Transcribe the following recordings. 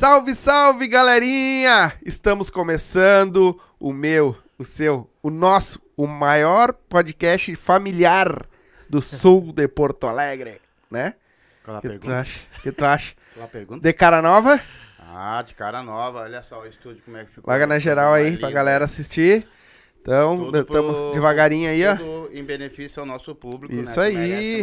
Salve, salve, galerinha! Estamos começando o meu, o seu, o nosso, o maior podcast familiar do sul de Porto Alegre, né? Qual a que tu pergunta? acha? O que tu acha? Qual a pergunta? De cara nova? Ah, de cara nova. Olha só o estúdio como é que ficou. Vaga na geral aí pra galera assistir. Então, estamos pro- devagarinho aí, ó. Em benefício ao nosso público, né? Isso que aí.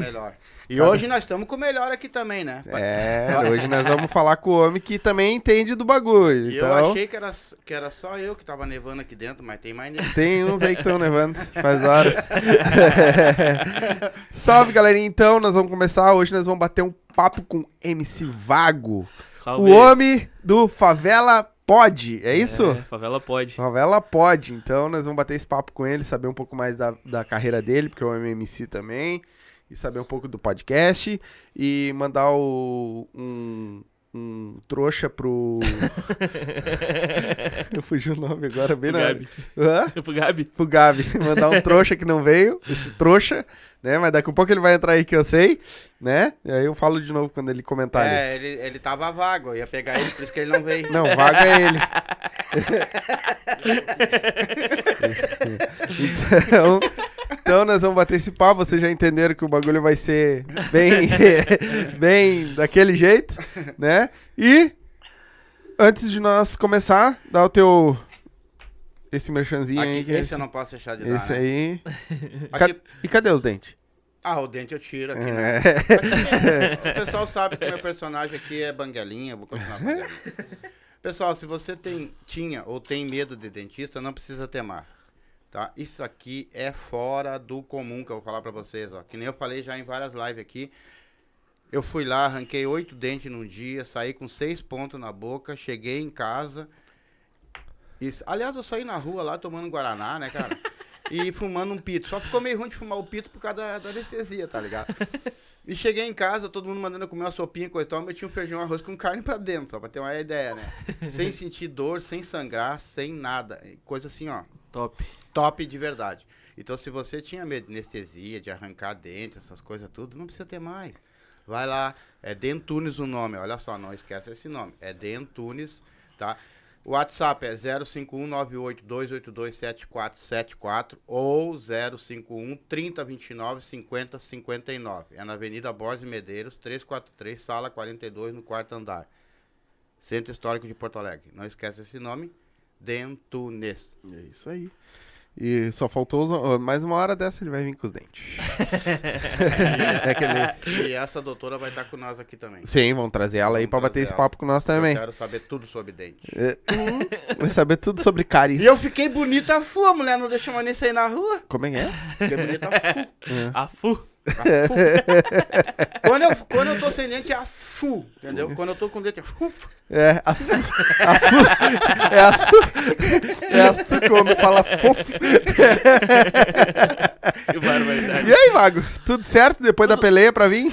E Cada- hoje nós estamos com o melhor aqui também, né? É, hoje nós vamos falar com o homem que também entende do bagulho. E Então, eu achei que era, que era só eu que tava nevando aqui dentro, mas tem mais ninguém. tem uns aí que estão nevando, faz horas. Salve, galerinha. Então, nós vamos começar. Hoje nós vamos bater um papo com MC Vago. Salve. O homem do Favela Pod, é isso? É, favela pode. Favela Pod. Então, nós vamos bater esse papo com ele, saber um pouco mais da, da carreira dele, porque é um MC também. E saber um pouco do podcast. E mandar o, um, um trouxa pro. Eu fugi o nome agora, bem na hora. Gabi. Hã? Pro Gabi. Pro Gabi. Mandar um trouxa que não veio. Esse trouxa, né? Mas daqui a pouco ele vai entrar aí que eu sei, né? E aí eu falo de novo quando ele comentar ali. É, ele, ele tava vago, eu ia pegar ele, por isso que ele não veio. Não, vaga é ele. então, então nós vamos bater esse papo. Vocês já entenderam que o bagulho vai ser bem, bem daquele jeito, né? E antes de nós começar, dá o teu esse merchanzinho aí. Aqui, que é esse eu não posso deixar de dar, esse né? aí. Aqui- Ca- E cadê os dentes? Ah, o dente eu tiro aqui, né? É. O pessoal sabe que o meu personagem aqui é banguelinha, vou continuar banguelinha. Pessoal, se você tem, tinha ou tem medo de dentista, não precisa ter mais. Tá? Isso aqui é fora do comum que eu vou falar pra vocês, ó. Que nem eu falei já em várias lives aqui. Eu fui lá, arranquei oito dentes num dia, saí com seis pontos na boca, cheguei em casa. Isso. Aliás, eu saí na rua lá tomando Guaraná, né, cara? E fumando um pito. Só ficou meio ruim de fumar o pito por causa da, da anestesia, tá ligado? E cheguei em casa, todo mundo mandando comer uma sopinha, coisa e tal, meti um feijão arroz com carne pra dentro, só pra ter uma ideia, né? sem sentir dor, sem sangrar, sem nada. Coisa assim, ó, Top. top de verdade. Então, se você tinha medo de anestesia, de arrancar dente, essas coisas tudo, não precisa ter mais. Vai lá, é Dentunes o nome, olha só, não esquece esse nome. É Dentunes, tá? O WhatsApp é 05198-282-7474 ou 051-3029-5059. É na Avenida Borges Medeiros, 343, sala 42, no quarto andar. Centro Histórico de Porto Alegre. Não esquece esse nome, Dentunes. É isso aí. E só faltou mais uma hora dessa, ele vai vir com os dentes. é aquele... E essa doutora vai estar com nós aqui também. Sim, vamos trazer ela aí pra bater trazer esse ela. papo com nós também. Eu quero saber tudo sobre dente. É, vai saber tudo sobre cáries. E eu fiquei bonita a fu, a mulher não deixa mais nem sair na rua. Como é que é? Fiquei bonita a fu. A Fu. A fu. Quando, eu, quando eu tô sem dente é a fu, entendeu? Quando eu tô com dente é fu. É, a, fu- é a fu- é a fu- como fala fofo. Que barbaridade. E aí, Vago? Tudo certo depois da peleia pra vir?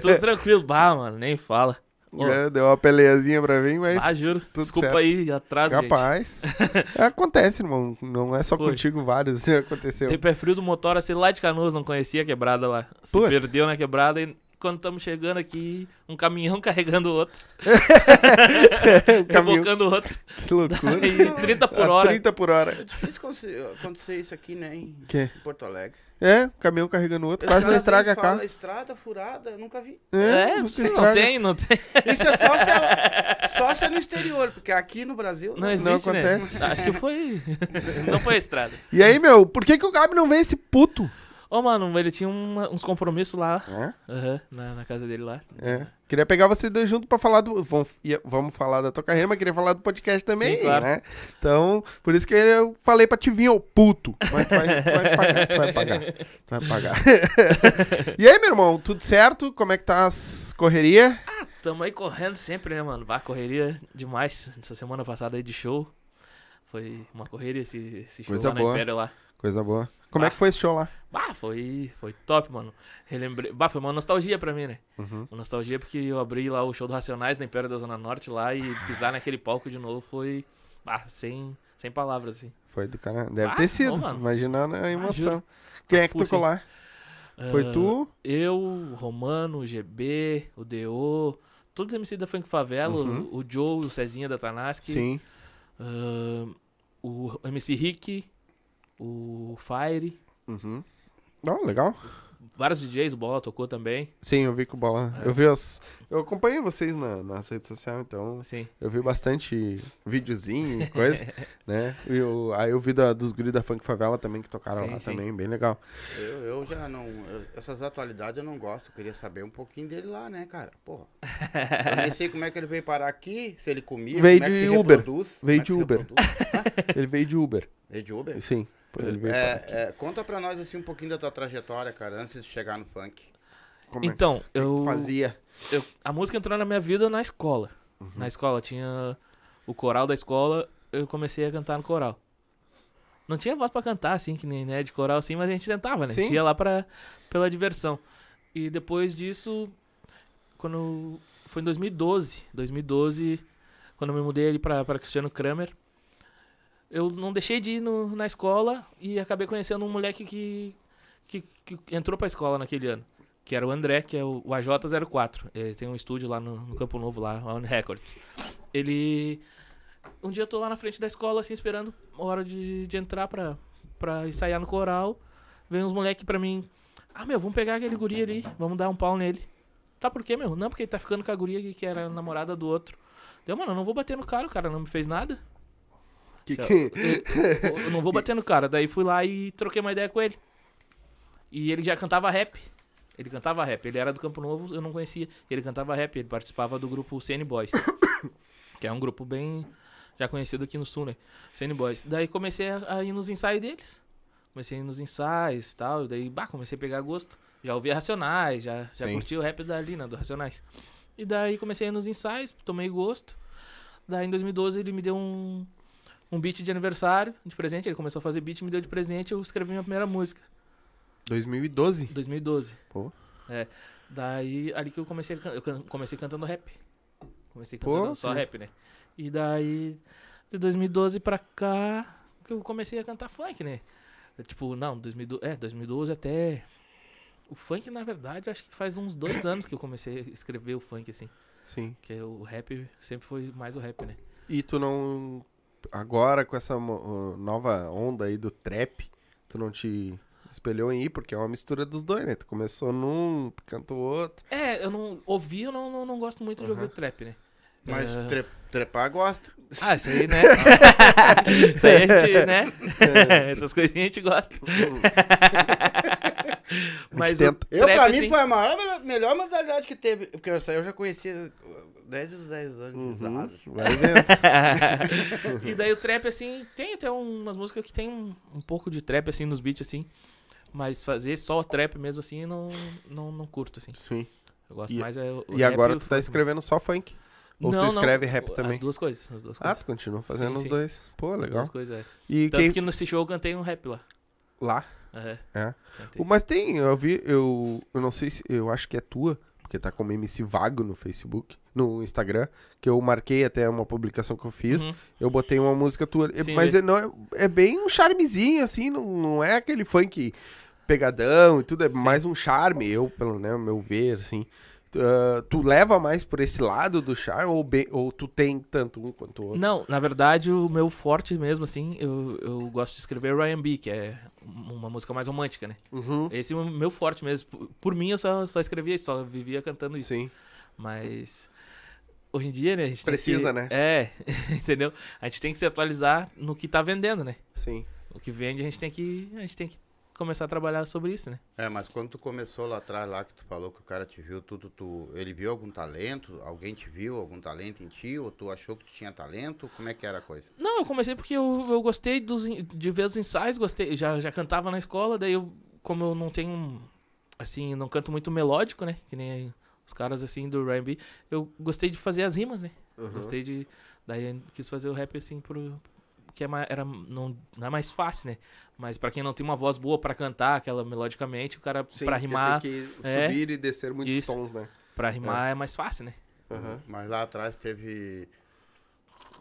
Tudo tranquilo. Bah, mano, nem fala. Ô, É, deu uma peleiazinha pra vir, mas bah, juro. tudo Desculpa certo. aí atraso, capaz. Acontece, irmão. Não é só Foi. contigo, vários já aconteceu. Tem pé frio do motor, assim, lá de Canoas, não conhecia a quebrada lá. Se Putz. perdeu na quebrada e quando estamos chegando aqui, um caminhão carregando o outro, rebocando o outro. que loucura. E 30 por A hora. 30 por hora. É difícil acontecer, acontecer isso aqui, né, em Que? em Porto Alegre. É, caminhão carregando o outro. Quase não estraga a carro. Estrada furada, eu nunca vi. É, não não, se estraga. tem, não tem. Isso é só se é, só se é no exterior, porque aqui no Brasil... Não existe, acontece. né? Acho que foi. Não foi a estrada. E aí, meu, por que, que o Gabi não vê esse puto? Ô, mano, ele tinha uma- uns compromissos lá. É? aham, na, na casa dele lá. É. Queria pegar vocês dois junto pra falar do. Vamos, vamos falar da tua carreira, mas queria falar do podcast também, Sim, claro. né? Então, por isso que eu falei pra te vir, ô puto. Mas tu vai, vai pagar, tu vai pagar. Tu vai pagar. e aí, meu irmão, tudo certo? Como é que tá as correrias? Tamo aí correndo sempre, né, mano? Bah, correria demais. Essa semana passada aí de show. Foi uma correria esse, esse show Coisa lá boa. na Império lá. Coisa boa. Como é Ah. que foi esse show lá? Bah, foi, foi top, mano. Relembrei. Bah, foi uma nostalgia pra mim, né? Uhum. Uma nostalgia porque eu abri lá o show do Racionais na Império da Zona Norte lá e pisar naquele palco de novo foi. Bah, sem, sem palavras, assim. Foi do cara. Deve Ah, ter sido. bom, mano. Imaginando a emoção. juro. Quem é que tocou lá? Foi Ah, tu? Eu, o Romano, o GB, o DO, todos os MC da Funk Favela, Uhum. o, o Joe, o Cezinha da Tanaski, Sim. ah, o MC Rick, o Fire, Uhum. Não, legal. vários DJs, o Bola tocou também. Sim, eu vi que o Bola. É. Eu vi as. Eu acompanhei vocês na, nas redes sociais, então. Sim. Eu vi bastante videozinho e coisa, né? E eu, aí eu vi da, dos guris da Funk Favela também que tocaram Sim, lá sim. também, bem legal. Eu, eu já não. eu- essas atualidades eu não gosto. Eu queria saber um pouquinho dele lá, né, cara? Porra. Eu nem sei como é que ele veio parar aqui, se ele comia, Veio como é que de se Uber. reproduz. Veio como é de se Uber. reproduz. Ele veio de Uber. Veio de Uber? Sim. É, é, conta pra nós assim um pouquinho da tua trajetória, cara, antes de chegar no funk. Como é que Então, eu, tu fazia? eu- A música entrou na minha vida na escola. Uhum. Na escola tinha o coral da escola, eu comecei a cantar no coral. Não tinha voz pra cantar, assim, que nem né, de coral assim, mas a gente tentava, né? A gente Sim. ia lá pra, pela diversão. E depois disso, quando. Foi em 2012. 2012, quando eu me mudei ali pra, pra Cristiano Kramer. Eu não deixei de ir no- na escola e acabei conhecendo um moleque que, que, que entrou pra escola naquele ano. Que era o André, que é o, o AJ04. Ele tem um estúdio lá no, no Campo Novo, lá, On Records. Ele. Um dia eu tô lá na frente da escola, assim, esperando a hora de, de entrar pra, pra ensaiar no coral. Vem uns moleque pra mim. Ah, meu, vamos pegar aquele guri ali, vamos dar um pau nele. Tá, por quê, meu? Não, porque ele tá ficando com a guria que- era namorada do outro. Deu, mano, eu não vou bater no cara, o cara não me fez nada. Que, Céu. que... Eu, eu não vou bater no cara. Daí fui lá e troquei uma ideia com ele. E ele já cantava rap. Ele cantava rap. Ele era do Campo Novo, eu não conhecia. Ele cantava rap, ele participava do grupo CN Boys. que é um grupo bem já conhecido aqui no Sul, né? CN Boys. Daí comecei a, ir nos ensaios deles. Comecei a ir nos ensaios e tal. Daí, bah, comecei a pegar gosto. Já ouvia Racionais, já, já Sim. curti o rap dali, né? Do Racionais. E daí comecei a ir nos ensaios, tomei gosto. Daí em 2012 ele me deu um, um beat de aniversário, de presente. Ele começou a fazer beat, me deu de presente. Eu escrevi minha primeira música. 2012? 2012. Pô. É. Daí, ali que eu comecei, a eu comecei cantando rap. Comecei Pô, cantando só que- rap, né? E daí, de 2012 pra cá, que eu comecei a cantar funk, né? Eu, tipo, não, 2012, é, 2012 até... O funk, na verdade, acho que faz uns dois anos que eu comecei a escrever o funk, assim. Sim. Que o rap sempre foi mais o rap, né? E tu não. Agora, com essa uh, nova onda aí do trap, tu não te espelhou em ir, porque é uma mistura dos dois, né? Tu começou num, tu cantou outro. É, eu não... Ouvir, eu não, não, não gosto muito de ouvir trap, né? Mas É. tre- trepar gosta. Ah, isso aí, né? isso aí a gente, né? Essas coisinhas a gente gosta. Mas. Eu, pra mim, assim, foi a maior, melhor, modalidade que teve. Porque aí eu já conhecia desde os 10 anos de Uhum. idade. assim. E daí o trap, assim, tem até umas músicas que tem um, um pouco de trap, assim, nos beats, assim. Mas fazer só o trap mesmo, assim, não, não, não curto, assim. Sim. Eu gosto E- mais é o E agora o tu tá escrevendo só funk. Ou não, tu escreve não, rap também? As duas coisas, as duas Ah, coisas. tu continua fazendo Sim, os sim. dois. Pô, As legal. duas coisas, é. E Tanto quem. que nesse show eu cantei um rap lá. Lá? É, É. O- Mas tem, eu vi, eu, eu não sei se, eu acho que é tua, porque tá como MC Vago no Facebook, no Instagram, que eu marquei até uma publicação que eu fiz, Uhum. eu botei uma música tua, Sim, mas é, não é, é bem um charmezinho, assim, não, não é aquele funk pegadão e tudo, é Sim. mais um charme, eu, pelo né, meu ver, assim. Ah, tu leva mais por esse lado do charme ou, bem, ou tu tem tanto um quanto o outro? Não, na verdade, o meu forte mesmo, assim, eu, eu gosto de escrever Ryan B, que é uma música mais romântica, né? Uhum. Esse é o meu forte mesmo. Por, por mim, eu só, só escrevia isso, só vivia cantando isso. Sim. Mas hoje em dia, né? A gente Precisa, que- né? É, entendeu? A gente tem que se atualizar no que tá vendendo, né? Sim. O que vende, a gente tem que, a gente tem que começar a trabalhar sobre isso, né? É, mas quando tu começou lá atrás, lá que tu falou que o cara te viu, tudo, tu, ele viu algum talento? Alguém te viu algum talento em ti? Ou tu achou que tu tinha talento? Como é que era a coisa? Não, eu comecei porque eu, eu gostei dos, de ver os ensaios, gostei, já, já cantava na escola, daí eu, como eu não tenho, assim, não canto muito melódico, né, que nem os caras, assim, do R&B, eu gostei de fazer as rimas, né, Uhum. gostei de, daí eu quis fazer o rap, assim, pro, que é mais, era, não, não é mais fácil, né, mas pra quem não tem uma voz boa pra cantar aquela melodicamente, o cara, Sim, pra porque rimar, Tem que é. subir e descer muitos Isso. tons, né? pra rimar é mais fácil, né. Aham. Mas lá atrás teve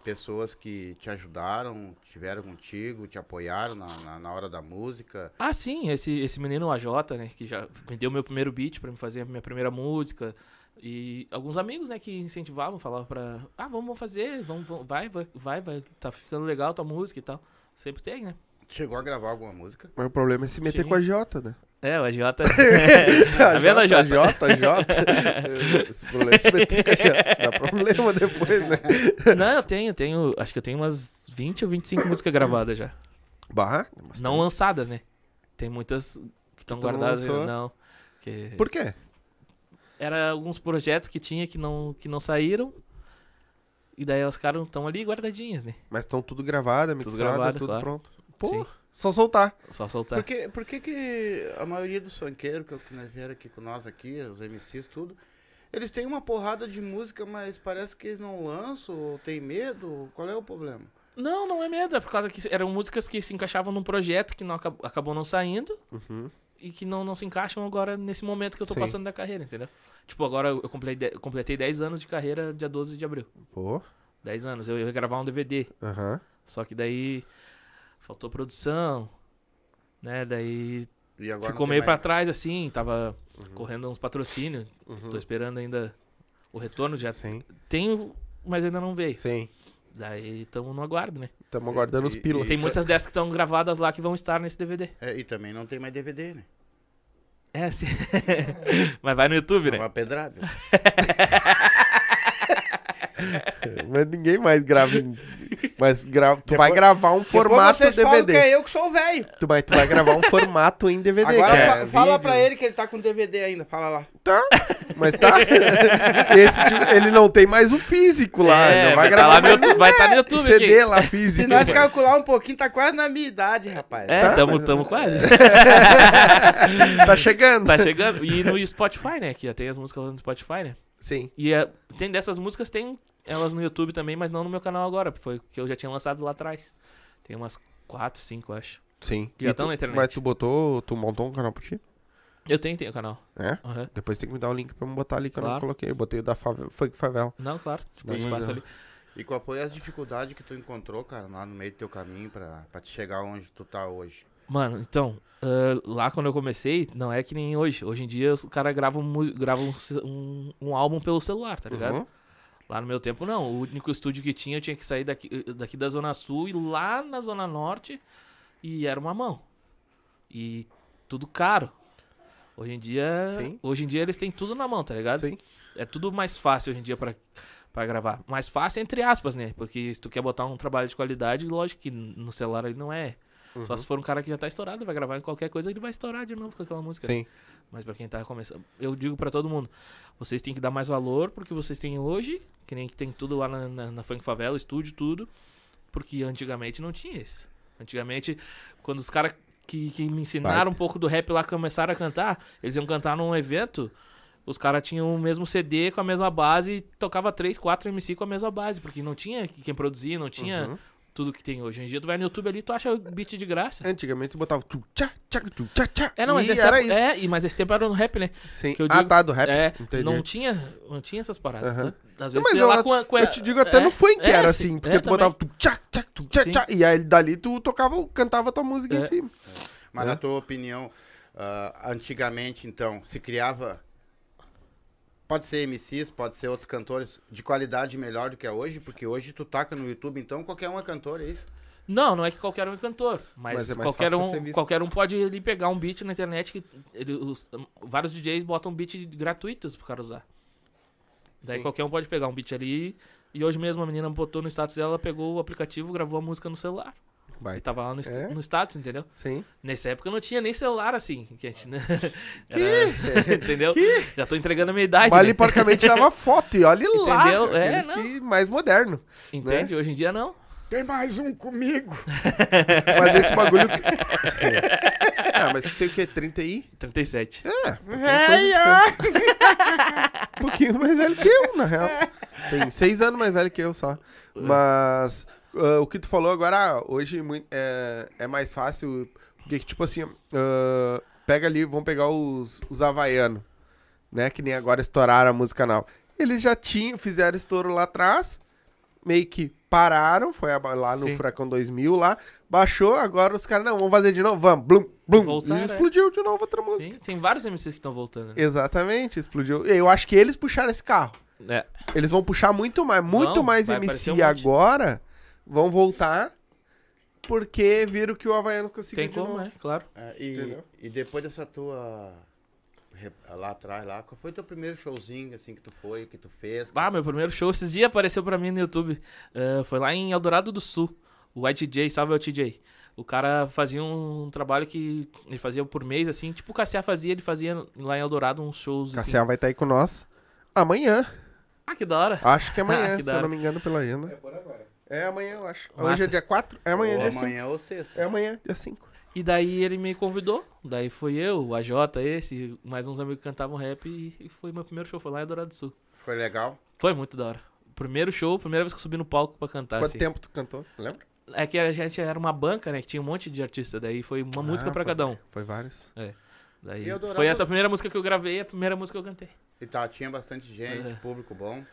pessoas que te ajudaram, tiveram contigo, te apoiaram na, na, na hora da música. Ah, sim, esse, esse menino AJ, né, que já me deu meu primeiro beat pra me fazer a minha primeira música. E alguns amigos, né, que incentivavam, falavam pra. Ah, vamos fazer, vamos, vamos- vai, vai, vai, vai, tá ficando legal tua música e tal. Sempre tem, né? Chegou a gravar alguma música? Mas o problema é se meter Sim. com a Jota, né? É, o AJ. tá vendo a Jota? Jota, Jota. Esse problema é se meter com a Jota. Dá problema depois, né? Não, eu tenho, tenho. Acho que eu tenho umas 20 ou 25 músicas gravadas já. Barra? Não lançadas, né? Tem muitas que estão não guardadas ainda, não. Que Por quê? Era alguns projetos que tinha que não, que não saíram. E daí elas ficaram tão ali guardadinhas, né? Mas estão tudo gravado, mixado, gravado, tudo claro. pronto. Pô, Sim. só soltar. Só soltar. Por que, por que que a maioria dos funkeiros que, que nós vieram aqui com nós aqui, os MCs, tudo, eles têm uma porrada de música, mas parece que eles não lançam, ou tem medo? Qual é o problema? Não, não é medo. É por causa que eram músicas que se encaixavam num projeto que não acab- acabou não saindo. Uhum. e que não, não se encaixam agora nesse momento que eu tô Sim. passando da carreira, entendeu? Tipo, agora eu completei, completei 10 anos de carreira dia 12 de abril. Pô, 10 anos. Eu ia gravar um DVD. aham. Só que daí faltou produção, né? Daí E agora ficou meio pra mais- trás, assim. Tava Uhum. correndo uns patrocínios. Uhum. Tô esperando ainda o retorno. Já Sim, tenho, mas ainda não veio. sim. Daí tamo no aguardo, né? Estamos aguardando os E- pilos. e- Tem muitas dessas que estão gravadas lá que vão estar nesse DVD. É, e também não tem mais DVD, né? É, sim. mas vai no YouTube, É né? uma pedrada. Mas ninguém mais grava. em- Mas grava, tu Depois- vai gravar um formato vocês falam DVD. que é eu que sou o velho. Tu, mas tu vai gravar um formato em DVD. Agora é fa- fala vídeo. pra ele que ele tá com DVD ainda. Fala lá. Tá, mas tá. Esse tipo, ele não tem mais o físico lá. É, não vai, vai tá gravar lá no mais vai estar no o YouTube CD aqui. lá Se físico. nós mas- calcular um pouquinho, tá quase na minha idade, rapaz. É, Tá, tamo, mas- tamo quase. Tá chegando. tá chegando. E no Spotify, né? Que já tem as músicas lá no Spotify, né? Sim. E é, tem dessas músicas, tem elas no YouTube também, mas não no meu canal agora. Foi que eu já tinha lançado lá atrás. Tem umas 4, 5, acho. Sim. Já E tão tu- na internet. Mas tu botou, tu montou um canal pra ti? Eu tenho, tenho canal. É? Aham. Depois tem que me dar o link pra eu botar ali que eu não Claro. coloquei. Eu botei o da favela, Funk Favela. Não, claro. Tipo, espaço mas ali. E qual foi as dificuldades que tu encontrou, cara, lá no meio do teu caminho pra, pra te chegar onde tu tá hoje? Mano, então, ah, lá quando eu comecei, não é que nem hoje. Hoje em dia os caras gravam, mu- gravam um um, um álbum pelo celular, tá ligado? Uhum. Lá no meu tempo, não. O único estúdio que tinha, eu tinha que sair daqui, daqui da Zona Sul e lá na Zona Norte. E era uma mão. E tudo caro. Hoje em dia. Sim. Hoje em dia eles têm tudo na mão, tá ligado? Sim. É tudo mais fácil hoje em dia pra, pra gravar. Mais fácil, entre aspas, né? Porque se tu quer botar um trabalho de qualidade, lógico que no celular ele não é. Só Uhum. se for um cara que já tá estourado, vai gravar em qualquer coisa, ele vai estourar de novo com aquela música. Sim. Mas pra quem tá começando, eu digo pra todo mundo, vocês têm que dar mais valor porque vocês têm hoje, que nem que tem tudo lá na, na, na Funk Favela, estúdio, tudo, porque antigamente não tinha isso. Antigamente, quando os caras que, que me ensinaram um pouco do rap lá começaram a cantar, eles iam cantar num evento, os caras tinham o mesmo CD com a mesma base e tocava 3, 4 MC com a mesma base, porque não tinha quem produzia, não tinha Uhum. Tudo que tem hoje. Hoje em dia tu vai no YouTube ali, tu acha o beat de graça. Antigamente tu botava tu, tchá, tchá, tu, tchá, tchá. É, não, mas e esse era tempo- isso. É, e- mas esse tempo era no rap, né? Sim. que eu ah, digo- tá, do rap. É, Entendi. não tinha, não tinha essas paradas. Tu- Às Não, vezes mas eu, lá com a, com a- eu te digo até é, no funk é, era sim, assim, porque é, tu botava tu, tchá, tchá, tu, tchá, tchá, e aí dali tu tocava, cantava tua música em É. cima. Mas É. na tua opinião, ah, antigamente, então, se criava. Pode ser MCs, pode ser outros cantores de qualidade melhor do que é hoje, porque hoje tu taca no YouTube, então qualquer um é cantor, é isso? Não, não é que qualquer um é cantor, mas, Mas é mais qualquer, um, qualquer um pode ali pegar um beat na internet que ele- os- vários DJs botam beat gratuitos pro cara usar. Daí Sim. qualquer um pode pegar um beat ali e hoje mesmo a menina botou no status dela, ela pegou o aplicativo, gravou a música no celular. E Baita. tava lá no, É? no status, entendeu? Sim. Nessa época não tinha nem celular assim, que a gente, né? Era- entendeu? Já tô entregando a minha idade. Ali né? porcamente tirava foto e olha lá. Entendeu? É, não. que mais moderno. Entende? Hoje em dia não. Tem mais um comigo! Mas esse bagulho. ah, mas tem o quê? 30 aí? 37. É. Um pouquinho mais velho que eu, na real. Tem seis anos mais velho que eu só. Mas ah, o que tu falou agora, ah, hoje é, é mais fácil. Porque, tipo assim, ah, pega ali, vamos pegar os, os havaianos, né? Que nem agora estouraram a música nova. Eles já tinham, fizeram estouro lá atrás, meio que pararam, foi lá no Sim. Furacão 2000 lá, baixou, agora os caras, não, vamos fazer de novo, vamos, blum, blum, Voltaram, e é. explodiu de novo outra música. Sim, tem vários MCs que estão voltando. né? Exatamente, explodiu. Eu acho que eles puxaram esse carro. É. Eles vão puxar muito mais, muito Vão, mais MC um agora, vão voltar, porque viram que o Havaianos conseguiu Tem de como, novo. é, claro. É, e, Entendeu? e depois dessa tua. re- Lá atrás, lá, qual foi teu primeiro showzinho assim que tu foi, que tu fez? Ah, meu primeiro show esses dias apareceu pra mim no YouTube. Eh, foi lá em Eldorado do Sul. O YTJ, salve o TJ. O cara fazia um trabalho que ele fazia por mês, assim, tipo o Cassiá fazia, ele fazia lá em Eldorado uns shows. Assim. Cassiel vai estar aí com nós amanhã. Ah, que da hora. Acho que é amanhã, Que se da eu hora. não me engano pela agenda. É por agora. É amanhã, eu acho. Massa. Hoje é dia 4? É amanhã, ou dia 5. amanhã ou sexta. É amanhã, dia 5. E daí ele me convidou. Daí foi eu, o AJ, esse, mais uns amigos que cantavam rap e, foi meu primeiro show, foi lá em Eldorado do Sul. Foi legal? Foi muito da hora. Primeiro show, primeira vez que eu subi no palco pra cantar. Quanto assim. tempo tu cantou? Lembra? É que a gente era uma banca, né? Que tinha um monte de artista. Daí foi uma música Ah, pra foi- cada um. Foi vários. Daí E Eldorado- foi essa a primeira música que eu gravei e a primeira música que eu cantei. E tá, tinha bastante gente, É. público bom.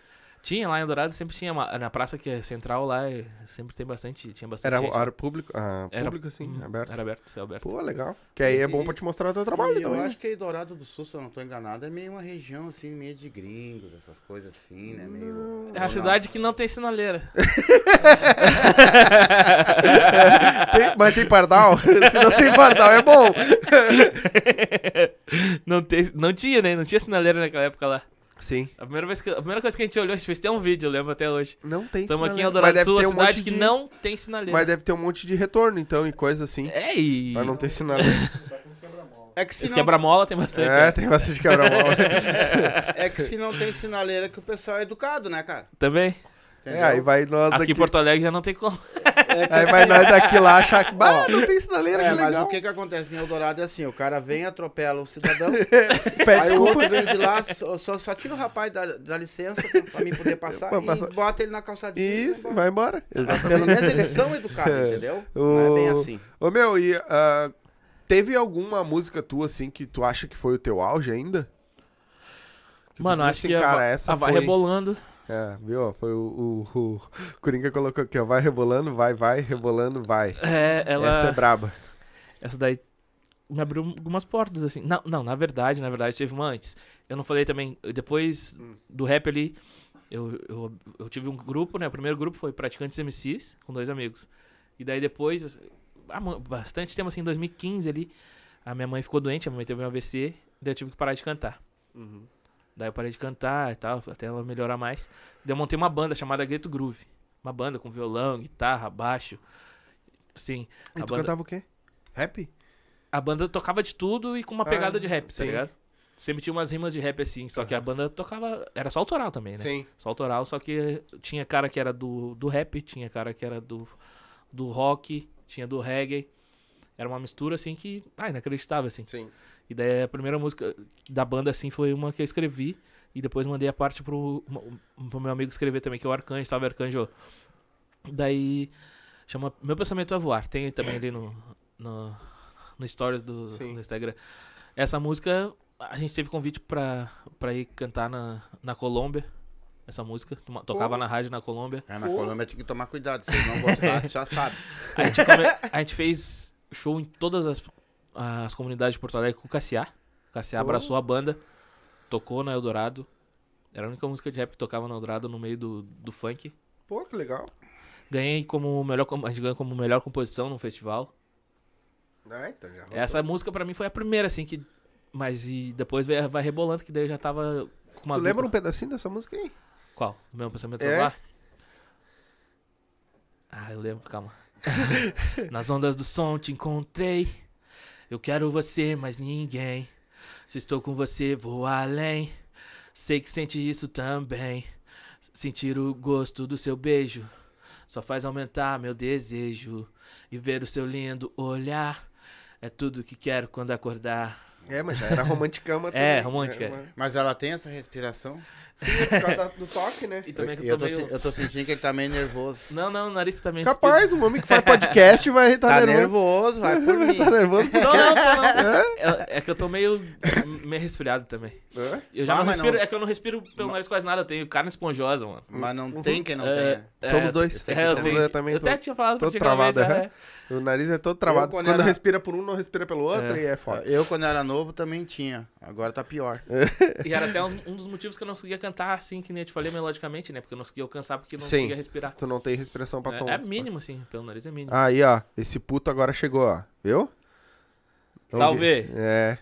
Tinha lá em Eldorado, sempre tinha. uma- na praça que é central lá, eh, sempre tem bastante. Tinha bastante Era, gente. era público? Ah, Era- público, assim, hum, aberto. Era aberto, céu aberto. Pô, legal. Que aí é bom E- pra te mostrar o teu trabalho E eu também. acho que Dourado do Sul, se eu não tô enganado, é meio uma região assim, meio de gringos, essas coisas assim, né? Meio. É a cidade que não tem sinaleira. Tem- mas tem pardal? Se não tem pardal, é bom. não, tem, não tinha, né? Não tinha sinaleira naquela época lá. Sim. A primeira, vez que, a primeira coisa que a gente olhou, a gente fez até um vídeo, eu lembro até hoje. Não tem Estamos aqui em. Eldorado Mas do Sul, um cidade que de- não tem sinaleira. Mas deve ter um monte de retorno, então, e coisa assim. É, e. Pra não ter sinaleira. É que se Esse não, quebra-mola tem bastante. É, né? tem bastante quebra-mola. é que se não tem sinaleira que o pessoal é educado, né, cara? Também. Entendeu? É, aí vai nós Aqui daqui. em Porto Alegre já não tem como. É Aí assim, vai nós daqui lá achar que. Bah, não tem sinaleira, É, mas o que que acontece em Eldorado é assim, o cara vem, atropela o cidadão, Pede aí o desculpa. outro vem de lá, só, só, só tira o rapaz da, da licença pra, pra mim poder passar e passar. bota ele na calçadinha. e vai Isso, embora. vai embora. Exato. Pelo menos eles são educados, entendeu? Não é bem O- assim. Ô, meu, e ah, teve alguma música tua, assim, que tu acha que foi o teu auge ainda? Que Mano, acho assim, que a, cara, Va- essa a Vai foi... Rebolando. É, viu? Foi o, o, o Coringa colocou aqui, ó. Vai rebolando, vai, vai, rebolando, vai. É, ela. Essa é braba. Essa daí me abriu algumas portas, assim. Não, não, na verdade, na verdade, teve uma antes. Eu não falei também, depois Hum. do rap ali, eu, eu, eu tive um grupo, né? O primeiro grupo foi Praticantes MCs, com dois amigos. E daí depois, há mu- bastante tempo, assim, em 2015 ali, a minha mãe ficou doente, a minha mãe teve um AVC, daí eu tive que parar de cantar. Daí eu parei de cantar e tal, até ela melhorar mais. Daí eu montei uma banda chamada Grito Groove. Uma banda com violão, guitarra, baixo. Sim. E tu banda- cantava o quê? Rap? a banda tocava de tudo e com uma Ah, pegada de rap, tá sim. ligado? Sempre tinha umas rimas de rap assim, só que a banda tocava. Era só autoral também, né? Sim. Só autoral, só que tinha cara que era do, do rap, tinha cara que era do, do rock, tinha do reggae. Era uma mistura assim que. Ah, inacreditável, assim. Sim. E daí a primeira música da banda, assim, foi uma que eu escrevi. E depois mandei a parte pro, pro meu amigo escrever também, que é o Arcanjo, salve Arcanjo. Daí chama Meu Pensamento é Voar. Tem também ali no, no, no Stories do, Sim. do Instagram. Essa música, a gente teve convite pra, pra ir cantar na, na Colômbia. Essa música, tocava Pô. na rádio na Colômbia. É, na Pô. Colômbia tem que tomar cuidado, se não gostarem, já sabe. A gente, come- a gente fez show em todas as, as comunidades de Porto Alegre com o Cassiá. O Cassiá Oh. abraçou a banda, tocou na Eldorado. Era a única música de rap que tocava na Eldorado no meio do, do funk. Pô, que legal. Ganhei como melhor, a gente ganhou como melhor composição no festival. Ah, então já Essa música pra mim foi a primeira, assim, que. Mas e depois vai, vai rebolando, que daí eu já tava com uma. Tu lembra um dupla. pedacinho dessa música aí? Qual? O meu pensamento É? é? Ah, eu lembro, calma. Nas ondas do som te encontrei. Eu quero você, mas ninguém. Se estou com você, vou além. Sei que sente isso também. Sentir o gosto do seu beijo só faz aumentar meu desejo. E ver o seu lindo olhar é tudo que quero quando acordar. É, mas já era romanticama também. É, romântica, Era uma- Mas ela tem essa respiração? Sim, é por causa do toque, né? E também que eu, eu tô meio... se- eu tô sentindo que ele tá meio nervoso. Não, não, o nariz também... Capaz, um homem que faz podcast vai estar Tá nervoso. nervoso, vai por mim. tá nervoso. Não, não, tô, não. É, é que eu tô meio, meio resfriado também. É? Eu já Ah, não mas respiro, não- é que eu não respiro pelo nariz quase nada, eu tenho carne esponjosa, mano. Mas não tem quem não É, tenha. é, Somos dois. É, eu, tenho, eu também eu tô até tinha falado todo travado, aham. é. O nariz é todo travado. Eu, quando quando era- respira por um, não respira pelo outro É. e é foda. Eu, quando era novo, também tinha. Agora tá pior. E era até um dos motivos que eu não conseguia cantar assim, que nem eu te falei melodicamente, né? Porque eu não conseguia alcançar porque não Sim. conseguia respirar. Tu não tem respiração pra. É, é mínimo, assim, pelo nariz é mínimo. Aí, ó. Esse puto agora chegou, ó. Viu? Vamos Salve! ver. É.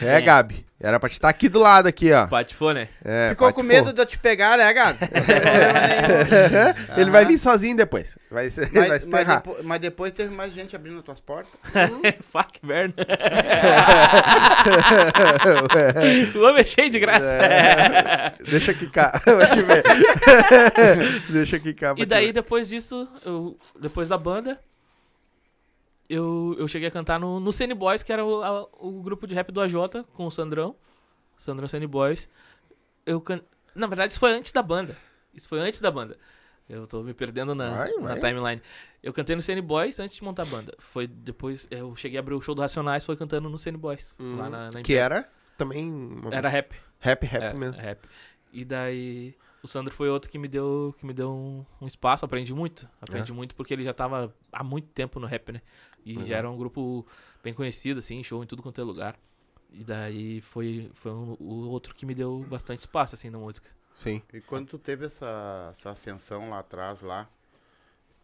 É, Gabi. Era pra te estar aqui do lado, aqui, ó. Patifou, né? É, Ficou pode com medo de eu te pegar, né, Gabi? Ele vai vir sozinho depois. Vai, ser, vai Mas, se mas, depois, mas depois teve mais gente abrindo as tuas portas. Fuck, merda. o homem é cheio de graça. É. Deixa quicar. Vai te ver. Deixa quicar. E daí, depois disso, eu, depois da banda, eu, eu cheguei a cantar no, no Cine Boys, que era o, a- o grupo de rap do AJ, com o Sandrão. Sandrão Cine Boys. Eu can... Na verdade, isso foi antes da banda. Isso foi antes da banda. Eu tô me perdendo na, Vai, na vai. timeline. Eu cantei no Cine Boys antes de montar a banda. Foi depois, eu cheguei a abrir o show do Racionais, foi cantando no Cine Boys. Lá na, na Que era também. Era rap. Rap, rap É, mesmo. rap. E daí o Sandro foi outro que me deu, que me deu um, um espaço, aprendi muito. Aprendi muito porque ele já tava há muito tempo no rap, né? E Uhum. já era um grupo bem conhecido, assim, show em tudo quanto é lugar. E daí foi, foi um- o outro que me deu bastante espaço, assim, na música. Sim. E quando tu teve essa, essa ascensão lá atrás, lá,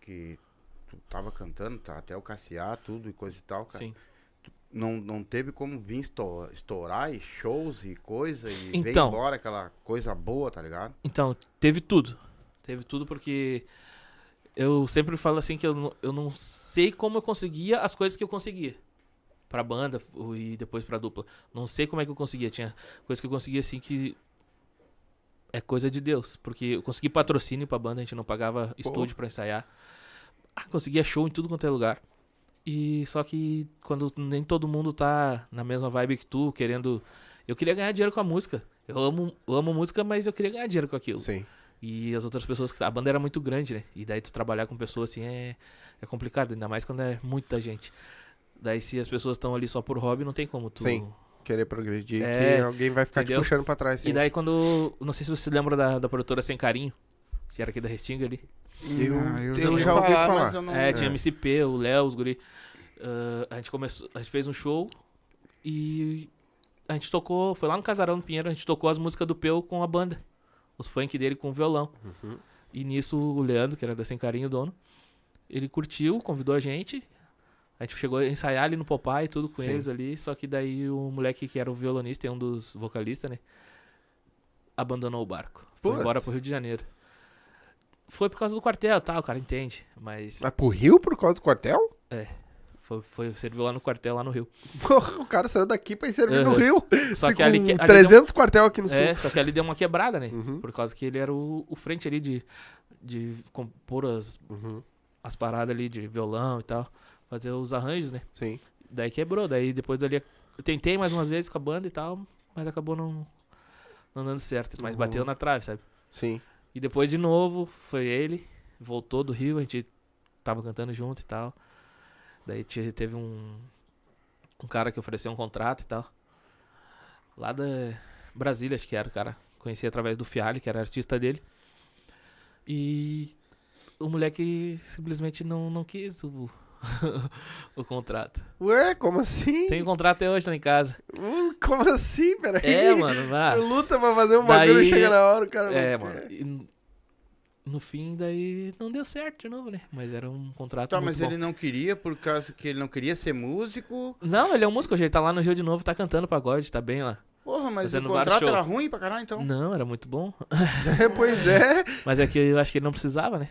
que tu tava cantando, tá, até o Cassiar, tudo e coisa e tal, cara. Sim. Não, não teve como vir esto- estourar e shows e coisa e veio Então. embora aquela coisa boa, tá ligado? Então, teve tudo. Teve tudo porque eu sempre falo assim que eu não, eu não sei como eu conseguia as coisas que eu conseguia. Pra banda e depois pra dupla. Não sei como é que eu conseguia. Tinha coisas que eu conseguia assim que. É coisa de Deus. Porque eu consegui patrocínio pra banda, a gente não pagava estúdio pra ensaiar. Ah, conseguia show em tudo quanto é lugar. E só que quando nem todo mundo tá na mesma vibe que tu, querendo. Eu queria ganhar dinheiro com a música. Eu amo, eu amo música, mas eu queria ganhar dinheiro com aquilo. Sim. E as outras pessoas. A banda era muito grande, né? E daí tu trabalhar com pessoas assim é, é complicado, ainda mais quando é muita gente. Daí se as pessoas estão ali só por hobby, não tem como tu. Sim. Querer progredir, É, que alguém vai ficar entendeu? te puxando pra trás. Sim. E daí quando. Não sei se você lembra da, da produtora Sem Carinho, que era aqui da Restinga ali. Eu, Ah, eu ouvi já ouvi falar. mas eu não- É, tinha MCP, o Léo, os guri. Ah, a gente começou. A gente fez um show e a gente tocou. Foi lá no Casarão do Pinheiro, a gente tocou as músicas do Peu com a banda. Os funk dele com o violão. Uhum. E nisso o Leandro, que era da Sem Carinho, o dono, ele curtiu, convidou a gente. A gente chegou a ensaiar ali no Popeye e tudo com Sim. eles ali. Só que daí o moleque que era o violonista e um dos vocalistas, né? Abandonou o barco. Foi Putz. embora pro Rio de Janeiro. Foi por causa do quartel, tá? O cara entende. Mas Mas pro Rio por causa do quartel? foi, foi serviu lá no quartel, lá no Rio. O cara saiu daqui pra ir servir no Uhum. Rio. Só Tem que ali, que- ali 300 quartel aqui no deu, sul. é, só que ali deu uma quebrada, né? Uhum. Por causa que ele era o, o frente ali de, de compor as, Uhum. as paradas ali de violão e tal. Fazer os arranjos, né? Sim. Daí quebrou. Daí depois dali eu tentei mais umas vezes com a banda e tal, mas acabou não, não dando certo. Mas Uhum. bateu na trave, sabe? Sim. E depois de novo foi ele, voltou do Rio, a gente tava cantando junto e tal. Daí te- teve um, um cara que ofereceu um contrato e tal. Lá da Brasília, acho que era o cara. Conheci através do Fiali, que era artista dele. E o moleque simplesmente não, não quis o, o contrato. Ué, como assim? Tem um contrato até hoje lá em casa. Hum, como assim? Peraí. É, mano, vá. Luta pra fazer um bagulho Daí- e chega na hora, o cara. É, não mano. e no fim, daí não deu certo de novo, né? Mas era um contrato Tá, muito mas bom. ele não queria por causa que ele não queria ser músico. Não, ele é um músico, hoje ele tá lá no Rio de novo, tá cantando pagode, tá bem lá. Porra, mas Fazendo o contrato era ruim pra caralho, então. Não, era muito bom. É, pois é. Mas é que eu acho que ele não precisava, né?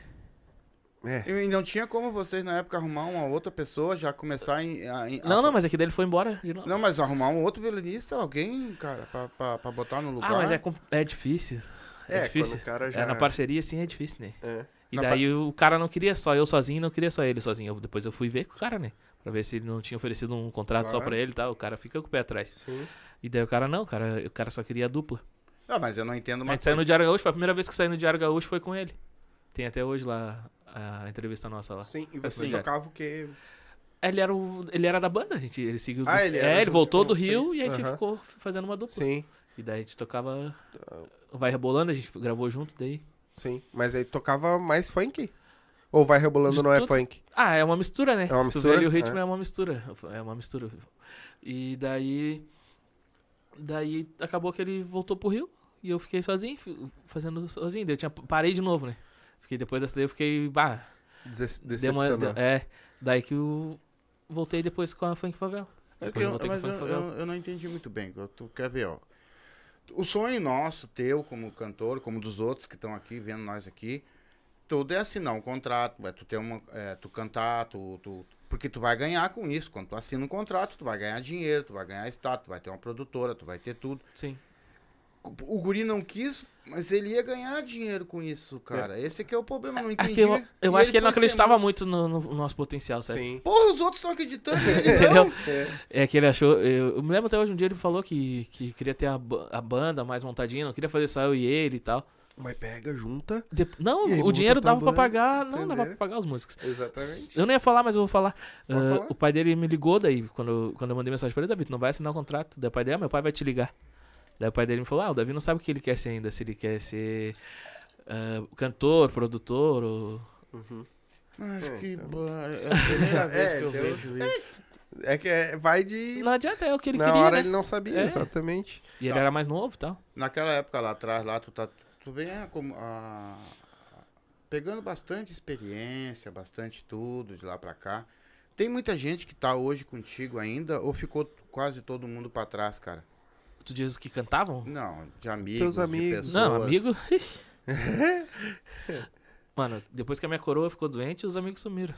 É. E não tinha como vocês na época arrumar uma outra pessoa, já começar em. a- em- Não, a- não, mas é que daí ele foi embora de novo. Não, mas arrumar um outro violinista, alguém, cara, pra, pra, pra botar no lugar. Ah, mas é, é difícil. É, É, difícil. quando o cara já... É, na parceria, sim, é difícil, né? É. E Na daí o cara não queria só eu sozinho, não queria só ele sozinho. Eu- depois eu fui ver com o cara, né? Pra ver se ele não tinha oferecido um contrato só Claro. pra ele e tal. O cara fica com o pé atrás. Sim. E daí o cara não, o cara, o cara só queria a dupla. Ah, mas eu não entendo A uma gente saiu no coisa. Diário Gaúcho, foi a primeira vez que eu saí no Diário Gaúcho foi com ele. Tem até hoje lá a entrevista nossa lá. Sim, e você Assim, tocava o quê? Ele era, o, ele era da banda, a gente, ele seguiu. Ah, do- ele era é, ele voltou do Rio vocês. e a gente Aham. ficou fazendo uma dupla. Sim, E daí a gente tocava. Vai rebolando, a gente gravou junto daí. sim. Mas aí tocava mais funk? Ou vai rebolando De não é tudo. funk? Ah, é uma mistura, né? É uma Se mistura? o ritmo É. é. uma mistura. É uma mistura. E daí. Daí acabou que ele voltou pro Rio e eu fiquei sozinho, fazendo sozinho. Daí eu tinha, parei de novo, né? Fiquei depois dessa daí eu fiquei. Bah, Des deu uma, é. Daí que eu voltei depois com a Funk Favela. É eu- a mas eu, eu- eu não entendi muito bem. eu- Tu quer ver, ó. O sonho nosso, teu como cantor, como dos outros que estão aqui, vendo nós aqui, tudo é assinar um contrato, é tu ter uma. É, tu cantar, tu, tu- Porque tu vai ganhar com isso. Quando tu assina um contrato, tu vai ganhar dinheiro, tu vai ganhar status, tu vai ter uma produtora, tu vai ter tudo. Sim. O guri não quis, mas ele ia ganhar dinheiro com isso, cara. Esse aqui é o problema, eu não É entendi. que eu, eu acho que ele não acreditava músico. muito no, no nosso potencial, sabe? Sim. Porra, os outros estão acreditando. ele Entendeu? não. É que ele achou. Eu, eu me lembro até hoje um dia ele falou que, que queria ter a, a banda mais montadinha, não queria fazer só eu e ele e tal. Mas pega, junta. Dep- não, aí, o dinheiro dava pra banda, pagar. Não, dava pra pagar os músicos. Exatamente. Eu não ia falar, mas eu vou falar. Ah, falar. O pai dele me ligou daí, quando, quando eu mandei mensagem pra ele, Davi, tu não vai assinar o contrato. Daí o pai dele, ah, meu pai vai te ligar. Daí o pai dele me falou, ah, o Davi não sabe o que ele quer ser ainda, se ele quer ser ah, cantor, produtor ou... Uhum. Acho É, que então. é a primeira vez É, que eu deu- vejo isso. É que é- vai de. Não adianta, é o que ele Na queria, hora né? ele não sabia, É. exatamente. E ele Tá. era mais novo e tal. Naquela época lá atrás, lá, tu tá. Tu vem a, como, a- pegando bastante experiência, bastante tudo de lá pra cá. Tem muita gente que tá hoje contigo ainda ou ficou quase todo mundo pra trás, cara? Tu diz que cantavam? Não, de amigos, Teus de amigos. pessoas. Não, amigo. Mano, depois que a minha coroa ficou doente, os amigos sumiram.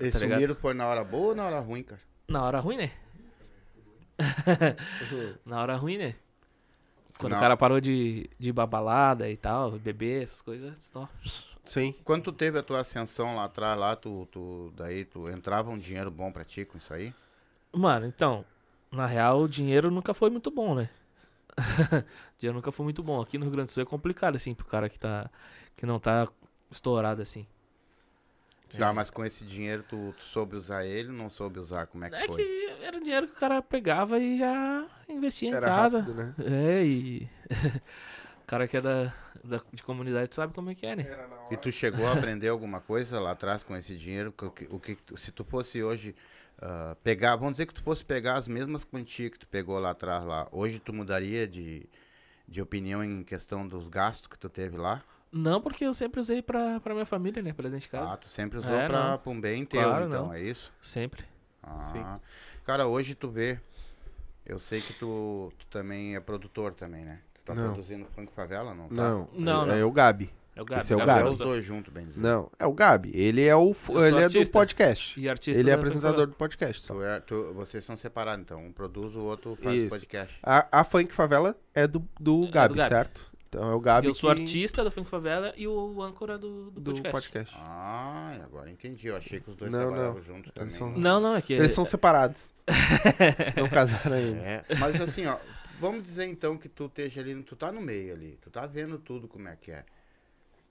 Eles tá sumiram foi na hora boa ou na hora ruim, cara? Na hora ruim, né? Na hora ruim, né? Quando Não. o cara parou de, de ir pra balada e tal, beber, essas coisas, só. Sim. Quando tu teve a tua ascensão lá atrás, lá, tu, tu, daí tu entrava um dinheiro bom pra ti com isso aí? Mano, então, na real, o dinheiro nunca foi muito bom, né? o dinheiro nunca foi muito bom. Aqui no Rio Grande do Sul é complicado, assim, pro cara que tá. que não tá estourado assim. Tá, mas com esse dinheiro tu, tu soube usar ele, não soube usar, como é que É foi? que era o dinheiro que o cara pegava e já investia em Era casa. rápido, né? É, e. o cara que é da, da, de comunidade sabe como é que é, né? E tu chegou a aprender alguma coisa lá atrás com esse dinheiro? O que, o que se tu fosse hoje ah, pegar, vamos dizer que tu fosse pegar as mesmas quantias que tu pegou lá atrás lá, hoje tu mudaria de, de opinião em questão dos gastos que tu teve lá? Não, porque eu sempre usei pra, pra minha família, né? Presente de casa. Ah, tu sempre usou É, pra, não. pra um bem teu, Claro, então, não. é isso? Sempre. Ah, cara, hoje tu vê, eu sei que tu, tu também é produtor também, né? Tu tá Não. produzindo Funk Favela, não tá? Não, Não, é, não. é o Gabi. É o Gabi. Esse é o Gabriel, Gabi. os dois juntos, bem dizer. Não, é o Gabi. Ele é o Eu ele é do artista. podcast. E artista Ele é da apresentador do podcast. Só. Tu é- tu- vocês são separados, então. Um produz, o outro faz o Isso. podcast. A, a Funk Favela é do, do, do Gabi, Gabi. certo? Então é o Gabi Eu sou que- artista da Funk Favela e o âncora do, do, do podcast. podcast. Ah, agora entendi. Eu achei que os dois Não, trabalhavam não. juntos Eles também. são- Não, não, é que. Eles são separados. não casaram ainda. É, mas assim, ó, vamos dizer então que tu esteja ali, tu tá no meio ali, tu tá vendo tudo como é que é.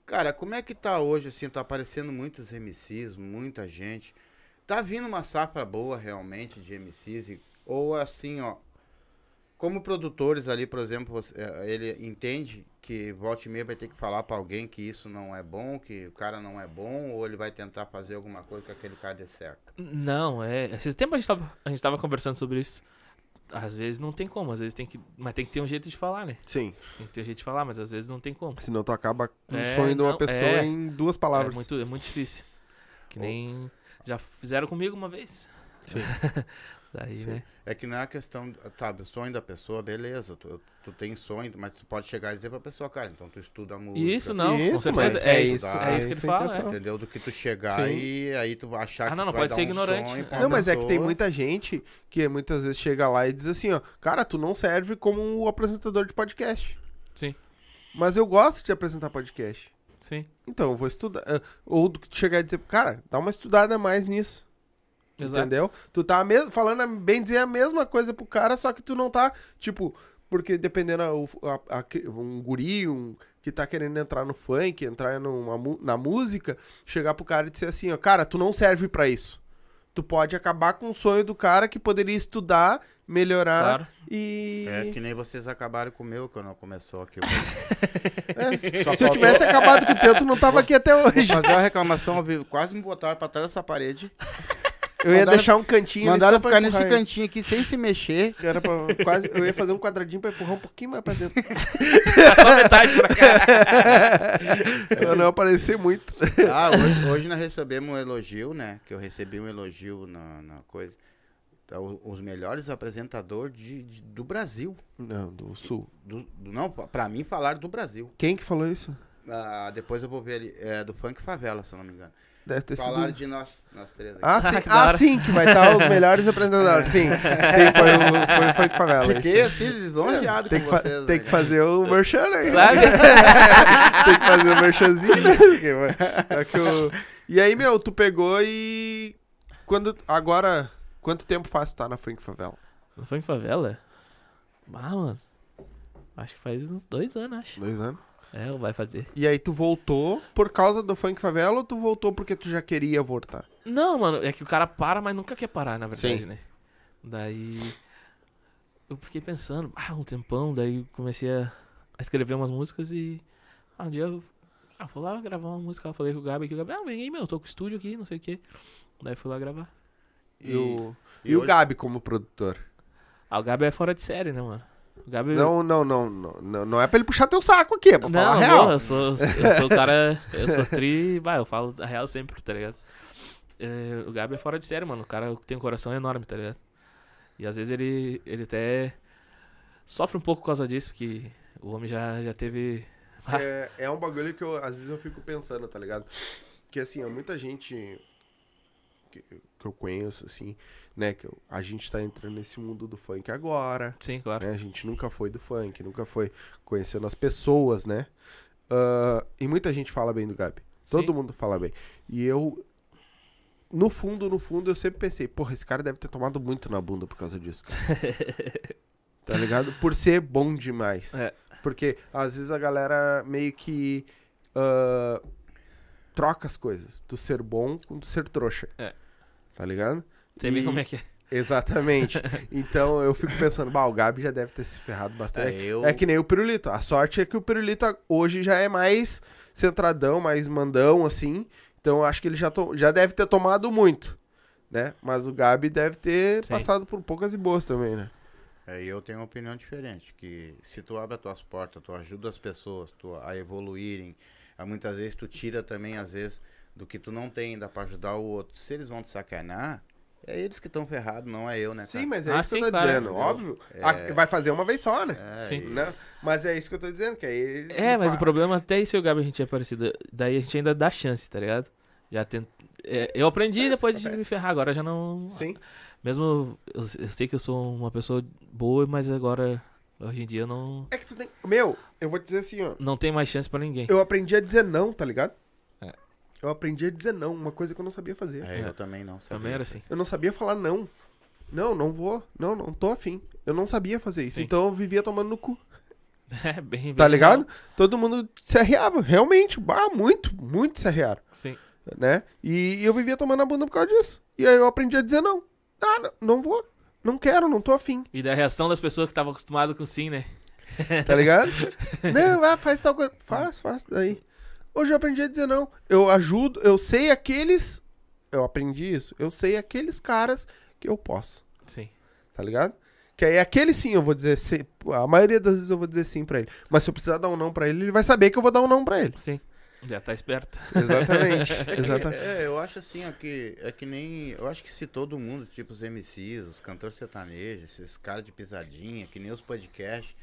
Cara, como é que tá hoje, assim, tá aparecendo muitos MCs, muita gente. Tá vindo uma safra boa realmente de MCs, ou assim, ó, como produtores ali, por exemplo, eh, ele entende que volta e meia vai ter que falar pra alguém que isso não é bom, que o cara não é bom, ou ele vai tentar fazer alguma coisa que aquele cara dê certo. Não, é. Esse tempo a gente, tava, a gente tava conversando sobre isso. Às vezes não tem como, às vezes tem que. Mas tem que ter um jeito de falar, né? Sim. Tem que ter um jeito de falar, mas às vezes não tem como. Senão tu acaba com o É, sonho de uma não, pessoa é. em duas É palavras. muito, é muito difícil. Que nem. Já fizeram comigo uma vez. Sim. Daí, Sim. né? É que não é a questão, sabe, o sonho da pessoa, beleza, tu, tu tem sonho, mas tu pode chegar e dizer pra pessoa, cara, então tu estuda a música. Isso não, com Isso, certeza. mas É, é isso, isso, é isso que é ele fala. é. Entendeu? Do que tu chegar Sim. e aí tu achar Ah, que não, tu não vai pode dar ser um ignorante. Não, uma mas é que tem pessoa. muita gente que muitas vezes chega lá e diz assim, ó, cara, tu não serve como um apresentador de podcast. Sim. Mas eu gosto de apresentar podcast. Sim, Então, eu vou estudar. eh, Ou do que tu chegar e dizer, cara, dá uma estudada a mais nisso. Exato. Entendeu? Tu tá falando, bem dizer, a mesma coisa pro cara, só que tu não tá, tipo, porque dependendo, a- a- a- um guri, um que tá querendo entrar no funk, entrar numa, na música, chegar pro cara e dizer assim, ó, cara, tu não serve pra isso. Tu pode acabar com o sonho do cara que poderia estudar, melhorar Claro. e... É que nem vocês acabaram com o meu, que não começou aqui. É, se eu tivesse acabado com o teu, tu não tava aqui até Vou hoje. fazer uma reclamação, ao vivo. quase me botaram pra trás dessa parede. Eu ia Mandaram- deixar um cantinho ali Mandaram ficar nesse cantinho aqui sem se mexer. Era pra quase, eu ia fazer um quadradinho pra empurrar um pouquinho mais pra dentro. É só metade pra cá. pra não aparecer muito. Ah, hoje, hoje nós recebemos um elogio, né? Que eu recebi um elogio na, na coisa. Tá, o- os melhores apresentadores de, de- do Brasil. Não, do sul. Do, do- não, pra mim falar do Brasil. Quem que falou isso? Ah, depois eu vou ver ali. É do Funk Favela, se eu não me engano. Deve ter Falaram sido. de nós, nós três aqui. Ah, sim, que da ah, sim, que vai estar os melhores apresentadores. Sim, sim foi o foi, Funk Favela. Fiquei assim, lisonjeado tem com que, vocês. tem né, que fazer o merchan aí. Sabe? tem que fazer o merchanzinho, né? É que o- E aí, meu, tu pegou e. Quando. Agora. Quanto tempo faz que tá na Funk Favela? Foi em favela? Ah, mano. Acho que faz uns dois anos, acho. Dois anos. É, vai fazer. E aí tu voltou por causa do Funk Favela ou tu voltou porque tu já queria voltar? Não, mano, é que o cara para, mas nunca quer parar, na verdade, Sim. né? Daí. Eu fiquei pensando, ah, um tempão, daí comecei a, escrever umas músicas e. Ah, um dia eu. Ah, vou lá gravar uma música. Eu falei com o Gabi que o Gabi, ah, vem aí, meu, eu tô com o estúdio aqui, não sei o quê. Daí fui lá gravar. E, o, E e o hoje- Gabi como produtor? Ah, o Gabi é fora de série, né, mano? Gabi. Não, não, não, não, não. Não é pra ele puxar teu saco aqui, é pra falar a não, real. não, eu sou, eu sou o cara. Eu sou tri. Vai, eu falo a real sempre, tá ligado? É, o Gabi é fora de série, mano. O cara tem um coração enorme, tá ligado? E às vezes ele, ele até sofre um pouco por causa disso, porque o homem já, já teve. É, é um bagulho que eu, às vezes eu fico pensando, tá ligado? Que assim, muita gente que, que eu conheço, assim, né? Que eu- a gente tá entrando nesse mundo do funk agora, Sim, claro. né? A gente nunca foi do funk, nunca foi conhecendo as pessoas, né? Ah, e muita gente fala bem do Gabi. Todo Sim. mundo fala bem. E eu, no fundo, no fundo, eu sempre pensei, porra, esse cara deve ter tomado muito na bunda por causa disso. tá ligado? Por ser bom demais. É. Porque às vezes a galera meio que ah, troca as coisas. Do ser bom com do ser trouxa. É. Tá ligado? Bem E- como é que é. Exatamente. então eu fico pensando, bah, o Gabi já deve ter se ferrado bastante. É, eu... É que nem o Pirulito. A sorte é que o Pirulito hoje já é mais centradão, mais mandão, assim. Então eu acho que ele já, to- já deve ter tomado muito, né? Mas o Gabi deve ter Sim. passado por poucas e boas também, né? É, eu tenho uma opinião diferente, que se tu abre as tuas portas, tu ajuda as pessoas tu, a evoluírem, a muitas vezes tu tira também, às vezes, do que tu não tem ainda pra ajudar o outro. Se eles vão te sacanar, é eles que estão ferrados, não é eu, né, Sim, cara? mas é Ah, isso que sim, eu tô claro. dizendo, Entendeu? óbvio. É. Vai fazer uma vez só, né? É, Sim. e- Né? Mas é isso que eu tô dizendo, que aí... É, mas o problema até isso e o Gabi a gente é parecido. Daí a gente ainda dá chance, tá ligado? Já tent... é, eu aprendi Acontece, depois de me ferrar, agora já não. Sim. Mesmo eu, eu sei que eu sou uma pessoa boa, mas agora, hoje em dia, eu não, É que tu tem... Meu, eu vou te dizer assim, ó. não tem mais chance pra ninguém. Eu aprendi a dizer não, tá ligado? Eu aprendi a dizer não, uma coisa que eu não sabia fazer. É, eu também não sabia. Também era assim. Eu não sabia falar não. Não, não vou. Não, não tô afim. Eu não sabia fazer isso. Sim. Então eu vivia tomando no cu. É, bem, bem Tá ligado? Todo mundo se arreava. Realmente. Bah, muito, muito se arrearam. Sim. Né? E eu vivia tomando a bunda por causa disso. E aí eu aprendi a dizer não. Ah, não, não vou. Não quero, não tô afim. E da reação das pessoas que estavam acostumadas com sim, né? Tá ligado? não, vai, faz tal coisa. Faz, faz. Daí. Hoje eu aprendi a dizer não. Eu ajudo, eu sei aqueles. Eu aprendi isso. Eu sei aqueles caras que eu posso. Sim. Tá ligado? Que aí aquele sim eu vou dizer sim. A maioria das vezes eu vou dizer sim pra ele. Mas se eu precisar dar um não pra ele, ele vai saber que eu vou dar um não pra ele. Sim. Já tá esperto. Exatamente. É que- Exatamente. É, eu acho assim, ó, que é que nem. Eu acho que se todo mundo, tipo os MCs, os cantores sertanejos, esses caras de pisadinha, que nem os podcasts,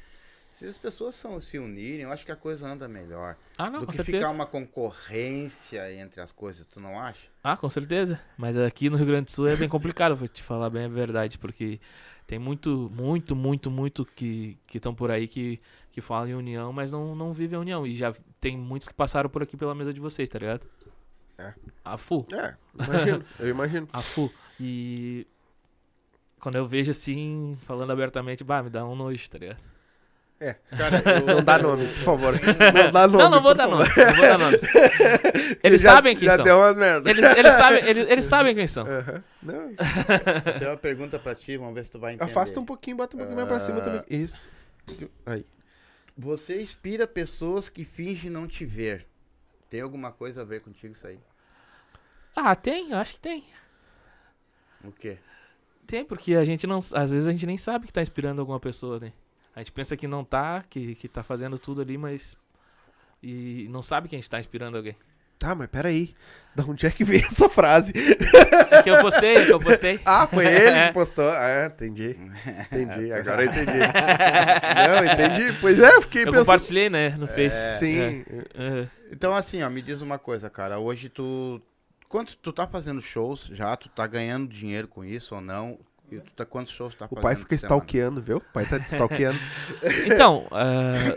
Se as pessoas são, se unirem, eu acho que a coisa anda melhor. Ah, não, do com que certeza. ficar uma concorrência entre as coisas, tu não acha? Ah, com certeza. Mas aqui no Rio Grande do Sul é bem complicado, vou te falar bem a verdade, porque tem muito, muito, muito, muito que estão por aí que, que falam em união, mas não, não vivem a união. E já tem muitos que passaram por aqui pela mesa de vocês, tá ligado? É. A FU. É, imagino, eu imagino. A FU. E quando eu vejo assim, falando abertamente, bah, me dá um nojo, tá ligado? Cara, eu, Não dá nome, por favor. Não dá nome. não, não vou dar favor. nomes, não vou dar nomes. Eles Já- sabem quem já são. deu umas merda. Eles, eles, sabem, eles, eles sabem quem são. Aham. Não, tenho uma pergunta pra ti, vamos ver se tu vai entender. afasta um pouquinho, bota um pouquinho mais pra cima Ah. também. Isso. Aí. Você inspira pessoas que fingem não te ver. Tem alguma coisa a ver contigo isso aí? Ah, tem, eu acho que tem. O quê? Tem, porque a gente não. Às vezes a gente nem sabe que tá inspirando alguma pessoa, né? A gente pensa que não tá, que, que tá fazendo tudo ali, mas. E não sabe que a gente tá inspirando alguém. Tá, mas peraí. Da onde é que veio essa frase? É que eu postei, é que eu postei. Ah, foi ele que postou. Ah, entendi. Entendi, agora eu entendi. Não, entendi. Pois é, eu fiquei Eu pensando. compartilhei, né, no Face. Sim. É. Então, assim, ó, me diz uma coisa, cara. Hoje tu. Quanto tu tá fazendo shows já? Tu tá ganhando dinheiro com isso ou não? E tu tá, quantos shows tá O pai fica stalkeando, viu? O pai tá te stalkeando. Então, ah,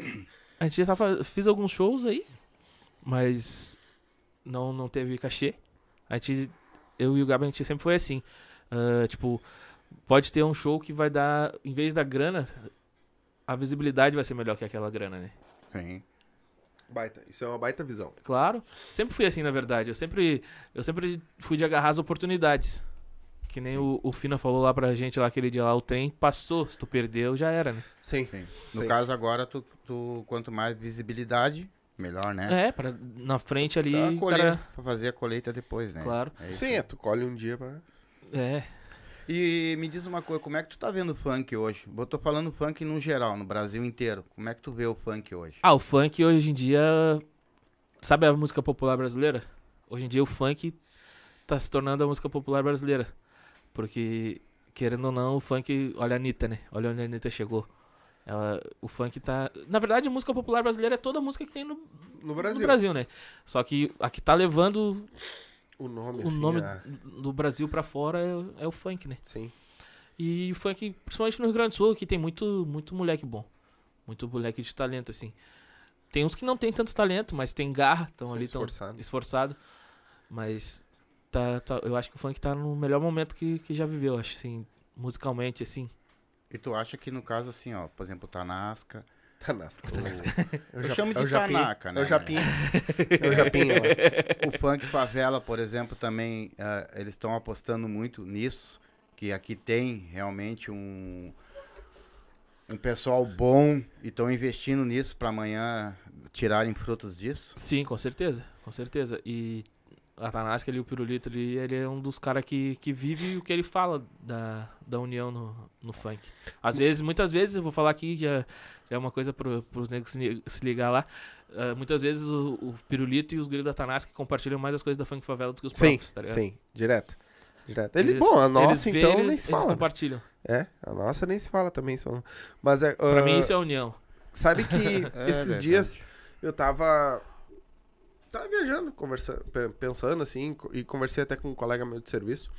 a gente já tava, fiz alguns shows aí, mas não, não teve cachê. A gente, eu e o Gabi, a gente sempre foi assim. ah, tipo, pode ter um show que vai dar, em vez da grana, a visibilidade vai ser melhor que aquela grana, né? Sim. baita. Isso é uma baita visão. Claro. Sempre fui assim, na verdade. Eu sempre, eu sempre fui de agarrar as oportunidades. Que nem o, o Fina falou lá pra gente lá aquele dia lá, o trem passou. Se tu perdeu, já era, né? Sim. Sim. No Sim. caso agora, tu, tu quanto mais visibilidade, melhor, né? É, pra, na frente ali, Tá colher, cara, pra fazer a colheita depois, né? claro. É Sim, é, tu colhe um dia pra. É, E me diz uma coisa, como é que tu tá vendo o funk hoje? Eu tô falando funk no geral, no Brasil inteiro. Como é que tu vê o funk hoje? Ah, o funk hoje em dia. Sabe a música popular brasileira? Hoje em dia o funk tá se tornando a música popular brasileira. Porque, querendo ou não, o funk. Olha a Anitta, né? Olha onde a Anitta chegou. Ela, o funk tá. Na verdade, a música popular brasileira é toda a música que tem no, No no Brasil. Brasil, né? Só que a que tá levando O nome, o assim, nome é- do Brasil pra fora é, é o funk, né? Sim. E o funk, principalmente no Rio Grande do Sul, que tem muito, muito moleque bom. Muito moleque de talento, assim. Tem uns que não tem tanto talento, mas tem garra, estão ali, tão esforçados. esforçado. Mas tá, tá- eu acho que o funk tá no melhor momento que, que já viveu, acho, assim, musicalmente, assim. E tu acha que no caso assim, ó, por exemplo, o Tanasca, Tanasca. Eu, ja- chamo é o de Japinha. Tanaca, né? É o Japinha. É o Japinha. O funk favela, por exemplo, também ah, eles estão apostando muito nisso, que aqui tem realmente um um pessoal bom e estão investindo nisso para amanhã tirarem frutos disso. Sim, com certeza, com certeza. E a Tanasca ali, o Pirulito ali, ele é um dos caras que, que vive o que ele fala da, da união no, no funk. Às vezes, muitas vezes, eu vou falar aqui, já, já é uma coisa pro, pros negros se, se ligar lá. ah, muitas vezes o, o Pirulito e os gringos da Tanasca compartilham mais as coisas da funk favela do que os Sim, próprios, tá ligado? sim, direto. Direto. Ele, Eles- bom, a eles nossa então eles, nem se eles fala. né? compartilham. É, a nossa nem se fala também. Só... Mas é. Pra ah, mim isso é união. Sabe que É esses verdade. dias eu tava. Tava viajando, conversa, pe- pensando assim, e conversei até com um colega meu de serviço.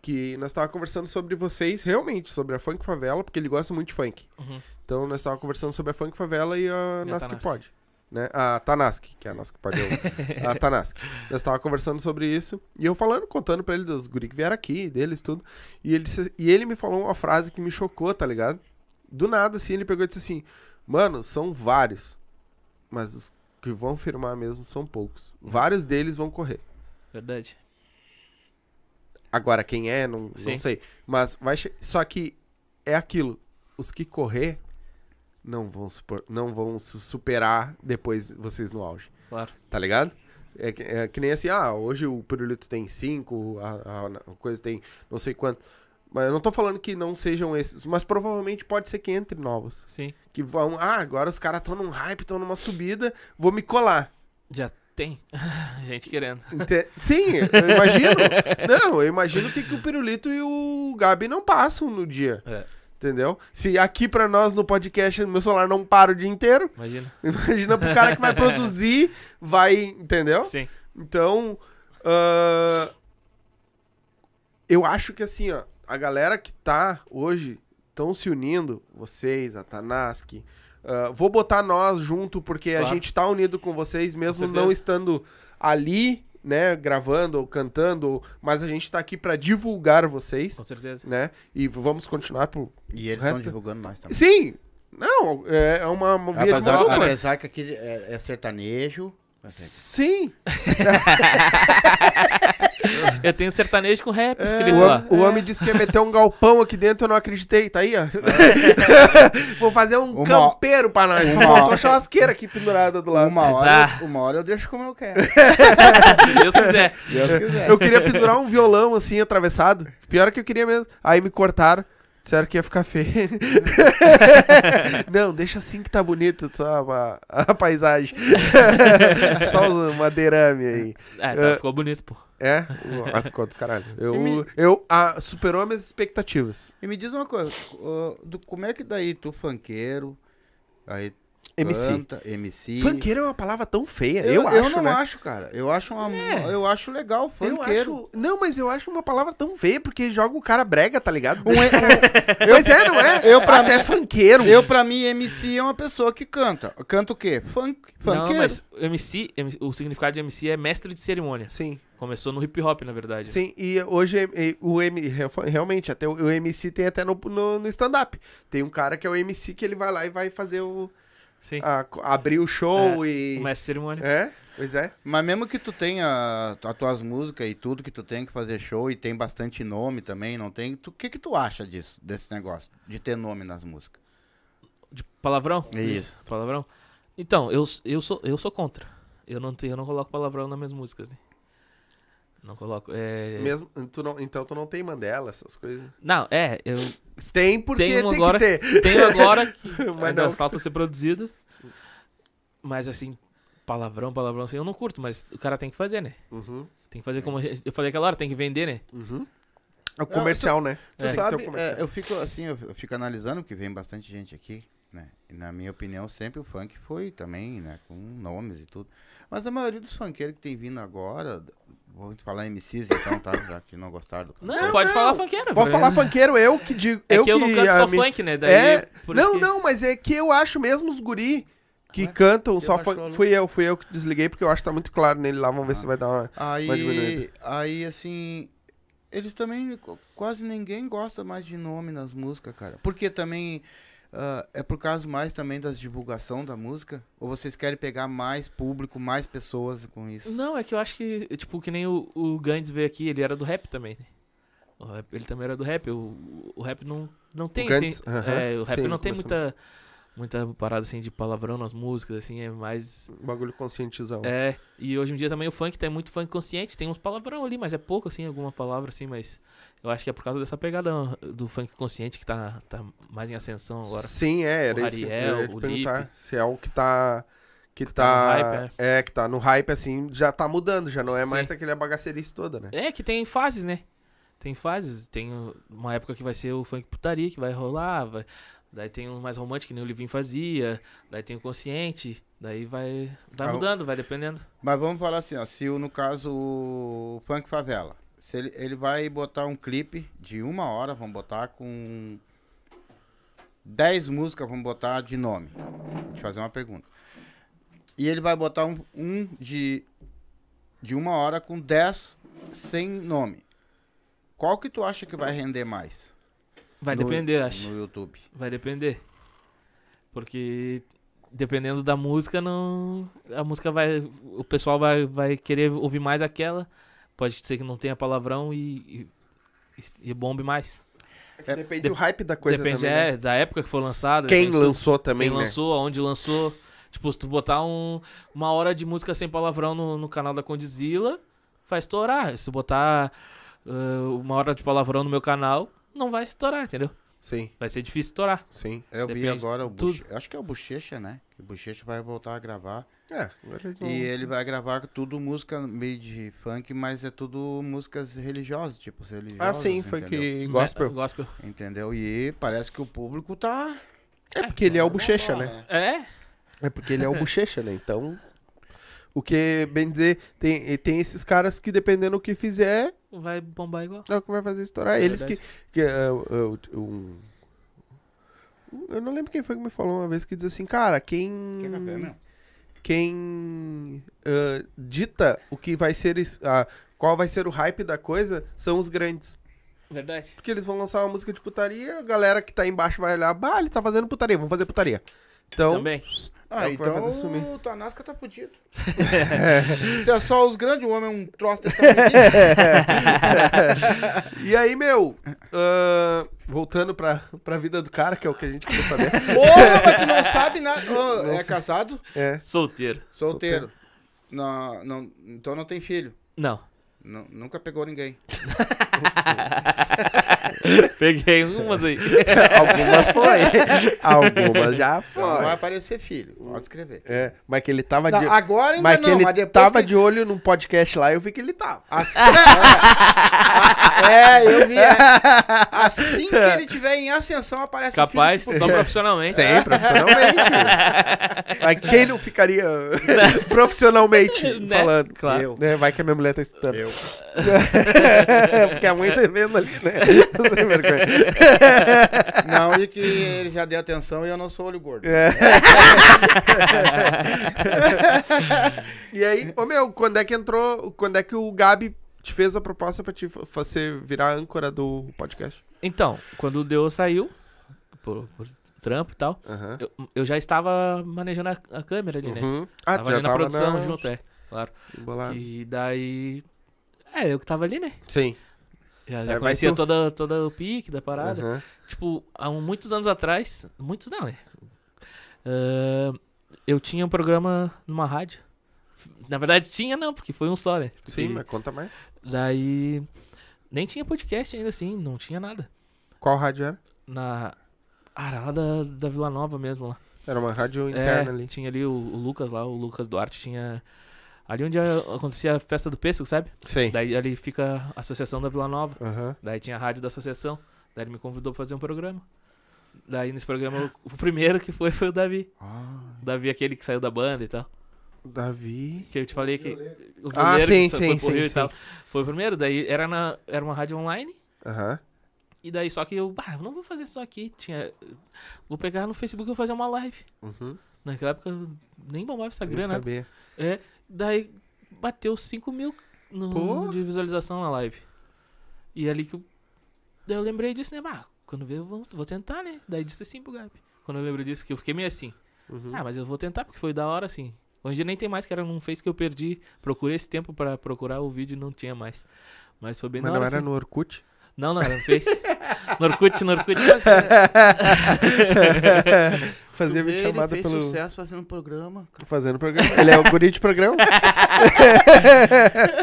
Que nós tava conversando sobre vocês, realmente, sobre a funk favela, porque ele gosta muito de funk. Uhum. Então nós tava conversando sobre a funk favela e a E pode. Né? A Tanask, que é a Nas que pode. a Tanask. Nós tava conversando sobre isso. E eu falando, contando pra ele dos guri que vieram aqui, deles, tudo. E ele, disse- e ele me falou uma frase que me chocou, tá ligado? Do nada, assim, ele pegou e disse assim: Mano, são vários. Mas os que vão firmar mesmo são poucos. Vários deles vão correr. Verdade. Agora, quem é, não, Sim. não sei. Mas vai. Só que é aquilo. Os que correr não vão, supor, não vão su- superar depois vocês no auge. Claro. Tá ligado? É que, é que nem assim, ah, hoje o pirulito tem cinco, a, a- a coisa tem não sei quanto. Mas eu não tô falando que não sejam esses, mas provavelmente pode ser que entre novos. Sim. Que vão, ah, agora os caras estão num hype, estão numa subida, vou me colar. Já tem gente querendo. Ente- Sim, eu imagino. não, eu imagino que, que o pirulito e o Gabi não passam no dia. É. Entendeu? Se aqui pra nós no podcast, meu celular não para o dia inteiro, Imagina. imagina pro cara que vai produzir, vai, entendeu? Sim. Então, ah, eu acho que assim, ó, a galera que tá hoje estão se unindo, vocês, a Tanaski, ah, vou botar nós junto porque a Claro. gente tá unido com vocês, mesmo certeza. não estando ali, né, gravando ou cantando, mas a gente tá aqui pra divulgar vocês, Com certeza. né? E vamos continuar por E eles O estão divulgando nós também. Sim! Não, é uma, uma via de Apesar, mão dupla. apesar que aqui é, é sertanejo. Sim! Eu tenho sertanejo com rap É, escrito o, lá. o homem disse que ia meter um galpão aqui dentro, eu não acreditei. Tá aí, ó. Vou fazer um Uma- campeiro pra nós. Só uma- faltou a churrasqueira aqui pendurada do lado. Uma hora, eu, uma hora eu deixo como eu quero. Se Deus quiser. Deus quiser. Eu queria pendurar um violão assim, atravessado. Pior que eu queria mesmo. Aí me cortaram. Disseram que ia ficar feio. não, deixa assim que tá bonito só a, a paisagem. só o madeirame aí. É, tá, É. ficou bonito, pô. É? Ah, ficou do caralho. Eu, me- eu ah, superou minhas expectativas. E me diz uma coisa, ô, do- como é que daí tu, funkeiro, aí MC. canta, MC... Funkeiro é uma palavra tão feia. Eu, Eu, eu acho, não né? acho, cara. Eu acho uma, É. eu acho legal, Eu funkeiro. acho. Não, mas eu acho uma palavra tão feia porque joga o cara brega, tá ligado? Um- um- Mas é, não é? Eu, pra Até funkeiro. eu, pra mim, MC é uma pessoa que canta. Canta o quê? Funk, Não, funkeiro. mas o MC, o significado de MC é mestre de cerimônia. Sim, Começou no hip hop, na verdade. sim. E hoje o M, realmente, até o, o MC tem até no, no, no stand-up. Tem um cara que é o MC que ele vai lá e vai fazer o. Sim. a- abrir o show e. O mestre de cerimônia. É, pois é. Mas mesmo que tu tenha as tuas músicas e tudo, que tu tem que fazer show e tem bastante nome também, não tem? O que que tu acha disso, desse negócio, de ter nome nas músicas? De palavrão? Isso. Palavrão? Então, eu, eu, sou, eu sou contra. Eu não, tenho, eu não coloco palavrão nas minhas músicas. Né? Não coloco. É... Mesmo, tu não, então tu não tem Mandela, essas coisas. Não, é. Eu Tem porque Tem um tem agora- que ter. tenho agora que Mas ainda não. falta ser produzido. Mas assim, palavrão, palavrão assim, eu não curto, mas o cara tem que fazer, né? Uhum, Tem que fazer como gente- eu falei aquela hora, tem que vender, né? uhum. É o comercial, né? Tu Tem que ter o sabe, comercial. é, eu fico assim, eu, eu fico analisando que vem bastante gente aqui, né? E na minha opinião, sempre o funk foi também, né? Com nomes e tudo. Mas a maioria dos funkeiros que tem vindo agora, vou falar MCs então, tá? Já que não gostaram do Não, pode não. falar funkeiro. Pode falar funkeiro, eu que digo. É eu que eu não canto só mi- funk, né? Daí, É, por isso não, que- não, mas é que eu acho mesmo os guri que Ué? cantam só funk. Fui eu, fui eu que desliguei porque eu acho que tá muito claro nele lá. Vamos ver Ah. se vai dar uma. Aí, diminuindo. aí assim, eles também, qu- quase ninguém gosta mais de nome nas músicas, cara. Porque também, ah, é por causa mais também da divulgação da música? Ou vocês querem pegar mais público, mais pessoas com isso? Não, é que eu acho que, tipo, que nem o, o Gandhi veio aqui, ele era do rap também, né? O rap- ele também era do rap. O, o rap não, não tem, assim. Gantz, aham, é, o rap sim, não tem começou- muita, muita parada, assim, de palavrão nas músicas, assim, é mais... Um bagulho conscientizão. É, e hoje em dia também o funk tem muito funk consciente, tem uns palavrão ali, mas é pouco, assim, alguma palavra, assim, mas eu acho que é por causa dessa pegada do funk consciente que tá, tá mais em ascensão agora. Sim, é, era O isso que eu Ariel, ia te o perguntar. Se é algo que tá. Que, Que tá. tá hype, é, que tá no hype, assim, já tá mudando, já não é Sim. mais aquele bagacerice toda, né? É que tem fases, né? Tem fases. Tem uma época que vai ser o funk putaria, que vai rolar. Vai... Daí tem um mais romântico, que nem o Livinho fazia. Daí tem o consciente. Daí vai, vai Ah, mudando, vai dependendo. Mas vamos falar assim, ó, se o, no caso o Funk Favela, se ele, ele vai botar um clipe de uma hora, vamos botar com 10 músicas, vamos botar de nome. Deixa eu fazer uma pergunta. E ele vai botar um, um de, de uma hora com 10 sem nome. Qual que tu acha que vai render mais Vai No- depender, acho. no YouTube? Vai depender. Porque dependendo da música, não. A música vai. O pessoal vai, vai querer ouvir mais aquela. Pode ser que não tenha palavrão e. e, e bombe mais. É que É, depende de- do hype da coisa Depende também, é, né? da época que foi lançada. Quem do- lançou também, Quem né? lançou, aonde lançou. Tipo, se tu botar um, uma hora de música sem palavrão no, no canal da Condizila, vai estourar. Se tu botar ah, uma hora de palavrão no meu canal, não vai estourar, entendeu? Sim, Vai ser difícil estourar. sim. Eu vi Depende agora o. Bochecha. Acho que é o Bochecha, né? O Bochecha vai voltar a gravar. É, vão- E ele vai gravar tudo música meio de funk, mas é tudo músicas religiosas, tipo religiosas. Ah, sim, entendeu? que gospel. É, gospel. Entendeu? E parece que o público tá. É porque ele é o bochecha, né? É? É porque ele é o bochecha, né? Então, o que, bem dizer, tem, tem esses caras que dependendo do que fizer, Vai bombar igual. é o que vai fazer estourar. É Eles que... verdade. que é, o- o- um- eu não lembro quem foi que me falou uma vez que diz assim, cara, quem... Quer café, meu? quem ah, dita o que vai ser ah, qual vai ser o hype da coisa são os grandes. Verdade. Porque eles vão lançar uma música de putaria, a galera que tá embaixo vai olhar, bah, ele tá fazendo putaria, vamos fazer putaria. Então, Também. Ah, É o então o Tanasca tá fudido. Se é só os grandes homens, um troço desse tamanho. e aí, meu, ah, voltando pra, pra vida do cara, que é o que a gente quer saber. Porra, mas tu não sabe nada. É casado? é, Solteiro. Solteiro. Não, não, então não tem filho. Não. Nu- nunca pegou ninguém. Peguei umas aí. algumas foi. algumas já Então não vai foi. aparecer filho. Pode escrever. É, mas que ele tava Não, de agora ainda Mas não, que ele mas depois tava que... de olho num podcast lá, eu vi que ele tava. Assim, é, eu vi. é. Assim que ele tiver em ascensão, aparece o Capaz, filho. só profissionalmente. Sim, profissionalmente. Mas quem não ficaria profissionalmente Né? falando? Claro. Eu. Né? Vai que a minha mulher tá escutando. Eu. Porque a mãe tá vendo ali, né? Sem vergonha. Não, e que ele já deu atenção e eu não sou olho gordo. É. e aí, ô meu, quando é que entrou, quando é que o Gabi te fez a proposta pra te fa- você virar âncora do podcast? Então, quando o Deu saiu, por, por trampo e tal, Aham. eu, eu já estava manejando a, a câmera ali, né? Uhum. Ah, tava ali na tava produção na... junto, é. Claro. Embolado. E daí. É, eu que tava ali, né? Sim. Já, É, já vai conhecia tu. toda, toda o pique da parada. Aham. Tipo, há muitos anos atrás. Muitos não, né? Ah, eu tinha um programa numa rádio. Na verdade, tinha não, porque foi um só, né? Sim, Porque mas conta mais. Daí. Nem tinha podcast ainda assim, não tinha nada. Qual rádio era? Na. Ah, era lá da, da Vila Nova mesmo lá. Era uma rádio É, interna ali. tinha ali o, o Lucas lá, o Lucas Duarte tinha. Ali onde acontecia a festa do pêssego, sabe? Sim. Daí ali fica a Associação da Vila Nova. Aham. Daí tinha a rádio da associação. Daí ele me convidou pra fazer um programa. Daí nesse programa, o, primeiro que foi foi o Davi. Ah, O Davi, aquele que saiu da banda e tal. Davi. Que eu te falei que. O Ah, sim, que sim, foi sim, e sim. tal. Foi o primeiro, daí era, na, era uma rádio online. Aham. E daí só que eu, bah, eu não vou fazer só aqui. Tinha, vou pegar no Facebook e vou fazer uma live. Uhum. Naquela época eu nem bombava Instagram, né? sabia. É, daí bateu 5 mil no- Pô. de visualização na live. E ali que eu, daí eu lembrei disso, né? Bah, quando ver eu vou, vou tentar, né? Daí disse sim pro Gabi. Quando eu lembro disso, que eu fiquei meio assim. Uhum. Ah, mas eu vou tentar porque foi da hora, assim. Hoje nem tem mais, que era num Face que eu perdi. Procurei esse tempo pra procurar o vídeo e não tinha mais. Mas foi bem Mas não hora, era assim. no Orkut? Não, não, era no Face. no Orkut, no Orkut. Fazia vídeo chamada ele fez pelo. sucesso fazendo programa. Fazendo programa. Ele é o guri de programa?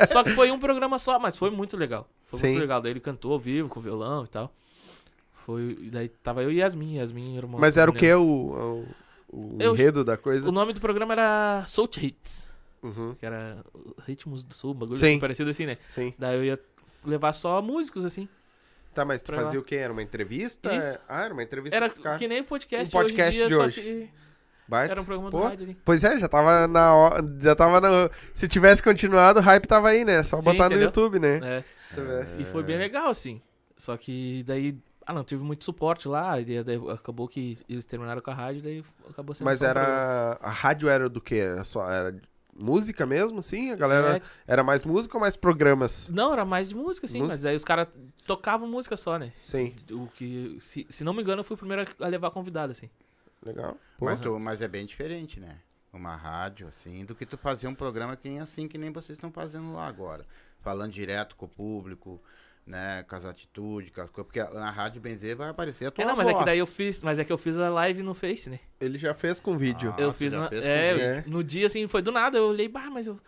Só que foi um programa só, mas foi muito legal. Foi Sim. muito legal. Daí ele cantou ao vivo, com violão e tal. Foi, e daí tava eu e Yasmin, Yasmin irmã. Mas era o que? O, o, o Eu- enredo da coisa? O nome do programa era Soul Hits, Uhum. que era Ritmos do Sul, um bagulho Sim. parecido assim, né? Sim. Daí eu ia levar só músicos, assim. Tá, mas tu fazia lá. o quê? Era uma entrevista? Isso. Ah, era uma entrevista Era que nem podcast, Um podcast hoje dia, de hoje. Baita. era um programa Pô. do rádio. Pois é, já tava na hora. Já tava no. Se tivesse continuado, o hype tava aí, né? Só Sim, botar no entendeu? YouTube, né? É. E foi bem legal, assim. Só que daí... Ah, não, tive muito suporte lá, e daí acabou que eles terminaram com a rádio, daí acabou sendo Mas era. A rádio era do quê? Era só. Era música mesmo, sim? A galera. É, Era mais música ou mais programas? Não, era mais de música, sim, Música? mas aí os caras tocavam música só, né? Sim. O que, se, se não me engano, eu fui o primeiro a levar convidado, assim. Legal. Pô. Mas, tu- mas é bem diferente, né? Uma rádio, assim, do que tu fazer um programa que nem assim, que nem vocês estão fazendo lá agora. Falando direto com o público, né? Com as atitudes, com as coisas. Porque na rádio Benzer vai aparecer a tua É, não, mas é que daí eu fiz, mas é que eu fiz a live no Face, né? Ele já fez com vídeo. Ah, eu tu fiz na, é, vídeo. eu- no dia assim, foi do nada, eu olhei, bah, mas eu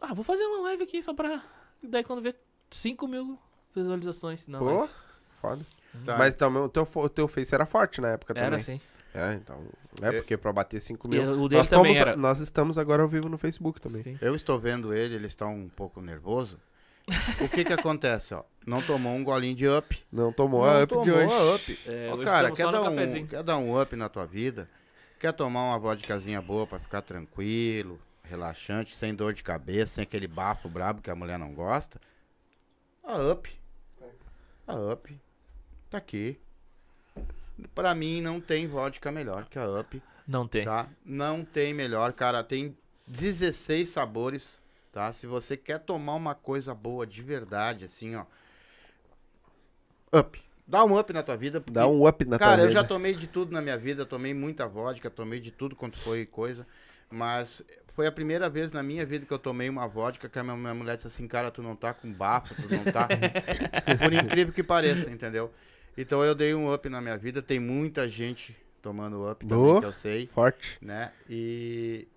Ah, vou fazer uma live aqui só pra daí quando ver 5 mil visualizações na Pô, live. foda. Tá. Mas também o teu, o teu Face era forte na época também. Era assim. É, então. É É. porque pra bater 5 E mil. o dele Nós, estamos, era. nós estamos agora ao vivo no Facebook também. Sim. Eu estou vendo ele, ele está um pouco nervoso. O que que acontece, ó? Não tomou um golinho de up. Não tomou não a up tomou de hoje. a up. É, Ó, cara, quer dar, um, quer dar um up na tua vida? Quer tomar uma vodkazinha boa pra ficar tranquilo, relaxante, sem dor de cabeça, sem aquele bafo brabo que a mulher não gosta? A up. A up. Tá aqui. Pra mim não tem vodka melhor que a up. Não tem. Tá? Não tem melhor, cara. Tem 16 sabores, tá? Se você quer tomar uma coisa boa de verdade, assim, ó. Up. Dá um up na tua vida. porque- Dá um up na Cara, tua eu já vida. tomei de tudo na minha vida. Tomei muita vodka, tomei de tudo quanto foi coisa. Mas foi a primeira vez na minha vida que eu tomei uma vodka que a minha, minha mulher disse assim, cara, tu não tá com bafo, tu não tá. Por incrível que pareça, entendeu? Então eu dei um up na minha vida. Tem muita gente tomando up também, que eu sei Forte. né? E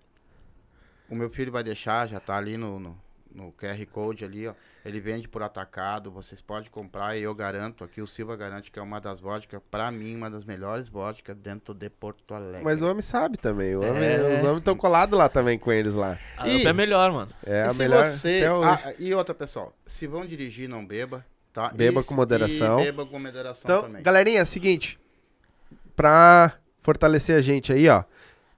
o meu filho vai deixar, já tá ali no, no, no QR Code ali, ó. Ele vende por atacado, vocês podem comprar e eu garanto, aqui o Silva garante que é uma das vodkas, pra mim, uma das melhores vodkas dentro de Porto Alegre. Mas o homem sabe também. O homem, É. Os homens estão colados lá também com eles lá. A E- up é melhor, mano. É e a se melhor. você... Ah, e outra, pessoal, se vão dirigir, não beba, tá? Beba E- com moderação. E beba com moderação Então, também. galerinha, é o seguinte. Pra fortalecer a gente aí, ó.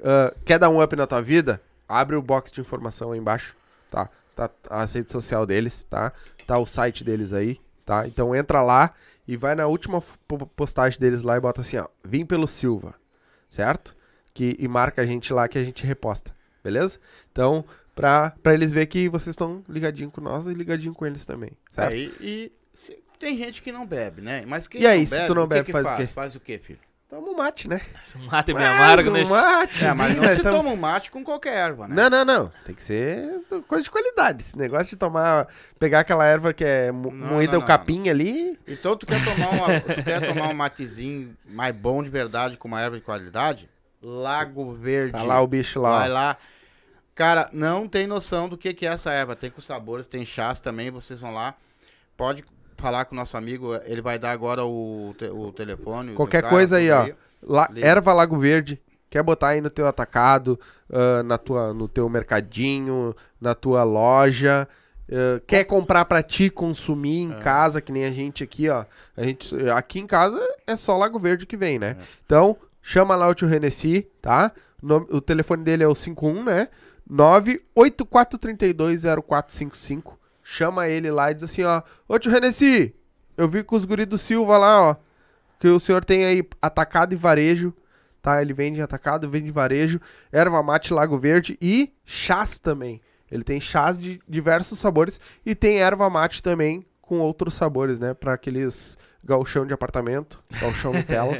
ah, quer dar um up na tua vida? Abre o box de informação aí embaixo, tá? Tá a rede social deles, tá? Tá o site deles aí, tá? Então entra lá e vai na última postagem deles lá e bota assim, ó. Vim pelo Silva, certo? Que, e marca a gente lá que a gente reposta, beleza? Então, pra, pra eles ver que vocês estão ligadinho com nós e ligadinho com eles também, certo? Aí, e se- tem gente que não bebe, né? Mas quem E aí, não se bebe, tu não o que bebe, que faz o faz? quê? Faz o quê, filho? Toma um mate, né? Mate meio amargo, um né? mate, É, mas não né? se Tamo- toma um mate com qualquer erva, né? Não, não, não. Tem que ser coisa de qualidade. Esse negócio de tomar. Pegar aquela erva que é mo- Não, moída não, o não, capim ali. Então tu quer tomar uma, tu quer tomar um matezinho mais bom de verdade com uma erva de qualidade? Lago Verde. Tá lá o bicho lá. Vai lá. Cara, não tem noção do que, que é essa erva. Tem com sabores, tem chás também, vocês vão lá. Pode falar com o nosso amigo, ele vai dar agora o, te- o telefone. Qualquer cara, coisa aí, ó. La- erva Lago Verde. Quer botar aí no teu atacado, ah, na tua, no teu mercadinho, na tua loja. ah, quer comprar pra ti consumir em É. casa, que nem a gente aqui, ó. A gente, aqui em casa é só Lago Verde que vem, né? É. Então, chama lá o tio Renessi, tá? O nome- o telefone dele é o 51, né? 984320455. Chama ele lá e diz assim, ó. Ô tio Renessi, eu vi com os guri do Silva lá, ó. Que o senhor tem aí atacado e varejo, tá? Ele vende atacado, vende varejo, erva mate Lago Verde e chás também. Ele tem chás de diversos sabores e tem erva mate também com outros sabores, né? Pra aqueles galchão de apartamento, galchão Nutella,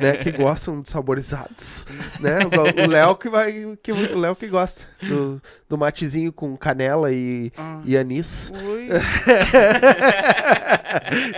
né? Que gostam de saborizados, né? O Léo que vai, que, o Léo que gosta do, do matezinho com canela e, Ah. e anis.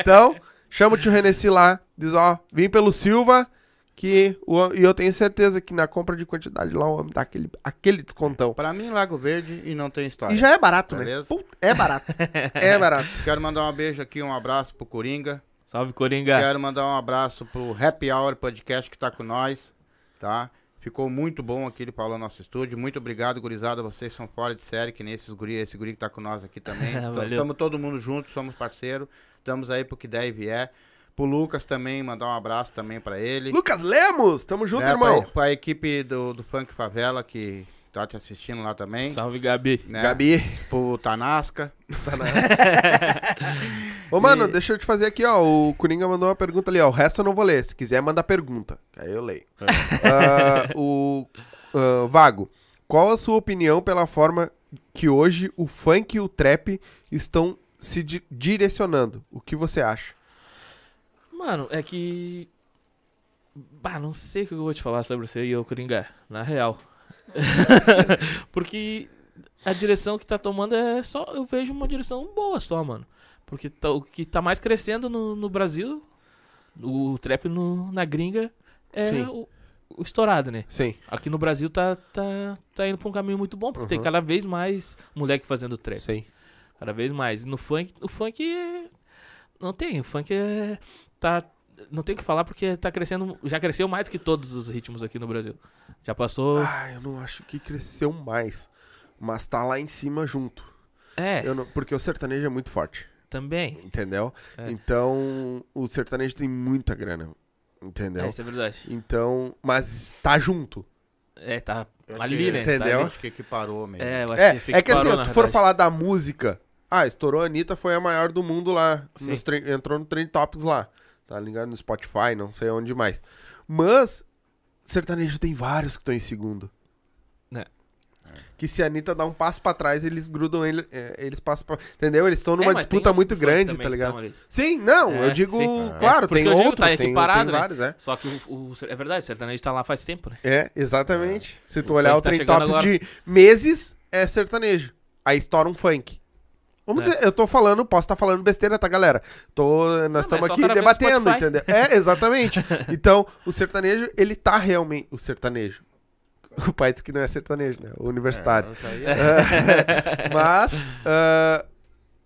Então, chama o tio Renessi lá, diz, ó, vim pelo Silva, que o, e eu tenho certeza que na compra de quantidade lá o homem dá aquele, aquele descontão. Pra mim, Lago Verde e não tem história. E já é barato, né? Beleza. Put- é barato. é barato. Quero mandar um beijo aqui, um abraço pro Coringa. Salve, Coringa. Quero mandar um abraço pro Happy Hour Podcast que tá com nós, tá? Ficou muito bom aqui ele falou no nosso estúdio. Muito obrigado, gurizada. Vocês são fora de série, que nem esses guri, esse guri que tá com nós aqui também. Então. Estamos todo mundo junto, somos parceiro. Estamos aí pro que der e vier. Pro Lucas também, mandar um abraço também pra ele. Lucas Lemos, tamo junto, né, irmão. Pra, pra equipe do, do Funk Favela que tá te assistindo lá também. Salve, Gabi. Né? Gabi. Pro Tanasca. Ô, mano, E- deixa eu te fazer aqui, ó. O Coringa mandou uma pergunta ali, ó. O resto eu não vou ler. Se quiser, manda pergunta. Que aí eu leio. Ah, o ah, Vago, qual a sua opinião pela forma que hoje o funk e o trap estão se di- direcionando? O que você acha? Mano, é que. Bah, não sei o que eu vou te falar sobre você e o Coringa, na real. Porque a direção que tá tomando é só. Eu vejo uma direção boa só, mano. Porque tá- o que tá mais crescendo no, no Brasil, o trap no- na gringa, é o, o estourado, né? Sim. Aqui no Brasil tá, tá, tá indo pra um caminho muito bom, porque tem Uhum. cada vez mais moleque fazendo trap. Sim. Cada vez mais. E no funk, o funk é- não tem, o funk é tá. Não tem o que falar porque tá crescendo. Já cresceu mais que todos os ritmos aqui no Brasil. Já passou. Ah, eu não acho que cresceu mais. Mas tá lá em cima junto. é, Eu não- porque o sertanejo é muito forte, também. entendeu? É. Então, o sertanejo tem muita grana, entendeu? É, isso é verdade. Então, mas tá junto. É, tá ali, que- né? Entendeu? Tá Acho que equiparou mesmo. É, eu acho É, que se é que assim, se tu for verdade. falar da música, ah, estourou a Anitta, foi a maior do mundo lá. Sim. nos tre- entrou no Trend Topics lá. Tá ligado? No Spotify, não sei onde mais. Mas, sertanejo tem vários que estão em segundo. É. Que se a Anitta dá um passo pra trás, eles grudam ele, é, eles passam pra. Entendeu? Eles estão numa É, tem disputa outros muito grande, tá ligado? Sim, não, É, eu digo, sim. claro, É, por isso tem eu digo, outros, tá tem, tem equiparado, né? vários, é. Só que o, o- é verdade, o sertanejo tá lá faz tempo, né? É, exatamente. Se tu O olhar o tá Topics agora. de meses, é sertanejo. Aí estoura um funk. Vamos É. ter- eu tô falando, posso estar falando besteira, tá, galera? Tô, nós estamos aqui no debatendo, entendeu? É, exatamente. então, o sertanejo, ele tá realmente. O sertanejo. O pai disse que não é sertanejo, né? O universitário. É, tá Mas,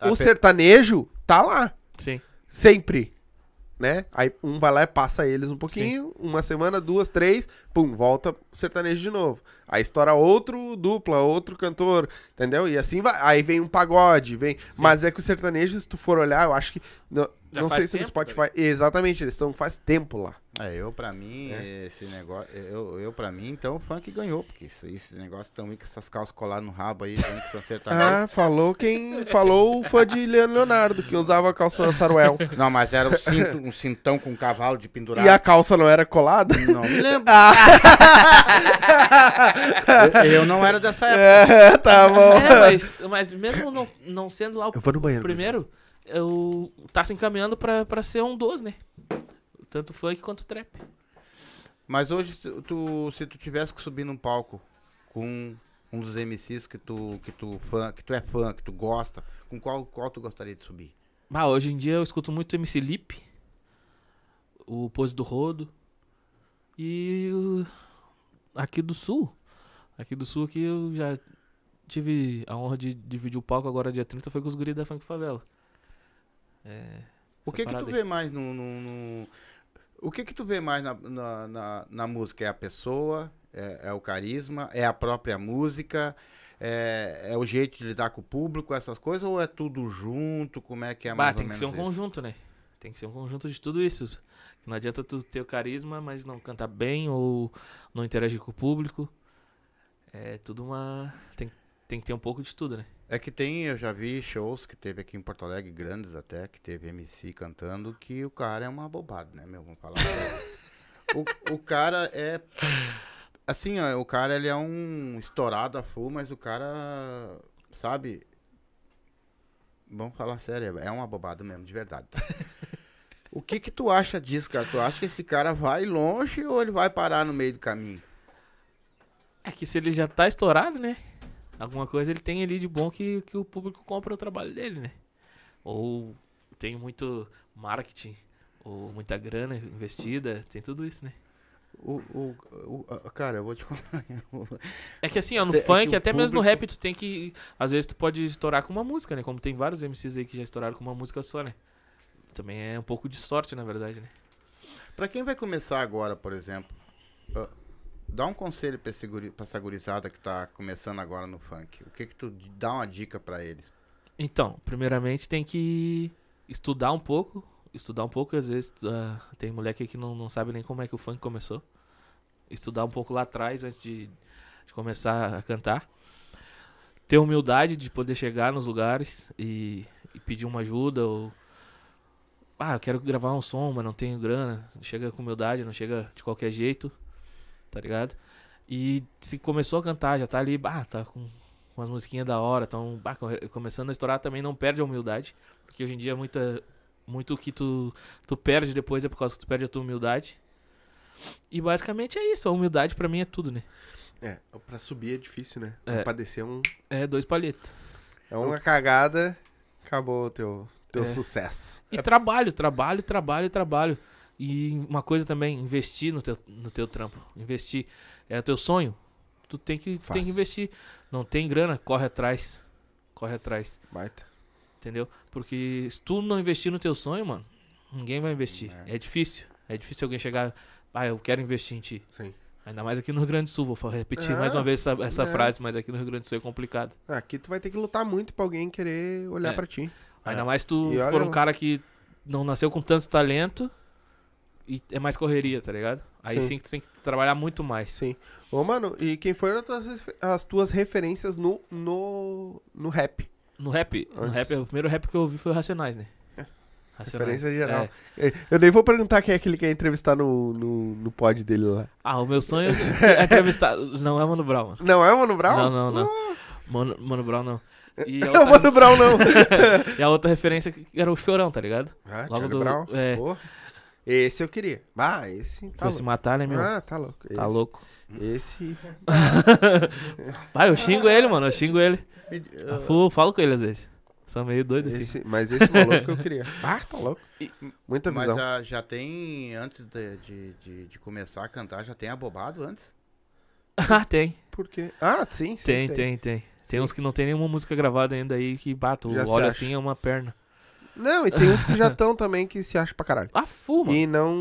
A o sertanejo tá lá. Sim. Sempre. Né? Aí um vai lá e passa eles um pouquinho, uma semana, duas, três, pum, volta o sertanejo de novo. Aí estoura outro dupla, outro cantor, entendeu? E assim vai. Aí vem um pagode, vem. Mas é que o sertanejo, se tu for olhar, eu acho que. Não, não sei se no tempo, tá Spotify. Exatamente, eles estão faz tempo lá. É, eu pra mim, É. esse negócio, eu, eu pra mim, então o funk ganhou, porque isso, esse negócio também com essas calças coladas no rabo aí, também que são sertanejos. Ah, falou quem. Falou o fã de Leonardo, que usava a calça saruel. Não, mas era um, cinto, um cintão com um cavalo de pendurado. E a calça não era colada? Não me lembro. Ah, eu, eu não era dessa época. é, tá bom. É, mas, mas mesmo não, não sendo lá o Eu vou no banheiro. primeiro, eu tá se encaminhando pra, pra ser um dos, né? Tanto funk quanto trap. Mas hoje, se tu, se tu tivesse que subir num palco com um dos MCs que tu, que tu, fã, que tu é fã, que tu gosta, com qual, qual tu gostaria de subir? Ah, hoje em dia eu escuto muito MC Lip, o Pose do Rodo e o... aqui do Sul. Aqui do Sul aqui eu já tive a honra de dividir o palco agora dia 30 foi com os guris da Funk Favela. É, O que que tu aí. vê mais no... no- no- O que que tu vê mais na, na, na, na música? É a pessoa? É, é o carisma? É a própria música? É, é o jeito de lidar com o público? Essas coisas? Ou é tudo junto? Como é que é Bah, mais tem ou que ser um isso? conjunto, né? Tem que ser um conjunto de tudo isso. Não adianta tu ter o carisma, mas não cantar bem ou não interagir com o público. É tudo uma. Tem, tem que ter um pouco de tudo, né? É que tem, eu já vi shows que teve aqui em Porto Alegre, grandes até, que teve MC cantando, que o cara é uma bobada, né, meu? Vamos falar. o, o cara é. Assim, ó, o cara ele é um estourado a full, mas o cara, sabe? Vamos falar sério, é uma bobada mesmo, de verdade. tá? o que que tu acha disso, cara? Tu acha que esse cara vai longe ou ele vai parar no meio do caminho? É que se ele já tá estourado, né? Alguma coisa ele tem ali de bom que, que o público compra o trabalho dele, né? Ou tem muito marketing, ou muita grana investida, tem tudo isso, né? O, o, o- a- cara, eu vou te contar. É que assim, ó, no É que funk, até mesmo no público- rap, tu tem que. Às vezes tu pode estourar com uma música, né? Como tem vários MCs aí que já estouraram com uma música só, né? Também é um pouco de sorte, na verdade, né? Pra quem vai começar agora, por exemplo, ah, dá um conselho pra, esse guri- pra essa gurizada que tá começando agora no funk. O que que tu dá uma dica pra eles? Então, primeiramente tem que estudar um pouco. Estudar um pouco, às vezes ah, tem moleque que não, não sabe nem como é que o funk começou. Estudar um pouco lá atrás antes de, de começar a cantar. Ter humildade de poder chegar nos lugares e, e pedir uma ajuda ou. Ah, eu quero gravar um som, mas não tenho grana. Chega com humildade, não chega de qualquer jeito. Tá ligado? E se começou a cantar, já tá ali, bah, tá com umas musiquinhas da hora, tão bah, começando a estourar também, não perde a humildade. Porque hoje em dia muita, muito o que tu, tu perde depois é por causa que tu perde a tua humildade. E basicamente é isso, a humildade pra mim é tudo, né? É, pra subir é difícil, né? É. Pra descer é um, É dois palhetos. é uma cagada, acabou o teu, teu É. sucesso. E trabalho, trabalho, trabalho, trabalho. E uma coisa também, investir no teu, no teu trampo. Investir. É o teu sonho. Tu tem que, tu tem que investir. Não tem grana, corre atrás. Corre atrás. Baita. Entendeu? Porque se tu não investir no teu sonho, mano, Ninguém vai investir. É. É difícil. É difícil alguém chegar. Ah, eu quero investir em ti. Sim. Ainda mais aqui no Rio Grande do Sul. Vou repetir É, mais uma vez essa, essa é. frase, mas aqui no Rio Grande do Sul é complicado. Aqui tu vai ter que lutar muito pra alguém querer olhar É. pra ti. Ainda mais tu E olha for um cara que não nasceu com tanto talento e é mais correria, tá ligado? Aí Sim. sim, que tu tem que trabalhar muito mais. Sim. Ô, mano, e quem foram as tuas, as tuas referências no, no, no rap? No rap, no Antes. rap, o primeiro rap que eu ouvi foi o Racionais, né? Racionais. Referência geral. É. É, Eu nem vou perguntar quem é aquele que quer entrevistar no, no, no pod dele lá. Ah, o meu sonho é entrevistar. Não é Mano Brown, mano. Não é o Mano Brown? Não, não, não. Mano, Mano Brown não. E a, Não é o outra, Mano Brown, não. e a outra referência era o Chorão, tá ligado? Ah, Logo Charlie do- Brown? é. Pô. Esse eu queria. Ah, esse tá Foi se matar, né, meu? Ah, tá louco. tá Esse- louco. Esse... Vai, eu xingo ele, mano. Eu xingo ele. Me- Eu falo com ele às vezes. Sou meio doido assim. esse- Mas esse maluco eu queria. Ah, tá louco. Muita Mas visão. já, já tem, antes de, de, de, de começar a cantar, já tem abobado antes? ah, tem. Por quê? Ah, sim, sim. Tem, tem, tem. Tem uns que não tem nenhuma música gravada ainda aí que bato. Olha assim, é uma perna. Não, e tem uns que já estão também que se acham pra caralho. Ah, fuma. E não,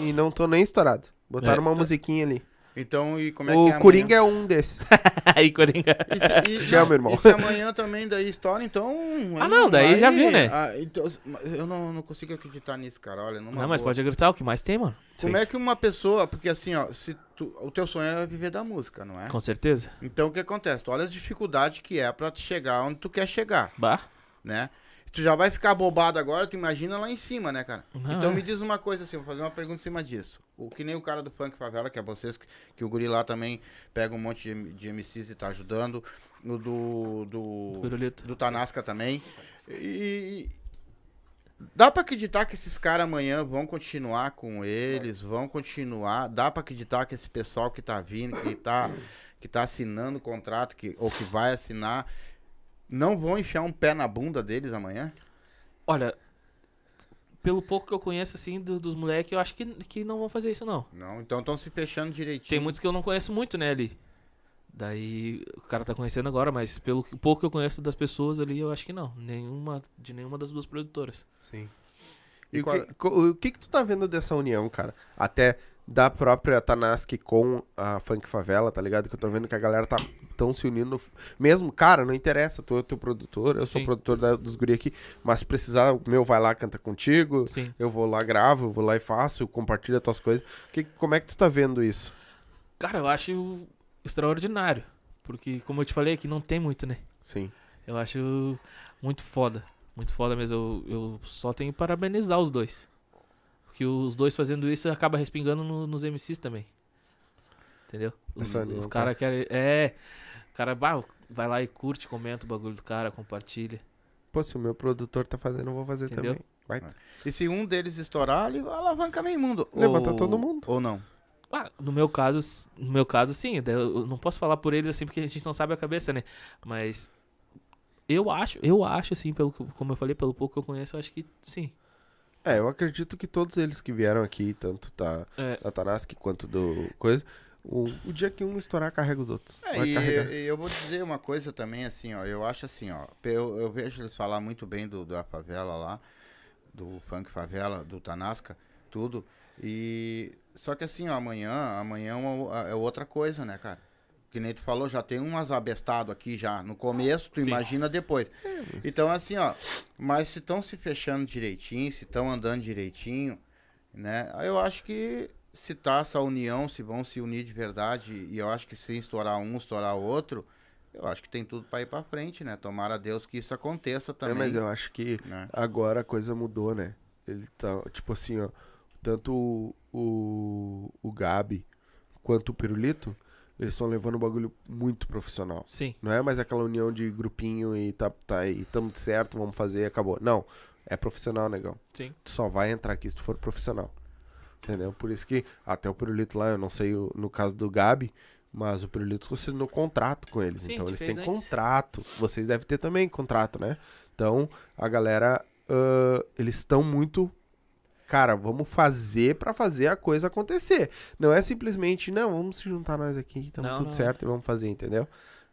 e não tô nem estourado. Botaram É. uma musiquinha ali. Então, e como é o que é Coringa é um desses. aí, Coringa. E se, e, Já, meu irmão. E se amanhã também daí estoura, então. Ah, não, daí já viu, né? Ah, então, eu não, não consigo acreditar nisso, cara. Olha, numa Não, mas boa. pode acreditar o que mais tem, mano. Como é que uma pessoa. Porque assim, ó, se tu- o teu sonho é viver da música, não é? Com certeza. Então o que acontece? Tu olha as dificuldades que é pra te chegar onde tu quer chegar, Bah. né? Tu já vai ficar bobado agora, tu imagina lá em cima, né, cara? Não, então é. me diz uma coisa assim, vou fazer uma pergunta em cima disso. O que nem o cara do Funk Favela, que é vocês, que, que o guri lá também pega um monte de, de MCs e tá ajudando. O do. do Pirulito. do Tanasca também. E dá pra acreditar que esses caras amanhã vão continuar com eles, vão continuar. Dá pra acreditar que esse pessoal que tá vindo, que tá, que tá assinando o contrato, que, ou que vai assinar, não vão enfiar um pé na bunda deles amanhã? Olha, pelo pouco que eu conheço, assim, do- dos moleques, eu acho que, que não vão fazer isso, não. Não, então estão se fechando direitinho. Tem muitos que eu não conheço muito, né, ali. Daí, o cara tá conhecendo agora, mas pelo que- pouco que eu conheço das pessoas ali, eu acho que não. Nenhuma, de nenhuma das duas produtoras. Sim. E E o qual- que, o que que tu tá vendo dessa união, cara? Até da própria Tanaski com a Funk Favela, tá ligado? Que eu tô vendo que a galera tá tão se unindo. Mesmo, cara, não interessa, tu é teu produtor, eu sou Sim. produtor da- dos guri aqui, mas se precisar, o meu vai lá, canta contigo, Sim. eu vou lá, gravo, eu vou lá e faço, eu compartilho as tuas coisas. Que, como é que tu tá vendo isso? Cara, eu acho extraordinário. Porque, como eu te falei, aqui não tem muito, né? Sim. Eu acho muito foda. Muito foda mesmo. Eu, eu só tenho que parabenizar os dois. Porque os dois fazendo isso acaba respingando no- nos MCs também. Entendeu? Os, os tá? caras querem. É. O cara bah, vai lá e curte, comenta o bagulho do cara, compartilha. Pô, se o meu produtor tá fazendo, eu vou fazer Entendeu? também. Vai. E se um deles estourar, ele alavanca meio mundo. Levanta Ou- todo mundo. Ou não? Ah, no meu caso, no meu caso, sim. Eu não posso falar por eles assim porque a gente não sabe a cabeça, né? Mas eu acho, eu acho assim, pelo que- como eu falei, pelo pouco que eu conheço, eu acho que sim. É, eu acredito que todos eles que vieram aqui, tanto da, É, da Tanaski quanto do coisa, o, o dia que um estourar, carrega os outros. É, e eu, e eu vou dizer uma coisa também, assim, ó. Eu acho assim, ó. Eu, eu vejo eles falar muito bem do, da favela lá, do funk favela, do Tanasca, tudo. E. Só que assim, ó, amanhã, amanhã é uma- é outra coisa, né, cara? Que nem tu falou, já tem umas abestado aqui já no começo, tu Sim. imagina depois. Então, assim, ó, mas se estão se fechando direitinho, se estão andando direitinho, né? Eu acho que se tá essa união, se vão se unir de verdade, e eu acho que se estourar um, estourar o outro, eu acho que tem tudo pra ir pra frente, né? Tomara a Deus que isso aconteça É, também. mas eu acho que né? agora a coisa mudou, né? Ele tá, tipo assim, ó, tanto o, o, o Gabi quanto o Pirulito, eles estão levando um bagulho muito profissional. sim. Não é mais aquela união de grupinho e tá, tá aí, tamo certo, vamos fazer e acabou. Não, é profissional, negão. Sim. Tu só vai entrar aqui se tu for profissional. Entendeu? Por isso que até o Pirulito lá, eu não sei o- no caso do Gabi, mas o Pirulito assinou contrato com eles. Sim, então eles têm antes. contrato. Vocês devem ter também contrato, né? Então a galera, ah, eles estão muito. Cara, vamos fazer pra fazer a coisa acontecer. Não é simplesmente, não, vamos se juntar nós aqui, estamos tudo não. certo e vamos fazer, entendeu?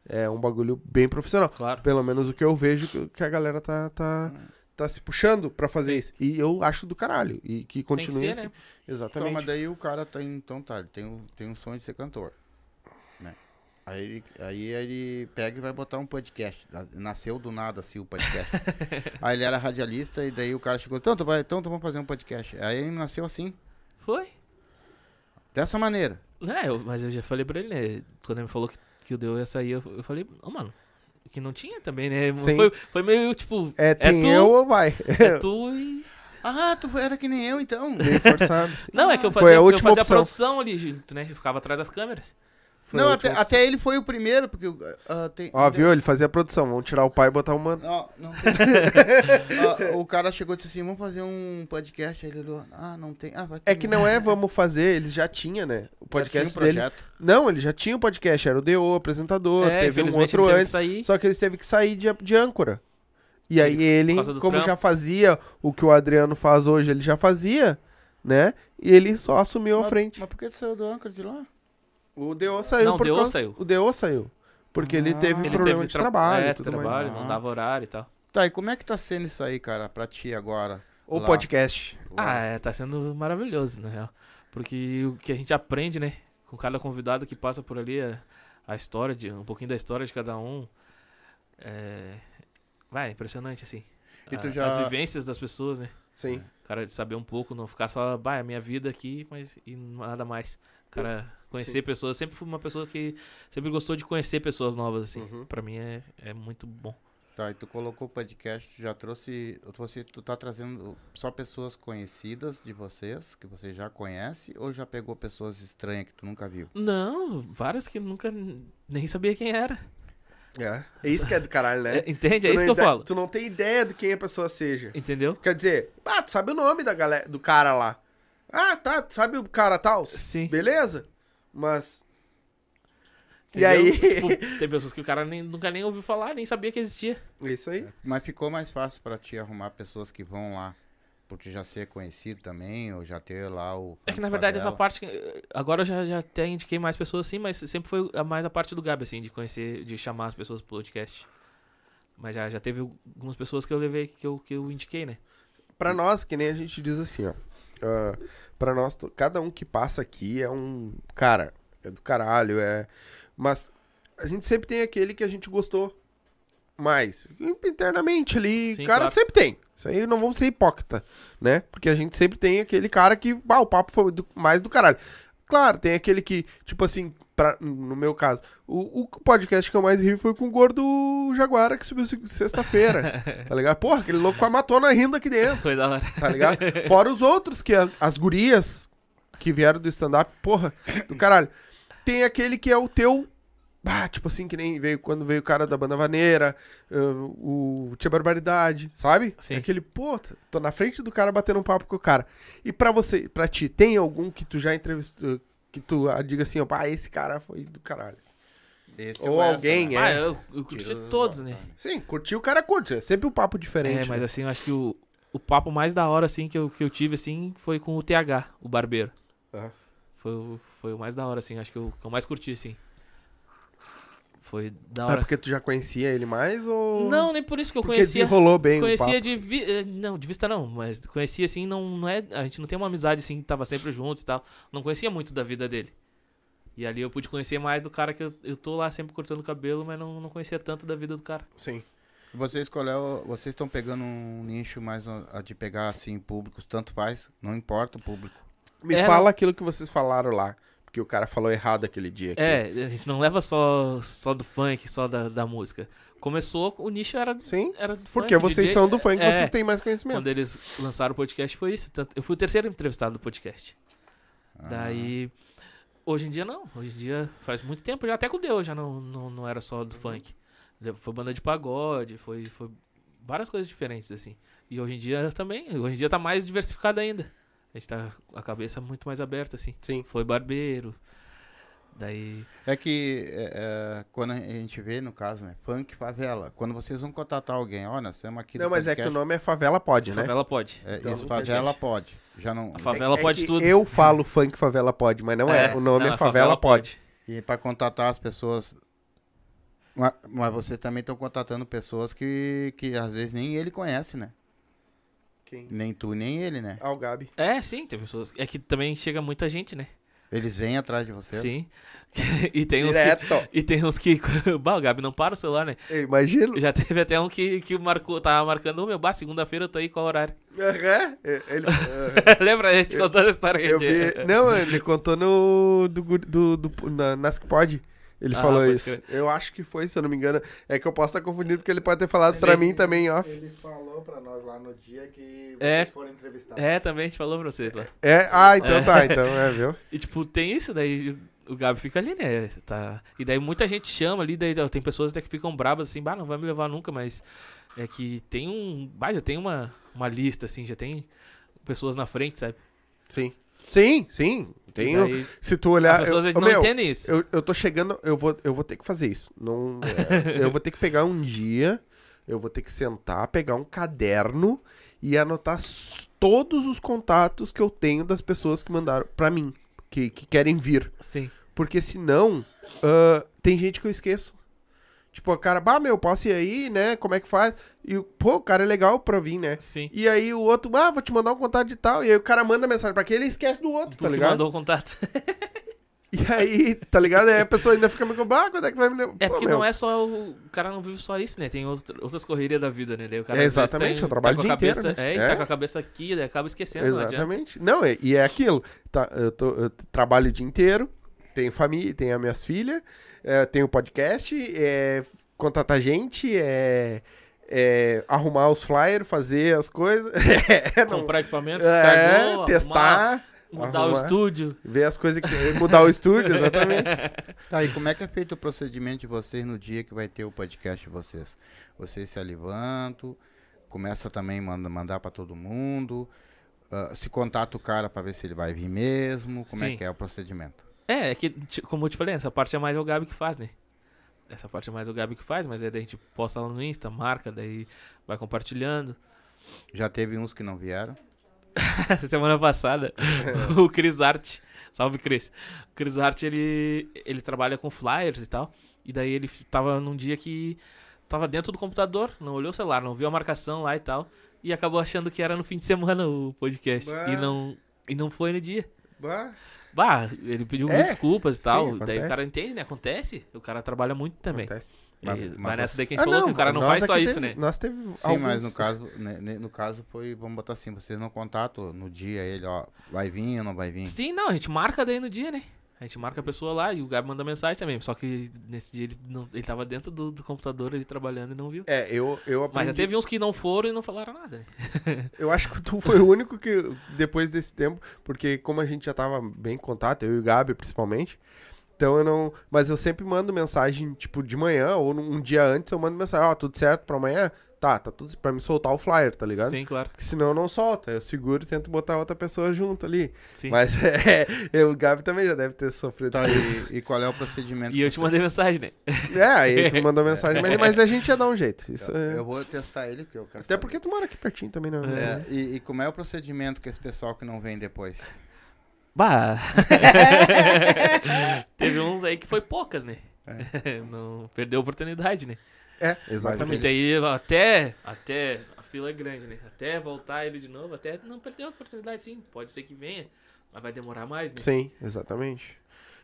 É um bagulho bem profissional. Claro. Pelo menos o que eu vejo que- a galera tá, tá, tá se puxando pra fazer isso. E eu acho do caralho. E que Tem que continue ser, assim. né? Então, Exatamente. mas daí o cara tem, então tá, ele tem, um- tem um sonho de ser cantor. Né? Aí, ele- aí ele pega e vai botar um podcast. Na- Nasceu do nada assim o podcast. aí ele era radialista e daí o cara chegou, então, vai, então tu vamos fazer um podcast. Aí ele nasceu assim, Foi. dessa maneira. É, eu- mas eu já falei pra ele, né? Quando ele me falou que, que o Deu ia sair, eu, eu falei, não, mano, que não tinha também, né? Sim. Foi, foi meio tipo, É, tem tu, eu ou vai? é tu e. Ah, tu era que nem eu então. Meio forçado. Não, é que eu Foi fazia, a eu última fazia a produção ali junto, né? Eu ficava atrás das câmeras. Foi Não, a até, até ele foi o primeiro, porque ah, tem. Ó, viu? Ele fazia a produção. Vamos tirar o pai e botar uma. Não, não tem. Ah, o cara chegou e disse assim: vamos fazer um podcast. Aí ele olhou, ah, não tem. Ah, vai ter É que não é vamos fazer, eles já tinha, né? O podcast Já tinha um dele. projeto. Não, ele já tinha o podcast, era o DO, apresentador, é, teve um outro ele que antes. Só que ele teve que sair de, de âncora. E aí Ele- ele, como trampo. já fazia o que o Adriano faz hoje, ele já fazia, né? E ele só assumiu a Mas- frente. Mas por que tu saiu do âncora de lá? O DO saiu Não, o por DO causa- saiu. O DO saiu. Porque ele Ah. teve Ele Ele problema teve de tra- trabalho é, trabalho, mais. não dava horário e tal. Tá, e como é que tá sendo isso aí, cara, pra ti agora? O Lá. podcast. Ah, é, tá sendo maravilhoso, na real. Porque o que a gente aprende, né? Com cada convidado que passa por ali, a, a história, de, um pouquinho da história de cada um. É. Vai, é impressionante, assim. E tu A- já- As vivências das pessoas, né? Sim. O cara de saber um pouco, não ficar só, bah, é a minha vida aqui, mas e nada mais. O cara conhecer Sim. pessoas. Sempre fui uma pessoa que sempre gostou de conhecer pessoas novas, assim. Uhum. Pra mim é, é muito bom. Tá, e tu colocou o podcast, já trouxe. Você, tu tá trazendo só pessoas conhecidas de vocês, que você já conhece, ou já pegou pessoas estranhas que tu nunca viu? Não, várias que nunca nem sabia quem era. É. É isso que é do caralho, né? É, entende? É Tu isso não que eu falo. Tu não tem ideia de quem a pessoa seja. Entendeu? Quer dizer, ah, tu sabe o nome da galera, do cara lá. Ah, tá, tu sabe o cara tal? Sim. Beleza? Mas. E Entendeu? aí? Tipo, tem pessoas que o cara nem, nunca nem ouviu falar, nem sabia que existia. Isso aí. Mas ficou mais fácil pra ti arrumar pessoas que vão lá, por tu já ser conhecido também, ou já ter lá o. É que na verdade essa parte. que- Agora eu já, já até indiquei mais pessoas assim, mas sempre foi a mais a parte do Gabi, assim, de conhecer, de chamar as pessoas pro podcast. Mas já, já teve algumas pessoas que eu levei, que eu, que eu indiquei, né? Pra nós, que nem a gente diz assim, ó. ah, pra nós, cada um que passa aqui é um. Cara, é do caralho, é. Mas a gente sempre tem aquele que a gente gostou mais. Internamente ali, Sim, cara, claro. sempre tem. Isso aí não vamos ser hipócrita, né? Porque a gente sempre tem aquele cara que, bah, o papo foi do- mais do caralho. Claro, tem aquele que, tipo assim, pra, no meu caso, o, o podcast que eu mais ri foi com o gordo Jaguara que subiu se- sexta-feira, tá ligado? Porra, aquele louco com a matona rindo aqui dentro Foi da hora. tá ligado? Fora os outros, que a- as gurias que vieram do stand-up, porra, do caralho. Tem aquele que é o teu. Ah, tipo assim, que nem veio quando veio o cara da banda vaneira, ah, o Tia Barbaridade, sabe? Sim. É Aquele, pô, tô na frente do cara batendo um papo com o cara. E pra você, pra ti, tem algum que tu já entrevistou, que tu ah, diga assim, ó, pá, esse cara foi do caralho. Esse Ou é o essa, alguém, né? é. Ah, eu, eu curti todos, né? Sim, curtiu o cara curte, é sempre um papo diferente. É, mas né? assim, eu acho que o, o papo mais da hora, assim, que eu, que eu tive, assim, foi com o TH, o barbeiro. Aham. Foi, o- foi o mais da hora, assim, acho que eu, que eu mais curti, assim. Foi da Ah, hora. porque tu já conhecia ele mais ou. Não, nem por isso que eu porque conhecia. desenrolou bem o Conhecia papo. de vi... eh, não, de vista não, mas conhecia assim, não, não é, a gente não tem uma amizade assim, que tava sempre junto e tal. Não conhecia muito da vida dele. E ali eu pude conhecer mais do cara que eu, eu tô lá sempre cortando o cabelo, mas não, não conhecia tanto da vida do cara. Sim. Vocês qual é vocês estão pegando um nicho mais de pegar assim públicos, tanto faz, não importa o público. Me É, fala aquilo que vocês falaram lá. Porque o cara falou errado aquele dia. aqui. É, a gente não leva só, só do funk, só da, da música. Começou, o nicho era, Sim. era do Porque funk, vocês DJ, são do funk, é, vocês têm mais conhecimento. Quando eles lançaram o podcast foi isso. Tanto- eu fui o terceiro entrevistado do podcast. Ah, Daí. Hoje em dia não. Hoje em dia faz muito tempo já. Até com o Deus já não, não, não era só do funk. Foi banda de pagode, foi, foi várias coisas diferentes, assim. E hoje em dia também. Hoje em dia tá mais diversificado ainda. A gente tá com a cabeça muito mais aberta, assim. Sim. Foi barbeiro. Daí. É que é, é, quando a gente vê, no caso, né, funk favela, quando vocês vão contratar alguém, olha, nós estamos aqui Não, mas é que o podcast, nome é Favela Pode, né? Favela pode. é, Então, isso, o favela podcast. pode. Já não. A favela É pode que tudo. Eu falo funk Favela Pode, mas não é. O nome não, é a Favela, Pode. E para contratar as pessoas. Mas, mas vocês também estão contratando pessoas que, que às vezes nem ele conhece, né? Quem? Nem tu, nem ele, né? Ah, o Gabi. É, sim, tem pessoas. É que também chega muita gente, né? Eles vêm atrás de você. Sim. e tem uns que. Direto. E tem uns que. bah, o Gabi não para o celular, né? Eu imagino. Já teve até um que, que marcou, tava marcando, ô meu, bah, segunda-feira eu tô aí, qual horário? Aham. Ele, aham. Lembra? A gente contou essa história eu vi. Não, ele contou no. Do, do, do, na, nas que pode. Ele Ah, falou isso. crer. Eu acho que foi, se eu não me engano. É que eu posso estar confundindo, porque ele pode ter falado pra Sim. mim também, ó. Ele falou pra nós lá no dia que É. vocês foram entrevistados. É, também a gente falou pra vocês lá. É, ah, então É. tá, então, é, viu? E tipo, tem isso, daí o Gabi fica ali, né? Tá... E daí muita gente chama ali, daí tem pessoas até que ficam brabas assim, bah, não vai me levar nunca, mas é que tem um. Bah, já tem uma, uma lista, assim, já tem pessoas na frente, sabe? Sim. Sim, sim. Tenho. daí Se tu olhar. as pessoas eu, não meu, entendem isso. Eu, eu tô chegando, eu vou, eu vou ter que fazer isso. Não, é, eu vou ter que pegar um dia, eu vou ter que sentar, pegar um caderno e anotar todos os contatos que eu tenho das pessoas que mandaram pra mim, que, que querem vir. Sim. Porque senão, ah, tem gente que eu esqueço. Tipo, o cara, bah, meu, posso ir aí, né? Como é que faz? E, pô, o cara é legal pra vir, né? Sim. E aí o outro, ah, vou te mandar um contato de tal. E aí o cara manda mensagem pra aquele e esquece do outro, Tu tá que ligado? mandou o contato. E aí, tá ligado? Aí a pessoa ainda fica me cobrando, ah, quando é que vai me levar? É porque meu, não é só. O, o cara não vive só isso, né? Tem outra- outras correrias da vida, né? Daí o cara É, exatamente, tem- um trabalho tá o dia cabeça, inteiro, né? É, e É. tá com a cabeça aqui, daí acaba esquecendo. não. Exatamente. Não, é- e é aquilo. Tá, eu, tô, eu trabalho o dia inteiro, tenho família, tenho as minhas filhas, é, tenho podcast, é, contratar gente, é, é, arrumar os flyers, fazer as coisas. É, não- Comprar equipamento, é, descargou, arrumar, testar, mudar o arrumar. estúdio. ver as coisas que. Mudar o estúdio, exatamente. Tá, e como é que é feito o procedimento de vocês no dia que vai ter o podcast de vocês? Vocês se levantam, começa também a manda, mandar pra todo mundo, ah, se contata o cara pra ver se ele vai vir mesmo, como é Sim. que é o procedimento? É, é que, como eu te falei, essa parte é mais o Gabi que faz, né? Essa parte é mais o Gabi que faz, mas aí daí a gente posta lá no Insta, marca, daí vai compartilhando. Já teve uns que não vieram? Semana passada, o Cris Art, salve Cris. O Cris Art, ele, ele trabalha com flyers e tal. E daí ele tava num dia que tava dentro do computador, não olhou o celular, não viu a marcação lá e tal. E acabou achando que era no fim de semana o podcast. Bah. E não, e não foi no dia. Bah, Bah, ele pediu É, desculpas e tal. sim, daí o cara entende, né? Acontece. O cara trabalha muito também. acontece. Mas- mas mas nessa daí que a gente falou que o cara não faz só aqui isso, teve- né? Nós teve Sim, mas no alguns- caso, né, né, no caso foi, vamos botar assim, vocês não contatam no dia ele, ó, vai vir ou não vai vir? Sim, não, a gente marca daí no dia, né? A gente marca a pessoa lá e o Gabi manda mensagem também. Só que nesse dia ele, não, ele tava dentro do, do computador ali trabalhando e não viu. É, eu, eu Mas já aprendi- teve uns que não foram e não falaram nada, né? Eu acho que tu foi o único que, depois desse tempo, porque como a gente já tava bem em contato, eu e o Gabi principalmente, então eu não. Mas eu sempre mando mensagem, tipo, de manhã, ou um dia antes eu mando mensagem, ó, tudo certo pra amanhã? Tá, tá tudo pra me soltar o flyer, tá ligado? Sim, claro. Porque senão eu não solto, eu seguro e tento botar outra pessoa junto ali. Sim. Mas é, eu- o Gabi também já deve ter sofrido Tá, isso. e, e qual é o procedimento? E eu te mandei mensagem, né? É, aí tu mandou mensagem, mas, mas a gente ia dar um jeito. Isso Eu, é... eu vou testar ele, porque eu quero Até saber. porque tu mora aqui pertinho também, não. É, e, e como é o procedimento que esse pessoal que não vem depois? Bah. Teve uns aí que foi poucas, né? não perdeu a oportunidade, né? É, E exatamente. daí até, até a fila é grande, né? Até voltar ele de novo, até não perdeu a oportunidade, sim. Pode ser que venha, mas vai demorar mais, né? Sim, exatamente.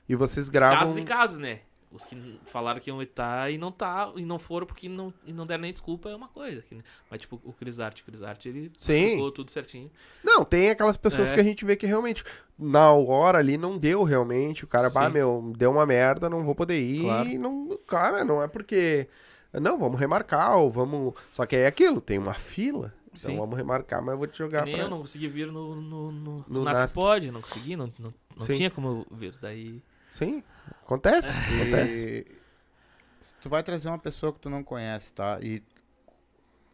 E vocês gravam. Casos e casos, né? Os que falaram que iam estar e não tá, e não foram porque não, e não deram nem desculpa é uma coisa. que- mas tipo, o Cris Art, o Cris Art, ele Sim. explicou tudo certinho. Não, tem aquelas pessoas É. que a gente vê que realmente na hora ali não deu realmente. O cara, bah, meu, deu uma merda, não vou poder ir. Claro. E não, cara, não é porque. Não, vamos remarcar, ou vamos. Só que é aquilo, tem uma fila. Então Sim. vamos remarcar, mas eu vou te jogar nem pra. eu não consegui vir no, no, no, No no Nasc Nasc. Pod, não consegui, não, não, não Sim. tinha como eu vir. Daí. Sim, acontece. acontece. E tu vai trazer uma pessoa que tu não conhece, tá? E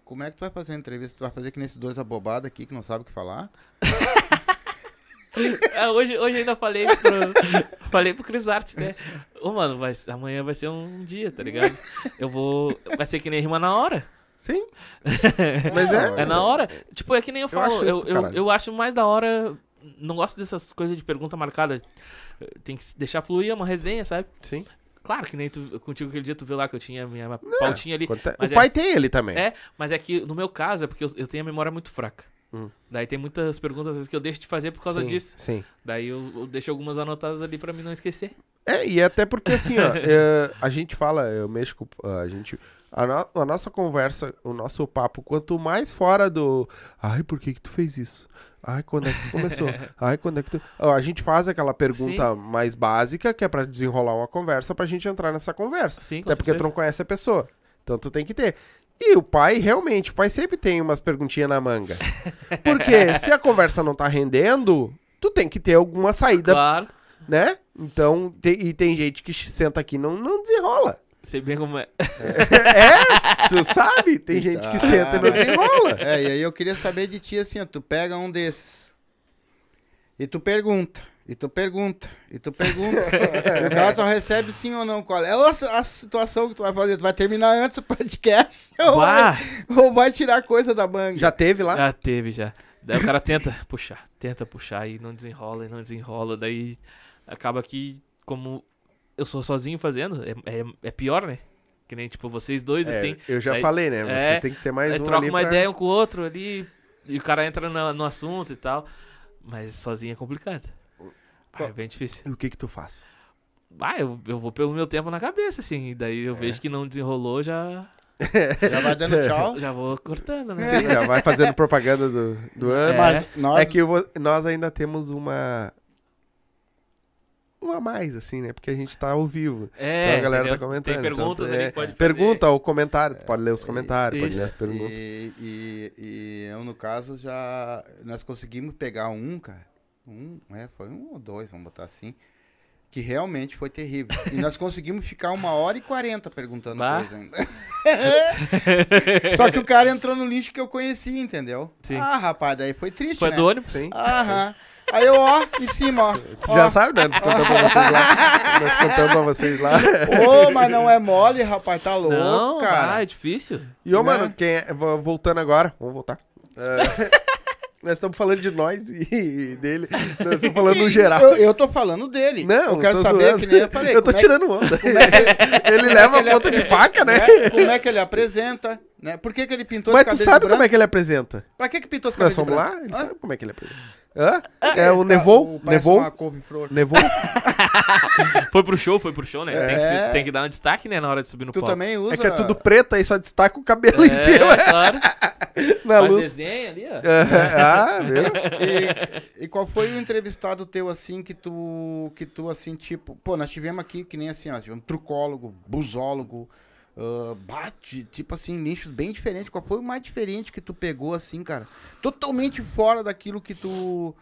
como é que tu vai fazer uma entrevista? Tu vai fazer que nesses dois abobados aqui que não sabe o que falar? É, hoje, hoje ainda falei pro, falei pro Cris Art, né? Ô, mano, vai, amanhã vai ser um dia, tá ligado? Eu vou. Vai ser que nem rima na hora. Sim. Mas é. É na hora. Tipo, é que nem eu falo. acho Eu, isso do eu, caralho. eu acho mais da hora. Não gosto dessas coisas de pergunta marcada. Tem que deixar fluir é uma resenha, sabe? Sim. Claro que nem tu, contigo aquele dia tu viu lá que eu tinha minha pautinha ali. O é- pai tem ele também. É, mas é que no meu caso é porque eu, eu tenho a memória muito fraca. Hum. Daí tem muitas perguntas às vezes que eu deixo de fazer por causa sim, disso. Sim. Daí eu, eu deixo algumas anotadas ali pra mim não esquecer. É, e até porque assim, ó, é, a gente fala, eu mexo com. A gente. A, no- a nossa conversa, o nosso papo, quanto mais fora do. Ai, por que que tu fez isso? Ai, quando é que tu começou? Ai, quando é que tu. A gente faz aquela pergunta mais básica, que é pra desenrolar uma conversa, pra gente entrar nessa conversa. Sim, com Até porque tu certeza. não conhece a pessoa. Então tu tem que ter. E o pai, realmente, o pai sempre tem umas perguntinhas na manga. Porque se a conversa não tá rendendo, tu tem que ter alguma saída, Claro. né? Então, te- e tem gente que senta aqui e não, não desenrola. Sei bem como é. É, tu sabe? Tem gente que senta e não desenrola. É, e aí eu queria saber de ti assim, ó, tu pega um desses e tu pergunta, e tu pergunta, e tu pergunta. e o cara só recebe sim ou não. Qual é a, a situação que tu vai fazer? Tu vai terminar antes do podcast ou vai, ou vai tirar coisa da manga? Já teve lá? já teve, já. Daí o cara tenta puxar, tenta puxar e não desenrola, e não desenrola. Daí acaba que, como eu sou sozinho fazendo, é, é, é pior, né? Que nem, tipo, vocês dois, É, assim. eu já daí- falei, né? Você é, tem que ter mais Aí um troca ali uma pra- ideia um com o outro ali, e o cara entra no, no assunto e tal. Mas sozinho é complicado. Ah, é bem difícil. E o que que tu faz? Ah, eu, eu vou pelo meu tempo na cabeça, assim. E daí eu vejo que não desenrolou, já, Já vai dando tchau. já vou cortando, né? Sim, já vai fazendo propaganda do, do ano. É. Mas nós, É que eu vou- nós ainda temos uma. Um a mais, assim, né? Porque a gente tá ao vivo. É, Então a galera entendeu? tá comentando. Tem perguntas então, ali é, que pode fazer. Pergunta ou comentário. Tu pode ler os comentários, pode Isso. ler as perguntas. e, e, e eu, no caso, já. Nós conseguimos pegar um, cara. Um, é, foi um ou dois, vamos botar assim. Que realmente foi terrível. E nós conseguimos ficar uma hora e quarenta perguntando Bah. coisa ainda. Só que o cara entrou no lixo que eu conheci, entendeu? Sim. Ah, rapaz, daí foi triste, Foi né? do ônibus? Sim. Aham. Aí eu, ó, em cima, ó. Tu ó. já sabe, né? Nós contamos pra vocês lá. Nós contamos pra vocês lá. Ô, mas não é mole, rapaz, tá louco, Não, cara. ah, é difícil. E, ô, Né? mano, quem é- vo- voltando agora, vamos voltar. É, nós estamos falando de nós e dele. Nós estamos falando no geral. Eu, eu tô falando dele. Não, eu quero saber, zoando. que nem eu falei. Eu tô é- tirando onda. é ele- Ele é leva ele a ponta de faca, né? Como é que ele apresenta, né? Por que, que ele pintou Mas tu sabe branco? como é que ele apresenta? Pra que que pintou esse Nós cabelo de fomos lá, ele Hã? sabe como é que ele apresenta. Hã? É, Esse o cara- Nevou, Nevou. Nevou. Foi pro show, foi pro show, né? Tem, que, É. se- tem que dar um destaque, né, na hora de subir no Tu palco. também usa... É que é tudo preto, aí só destaca o cabelo em É, cima, claro. na Faz luz. desenho ali, ó. ah, viu? E, e qual foi o entrevistado teu, assim, que tu, que tu, assim, tipo... Pô, nós tivemos aqui, que nem assim, ó, tivemos trucólogo, busólogo, ah, bate, tipo assim, nichos bem diferentes. Qual foi o mais diferente que tu pegou, assim, cara? Totalmente fora daquilo que tu...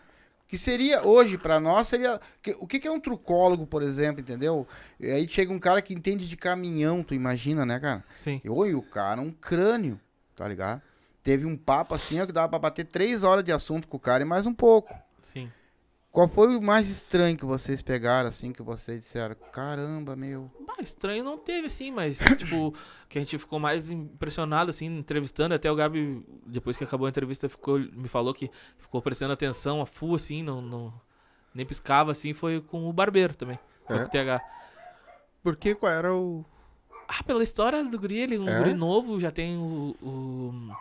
Que seria, hoje, pra nós, seria... que- o que, que é um trucólogo, por exemplo, entendeu? E aí chega um cara que entende de caminhão, tu imagina, né, cara? Sim. Oi, o cara, um crânio, tá ligado? Teve um papo assim, ó, que dava pra bater três horas de assunto com o cara e mais um pouco. Sim. Qual foi o mais estranho que vocês pegaram, assim, que vocês disseram? Caramba, meu. Ah, estranho não teve, assim, mas, tipo, que a gente ficou mais impressionado, assim, entrevistando. Até o Gabi, depois que acabou a entrevista, ficou, me falou que ficou prestando atenção a full, assim, não, não, nem piscava, assim, foi com o barbeiro também. Foi É? com o TH. Porque qual era o. Ah, pela história do guri, ele é um É? guri novo, já tem o, o-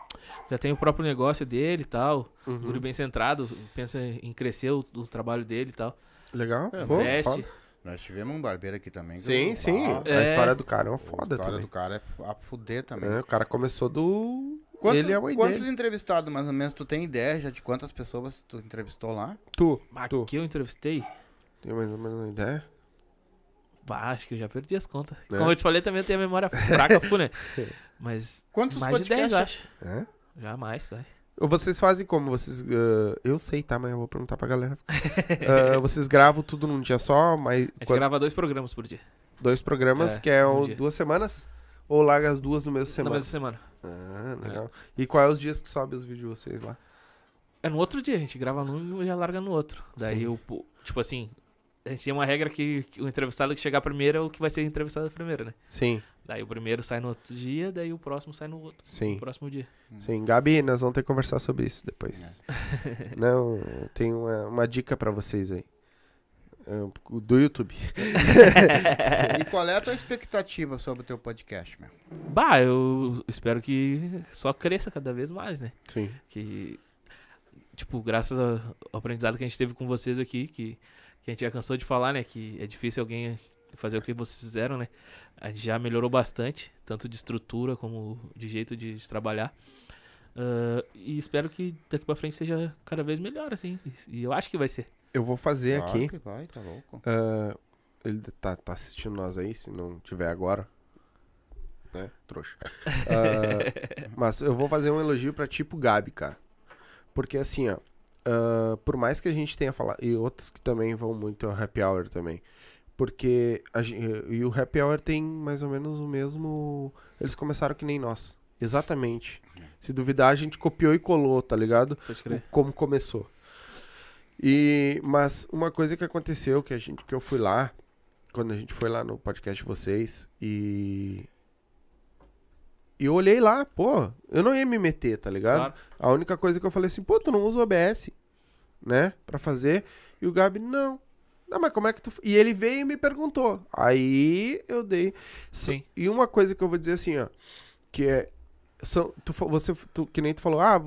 já tem o próprio negócio dele e tal. Um Uhum. guri bem centrado, pensa em crescer o, o trabalho dele e tal. Legal? É, Pô, Investe. Nós tivemos um barbeiro aqui também. Sim, eu- sim. Ah, A É. história do cara é uma A foda história também. do cara é a fuder também. É, o cara começou do. Quantos, Ele é a mãe quantos entrevistados, mais ou menos, tu tem ideia já de quantas pessoas tu entrevistou lá? Tu. Mas Tu. que eu entrevistei, Tem mais ou menos uma ideia? Bah, acho que eu já perdi as contas. É. Como eu te falei, também eu tenho a memória fraca, full, né? Mas Quantos mais de 10, eu podcasts? acho. É? Já mais, vai. Ou vocês fazem como? Vocês. ah, eu sei, tá? Mas eu vou perguntar pra galera. Ah, vocês gravam tudo num dia só, mas. A gente quando- grava dois programas por dia. dois programas, É, que é um duas semanas? Ou larga as duas no mesmo Na semana? mesma semana. Ah, legal. E quais é os dias que sobe os vídeos de vocês lá? É no outro dia, a gente grava num e já larga no outro. Daí Sim. eu, tipo assim, a gente tem uma regra que, que o entrevistado que chegar primeiro é o que vai ser entrevistado primeiro, né? Sim, Daí o primeiro sai no outro dia, daí o próximo sai no outro. sim. No próximo dia. Sim, Gabi, nós vamos ter que conversar sobre isso depois. Não, tem uma, uma dica pra vocês aí. É, Do YouTube. E qual é a tua expectativa sobre o teu podcast, meu? Bah, eu espero que só cresça cada vez mais, né? Sim. Que tipo, graças ao aprendizado que a gente teve com vocês aqui, que, que a gente já cansou de falar, né? Que é difícil alguém fazer o que vocês fizeram, né? A gente já melhorou bastante, tanto de estrutura como de jeito de, de trabalhar. Ah, e espero que daqui pra frente seja cada vez melhor, assim. E eu acho que vai ser. Eu vou fazer Claro aqui. que vai, tá louco. ah, ele tá, tá assistindo nós aí, se não tiver agora. Né? Trouxa. Ah, mas eu vou fazer um elogio pra tipo Gabi, cara. Porque assim, ó. Ah, por mais que a gente tenha falado. E outros que também vão muito ao happy hour também. Porque. a e o happy hour tem mais ou menos o mesmo. Eles começaram que nem nós. Exatamente. Se duvidar, a gente copiou e colou, tá ligado? Pode crer. como começou. E mas uma coisa que aconteceu que a gente que eu fui lá quando a gente foi lá no podcast de vocês e e eu olhei lá, pô, eu não ia me meter, tá ligado? Claro. A única coisa que eu falei assim, pô, tu não usa o OBS, né, Pra fazer. E o Gabi, não. Não, mas como é que tu. f-" E ele veio e me perguntou. Aí eu dei. Sim. E uma coisa que eu vou dizer assim, ó. Que é. São, tu, você, tu, que nem tu falou, ah,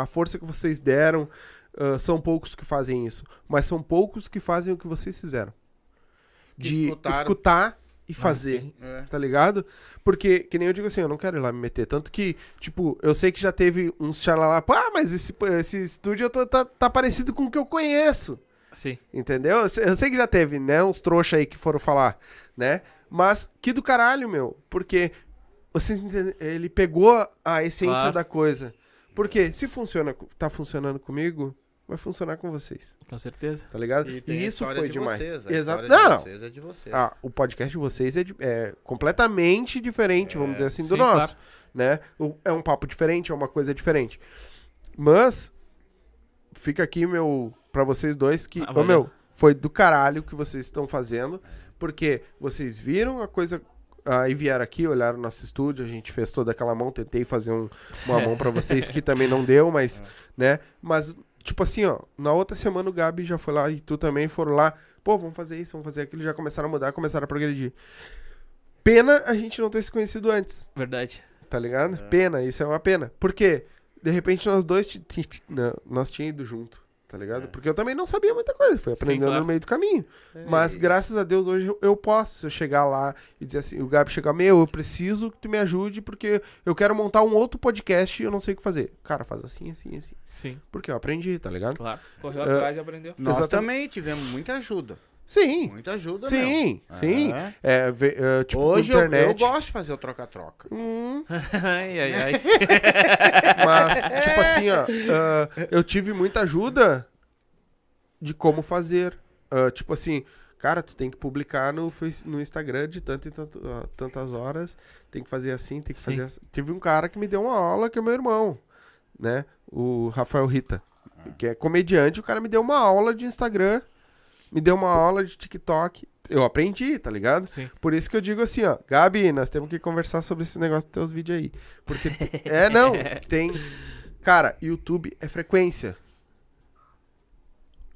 a força que vocês deram. ah, são poucos que fazem isso. Mas são poucos que fazem o que vocês fizeram. Que De escutaram. escutar e Ah, fazer. É. tá ligado? Porque, que nem eu digo assim, eu não quero ir lá me meter. Tanto que, tipo, eu sei que já teve uns xalalá, ah, mas esse, esse estúdio tá, tá, tá parecido com o que eu conheço. Sim. Entendeu? Eu sei, eu sei que já teve, né? Uns trouxa aí que foram falar, né? Mas que do caralho, meu. Porque vocês entendem, ele pegou a essência Claro. da coisa. Porque se funciona, tá funcionando comigo, vai funcionar com vocês, Com certeza. tá ligado? E, E, isso foi de demais. Vocês, a Exato. de Não, vocês é de vocês. ah, o podcast de vocês é, de- é completamente diferente, vamos dizer assim, do Sim, nosso, claro. né? O- É um papo diferente, é uma coisa diferente. Mas fica aqui meu para vocês dois que, Ah, ô, meu, foi do caralho o que vocês estão fazendo, porque vocês viram a coisa aí vieram aqui, olharam nosso estúdio, a gente fez toda aquela mão, tentei fazer um- uma mão pra vocês que também não deu, mas, né? Mas tipo assim, ó, na outra semana o Gabi já foi lá e tu também foram lá, pô, vamos fazer isso, vamos fazer aquilo, já começaram a mudar, começaram a progredir. Pena a gente não ter se conhecido antes, Verdade. tá ligado? Pena, isso é uma pena. Por quê? De repente nós dois nós tínhamos ido junto, tá ligado? É. Porque eu também não sabia muita coisa, fui Sim, aprendendo claro. no meio do caminho. É, Mas graças a Deus hoje eu- posso se eu chegar lá e dizer assim, o Gabi chegar, meu, eu preciso que tu me ajude porque eu quero montar um outro podcast e eu não sei o que fazer. Cara, faz assim, assim, assim. Sim, Porque eu aprendi, tá ligado? claro. Correu É. atrás e aprendeu. Nós Exatamente. também tivemos muita ajuda. Sim, Muita ajuda sim, mesmo. sim. É. É, ve- é, tipo, Hoje eu, eu gosto de fazer o troca-troca. Hum, ai, ai, ai. mas, tipo assim, ó, ah, eu tive muita ajuda de como fazer. Ah, tipo assim, cara, tu tem que publicar no, no Instagram de tanto e tanto, ah, tantas horas, tem que fazer assim, tem que Sim. fazer assim. Tive um cara que me deu uma aula, que é meu irmão, né? O Rafael Rita, que é comediante, o cara me deu uma aula de Instagram, me deu uma aula de TikTok. Eu aprendi, tá ligado? Sim. Por isso que eu digo assim, ó, Gabi, nós temos que conversar sobre esse negócio dos teus vídeos aí. Porque, é, não, tem... Cara, YouTube é frequência.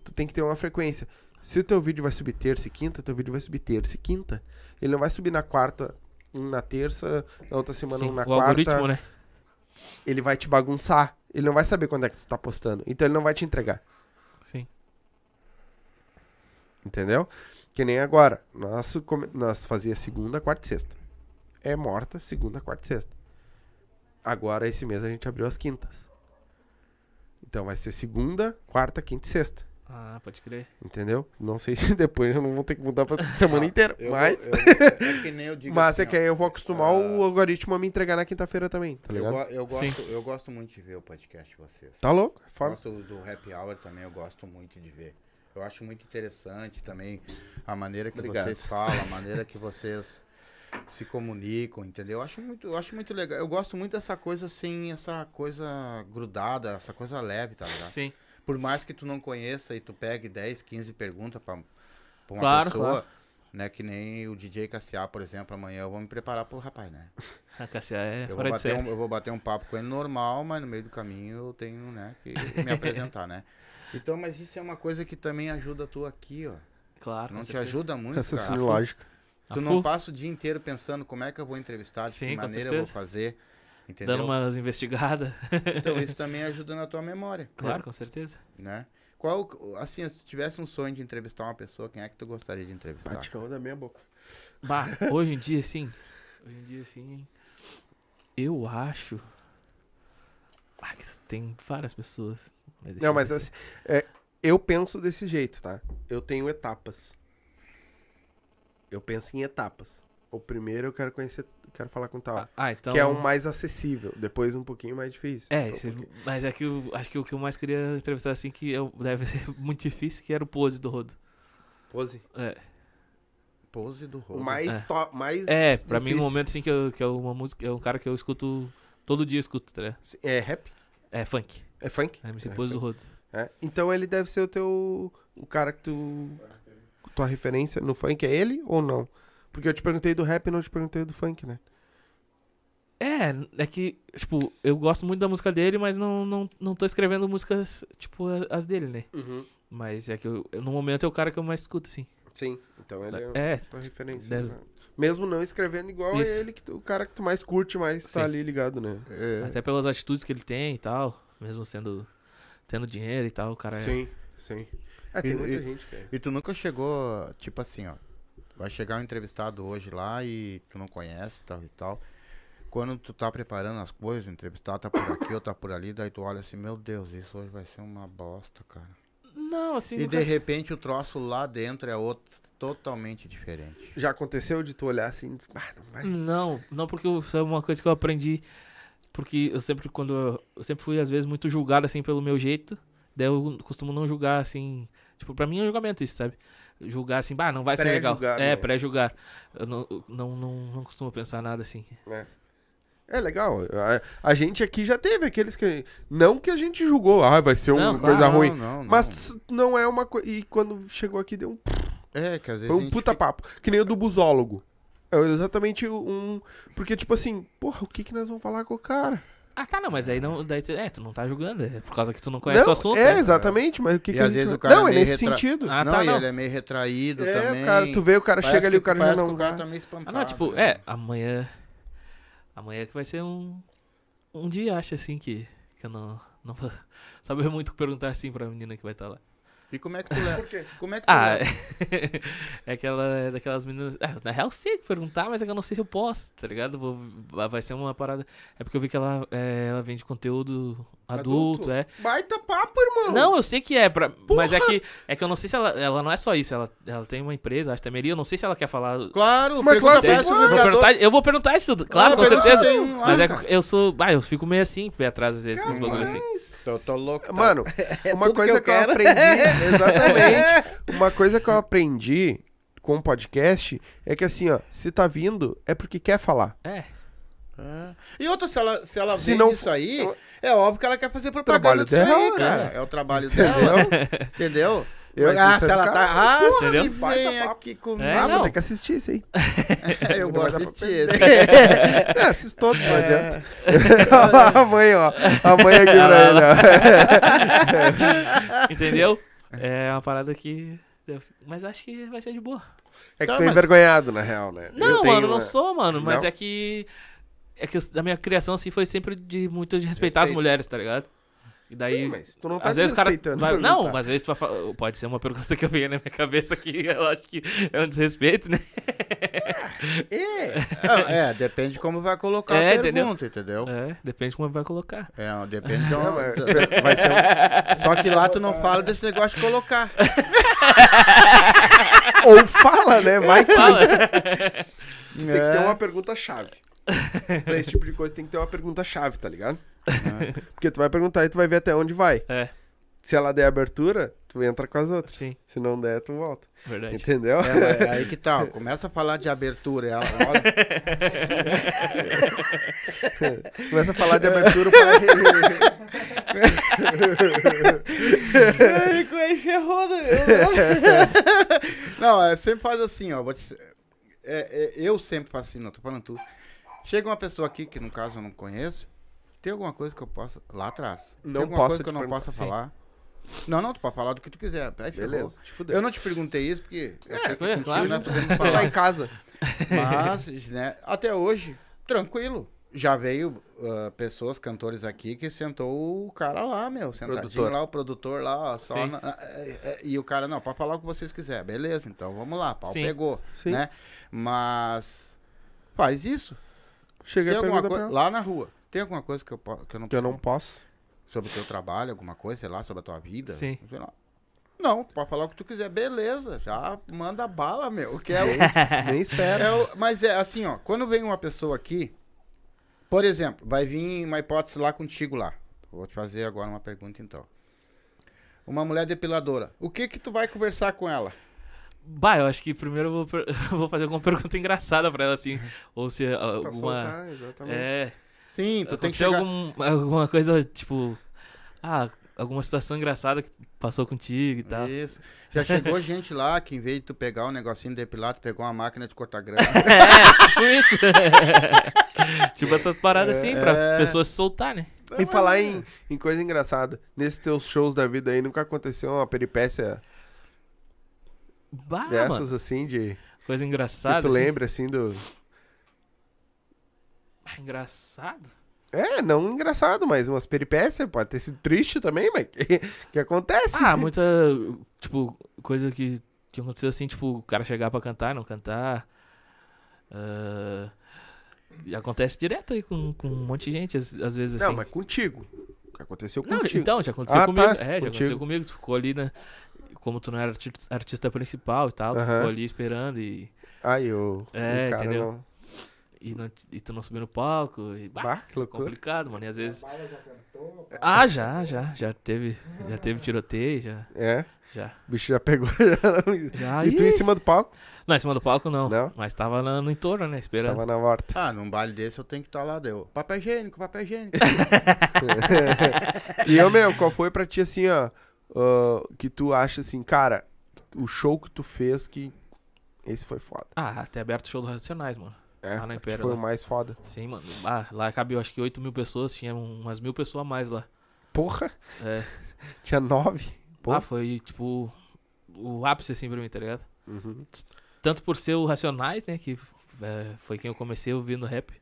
Tu tem que ter uma frequência. Se o teu vídeo vai subir terça e quinta, teu vídeo vai subir terça e quinta. Ele não vai subir na quarta, um na terça, na outra semana Sim, um na o quarta. algoritmo, né? Ele vai te bagunçar. Ele não vai saber quando é que tu tá postando. Então ele não vai te entregar. Sim. Entendeu? Que nem agora. Nós, nós fazia segunda, quarta e sexta. É morta segunda, quarta e sexta. Agora, esse mês, a gente abriu as quintas. Então vai ser segunda, quarta, quinta e sexta. Ah, pode crer. Entendeu? Não sei se depois eu não vou ter que mudar pra semana inteira. Eu, mas eu- é que nem eu digo mas assim, é que aí eu vou acostumar ah, o algoritmo a me entregar na quinta-feira também, tá eu, ligado? eu Sim. gosto, eu gosto muito de ver o podcast de vocês. Tá louco? É Foda. Gosto do Happy Hour também, eu gosto muito de ver. Eu acho muito interessante também a maneira que Obrigado. vocês falam, a maneira que vocês se comunicam, entendeu? Eu acho muito, eu acho muito legal. Eu gosto muito dessa coisa assim, essa coisa grudada, essa coisa leve, tá ligado? Sim. Por mais que tu não conheça e tu pegue 10, 15 perguntas pra, pra uma Claro, pessoa, claro. né? Que nem o DJ Cassiá, por exemplo, amanhã eu vou me preparar pro rapaz, né? A Cassia é Eu vou, bater um, eu vou bater um papo com ele normal, mas no meio do caminho eu tenho, né, que me apresentar, né? Então, mas isso é uma coisa que também ajuda tu aqui, ó. Claro, Não te certeza. ajuda muito, cara. Raciocínio fu- lógico. Tu não passa o dia inteiro pensando como é que eu vou entrevistar, de Sim, que maneira eu vou fazer. Entendeu? dando umas investigadas. Então isso também ajuda na tua memória. Claro, com certeza. Né? Qual, assim, se tu tivesse um sonho de entrevistar uma pessoa, quem é que tu gostaria de entrevistar? Bate calma da minha boca. Bah, hoje em dia, sim. Hoje em dia, sim. Eu acho. Ah, que tem várias pessoas. Mas Não, mas assim, é, eu penso desse jeito, tá? Eu tenho etapas. Eu penso em etapas. O primeiro eu quero conhecer, quero falar com tal. Ah, ah, então. Que é um mais acessível. Depois um pouquinho mais difícil. É, Então, um pouquinho- mas é que eu acho que o que eu mais queria entrevistar assim, que eu, deve ser muito difícil, que era o pose do Rodo. Pose. É, Pose do O rolo. mais É. top, mais. é pra mim, um difícil. momento assim que, eu, que é uma música, é um cara que eu escuto. Todo dia eu escuto, tá ligado? É rap? É funk. É funk? É MC É Pose do. Rodo. É. Então ele deve ser o teu. O cara que tu. Tua referência no funk é ele ou não? Porque eu te perguntei do rap e não te perguntei do funk, né? É, é que, tipo, eu gosto muito da música dele, mas não, não, não tô escrevendo músicas, tipo, as dele, né? Mas é que eu, eu- no momento é o cara que eu mais escuto, assim. Sim. Então ele é, É, tua referência. Deve- né? Mesmo não escrevendo igual Isso. é ele, que tu- o cara que tu mais curte, mais Sim. tá ali ligado, né? É. até pelas atitudes que ele tem e tal, mesmo sendo, tendo dinheiro e tal, o cara é... Sim, sim. É, tem E- muita e- gente que é. E tu nunca chegou, tipo assim, ó. Vai chegar um entrevistado hoje lá e tu não conhece tal e tal. Quando tu tá preparando as coisas, o entrevistado tá por aqui ou tá por ali, daí tu olha assim, meu Deus, isso hoje vai ser uma bosta, cara. Não, assim, E nunca- de repente o troço lá dentro é outro totalmente diferente. Já aconteceu de tu olhar assim ah, não vai. Não, não porque eu- isso é uma coisa que eu aprendi. Porque eu sempre, quando eu, eu sempre fui, às vezes, muito julgado, assim, pelo meu jeito. Daí eu costumo não julgar, assim. Tipo, pra mim é um julgamento isso, sabe? Julgar assim, bah, não vai ser legal. É, né? pré-julgar. Eu não, não, não, não costumo pensar nada assim. É legal. A, a gente aqui já teve aqueles que. Não que a gente julgou, ah, vai ser uma coisa claro, ruim. Não, não. Mas não é uma coisa. E quando chegou aqui deu um. É, que às vezes Foi um puta fica- papo. Que nem o do busólogo. É exatamente um. Porque, tipo assim, porra, o que que nós vamos falar com o cara? Ah, tá, não, mas aí não. Daí, tu- é, tu não tá julgando. É por causa que tu não conhece não, o assunto. É, né? exatamente, mas o que E que às gente vezes o cara Não, é meio nesse retra- sentido. Ah, não, tá, e não. ele é meio retraído é, também. cara, tu vê o cara Parece chega ali, o cara já não. o cara tá meio Ah, espantado. não, tipo, né? é, amanhã. Amanhã que vai ser um. Um dia, acho assim, que, que eu não, não vou saber muito perguntar assim pra menina que vai estar lá. E como é que tu leva? Por quê? Como é que tu Ah, leva? é aquela, é daquelas meninas. Ah, na real, eu sei que perguntar, mas é que eu não sei se eu posso, tá ligado? Vou, vai- vai ser uma parada. É porque eu vi que ela, é, ela vende conteúdo adulto, Adulto? é. Baita papo, irmão. Não, eu sei que é, pra, mas é que, é que eu não sei se ela. Ela não é só isso, ela, ela tem uma empresa, acho que é eu não sei se ela quer falar. Claro, Mas claro que Eu vai. vou, perguntar, eu vou perguntar isso tudo, claro, Ah, com certeza. Mas é, que eu sou. Ah, eu fico meio assim, pé atrás às vezes, com os bagulhos assim. Tô, tô louco. tá? Mano, uma tudo coisa que que, eu eu, quero. aprendi. Exatamente. Uma coisa que eu aprendi com o podcast é que assim, ó, se tá vindo, é porque quer falar. É. É. E outra, se ela, se ela Se vende não isso aí, é óbvio que ela quer fazer Trabalho propaganda disso aí, dela, cara. né? É o trabalho Entendeu? dela, entendeu? Eu, ah, é se ela cara. tá... Ah, Porra, se vem papo. aqui comigo. É, ah, vou não. ter que assistir isso aí. eu vou assistir esse. é, assisto todos, não É. adianta. a mãe, ó. A mãe aqui pra ele, ó. Entendeu? É uma parada que. eu Mas acho que vai ser de boa. É que Tá, é mas- envergonhado, na real, né? Eu Não, tenho mano, não uma- sou, mano. Mas Não? é que. É que eu- a minha criação, assim, foi sempre de muito de respeitar as Respeito. mulheres, tá ligado? E daí. Sim, mas tu não tá às vezes o cara. vai- perguntar. não, às vezes tu vai falar- pode ser uma pergunta que eu venho na minha cabeça que eu acho que é um desrespeito, né? É. Ah, É, depende de como vai colocar É, a entendeu? pergunta, entendeu? É, depende de como vai colocar. É, depende de Não, é- vai ser um- Só que lá tu não fala desse negócio de colocar. Ou fala, né? Vai que Fala. tem que ter É. uma pergunta-chave. pra esse tipo de coisa tem que ter uma pergunta-chave, tá ligado? Porque tu vai perguntar e tu vai ver até onde vai. É, Se ela der abertura, tu entra com as outras. sim, Se não der, tu volta. verdade. Entendeu? É, é aí que tá, ó, começa a falar de abertura. Ela, olha, Começa a falar de abertura pra... Ele com ferrou, né? Não, é, sempre faz assim, ó. vou te- é, é, eu sempre faço assim, não, tô falando tu. Chega uma pessoa aqui, que no caso eu não conheço, tem alguma coisa que eu possa. Lá atrás. Não tem alguma posso coisa que eu não possa Sim. falar. Não, não, tu pode falar do que tu quiser. Aí. Beleza. Eu não te perguntei isso porque eu sei que é, contigo, claro. né, Tô lá falar. em casa. Mas, né, até hoje, tranquilo. Já veio ah, pessoas, cantores aqui, que sentou o cara lá, meu. Sentadinho Produtor. lá, o produtor lá, ó, só. Na- é, é, e o cara, não, pode falar o que vocês quiserem. Beleza, então vamos lá, pau Sim. pegou, Sim. né? Mas faz isso. Chega Tem a alguma pergunta coisa lá na rua. Tem alguma coisa que eu, que eu não Que eu não posso. sobre o teu trabalho, alguma coisa, sei lá, sobre a tua vida? Sim. Sei lá. Não, pode falar o que tu quiser, beleza. Já manda bala, meu. Que é o, Nem espera. é o- mas é assim, ó. Quando vem uma pessoa aqui, por exemplo, vai vir uma hipótese lá contigo lá. Vou te fazer agora uma pergunta então. Uma mulher depiladora. O que que tu vai conversar com ela? Bah, eu acho que primeiro eu vou, per- eu vou fazer alguma pergunta engraçada pra ela, assim. Ou se ah, Pra alguma. soltar, exatamente. É. Sim, tu tem que chegar... algum, alguma coisa, tipo. Ah, alguma situação engraçada que passou contigo e tal. Isso. Já chegou gente lá que em vez de tu pegar um negocinho depilado, tu pegou uma máquina de cortar grama. É, tipo isso. tipo essas paradas assim, pra É. pessoas se soltar, né? E falar em, em coisa engraçada. Nesses teus shows da vida aí, nunca aconteceu uma peripécia Bah, dessas, mano. assim, de... Coisa Que engraçada. tu assim. lembra, assim, do... Ah, engraçado? É, não engraçado, mas umas peripécias. Pode ter sido triste também, mas que, que acontece. Ah, muita. Tipo, coisa que, que aconteceu assim, tipo, o cara chegar pra cantar, não cantar. E acontece direto aí com, com um monte de gente, às, às vezes assim. Não, mas contigo. Que aconteceu Não, contigo. então, já aconteceu Ah, comigo. tá, É, já contigo. aconteceu comigo. Tu ficou ali, né? Como tu não era arti- artista principal e tal, tu ficou ali esperando e, Aí o, É, o cara entendeu? não... e, não, e tu não subiu no palco. E, bah, Bah, que loucura. complicado, mano. E às vezes. Já cantou. Ah, já, já. Já teve, já teve tiroteio, já. É, Já. o bicho já pegou. já e tu Ih! em cima do palco? Não, em cima do palco não. Não? Mas tava na- no entorno, né? Esperando. Tava na horta. Ah, num baile desse eu tenho que estar lá, deu. Papel higiênico, papel higiênico. E eu, meu, qual foi pra ti, assim, ó, ah, que tu acha, assim, cara, o show que tu fez que esse foi foda. Ah, até aberto o show do Racionais, mano. É, Lá na Império, foi lá. o mais foda. Sim, mano. Ah, lá cabia acho que 8 mil pessoas, tinha umas mil pessoas a mais lá. Porra, É. tinha nove. Pô. Ah, foi tipo o ápice assim pra mim, tá ligado? Uhum. Tanto por ser o Racionais, né? Que é, foi quem eu comecei ouvindo rap.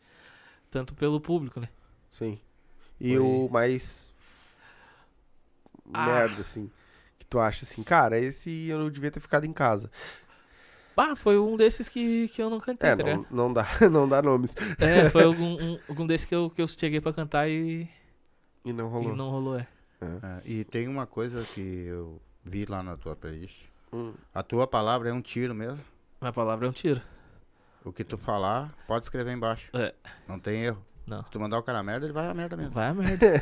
Tanto pelo público, né? Sim. E Foi- o mais Ah. merda, assim, que tu acha, assim, cara, esse eu devia ter ficado em casa. Ah, foi um desses que, que eu não cantei, É, tá não, não dá, não dá nomes. É, foi algum, um, algum desses que eu, que eu cheguei pra cantar e, E não e rolou. não rolou, é. É, e tem uma coisa que eu vi lá na tua playlist. Hum. A tua palavra é um tiro mesmo. Minha palavra é um tiro. O que tu falar, pode escrever embaixo. É. Não tem erro. Não. Se tu mandar o cara a merda, ele vai a merda mesmo. Vai a merda.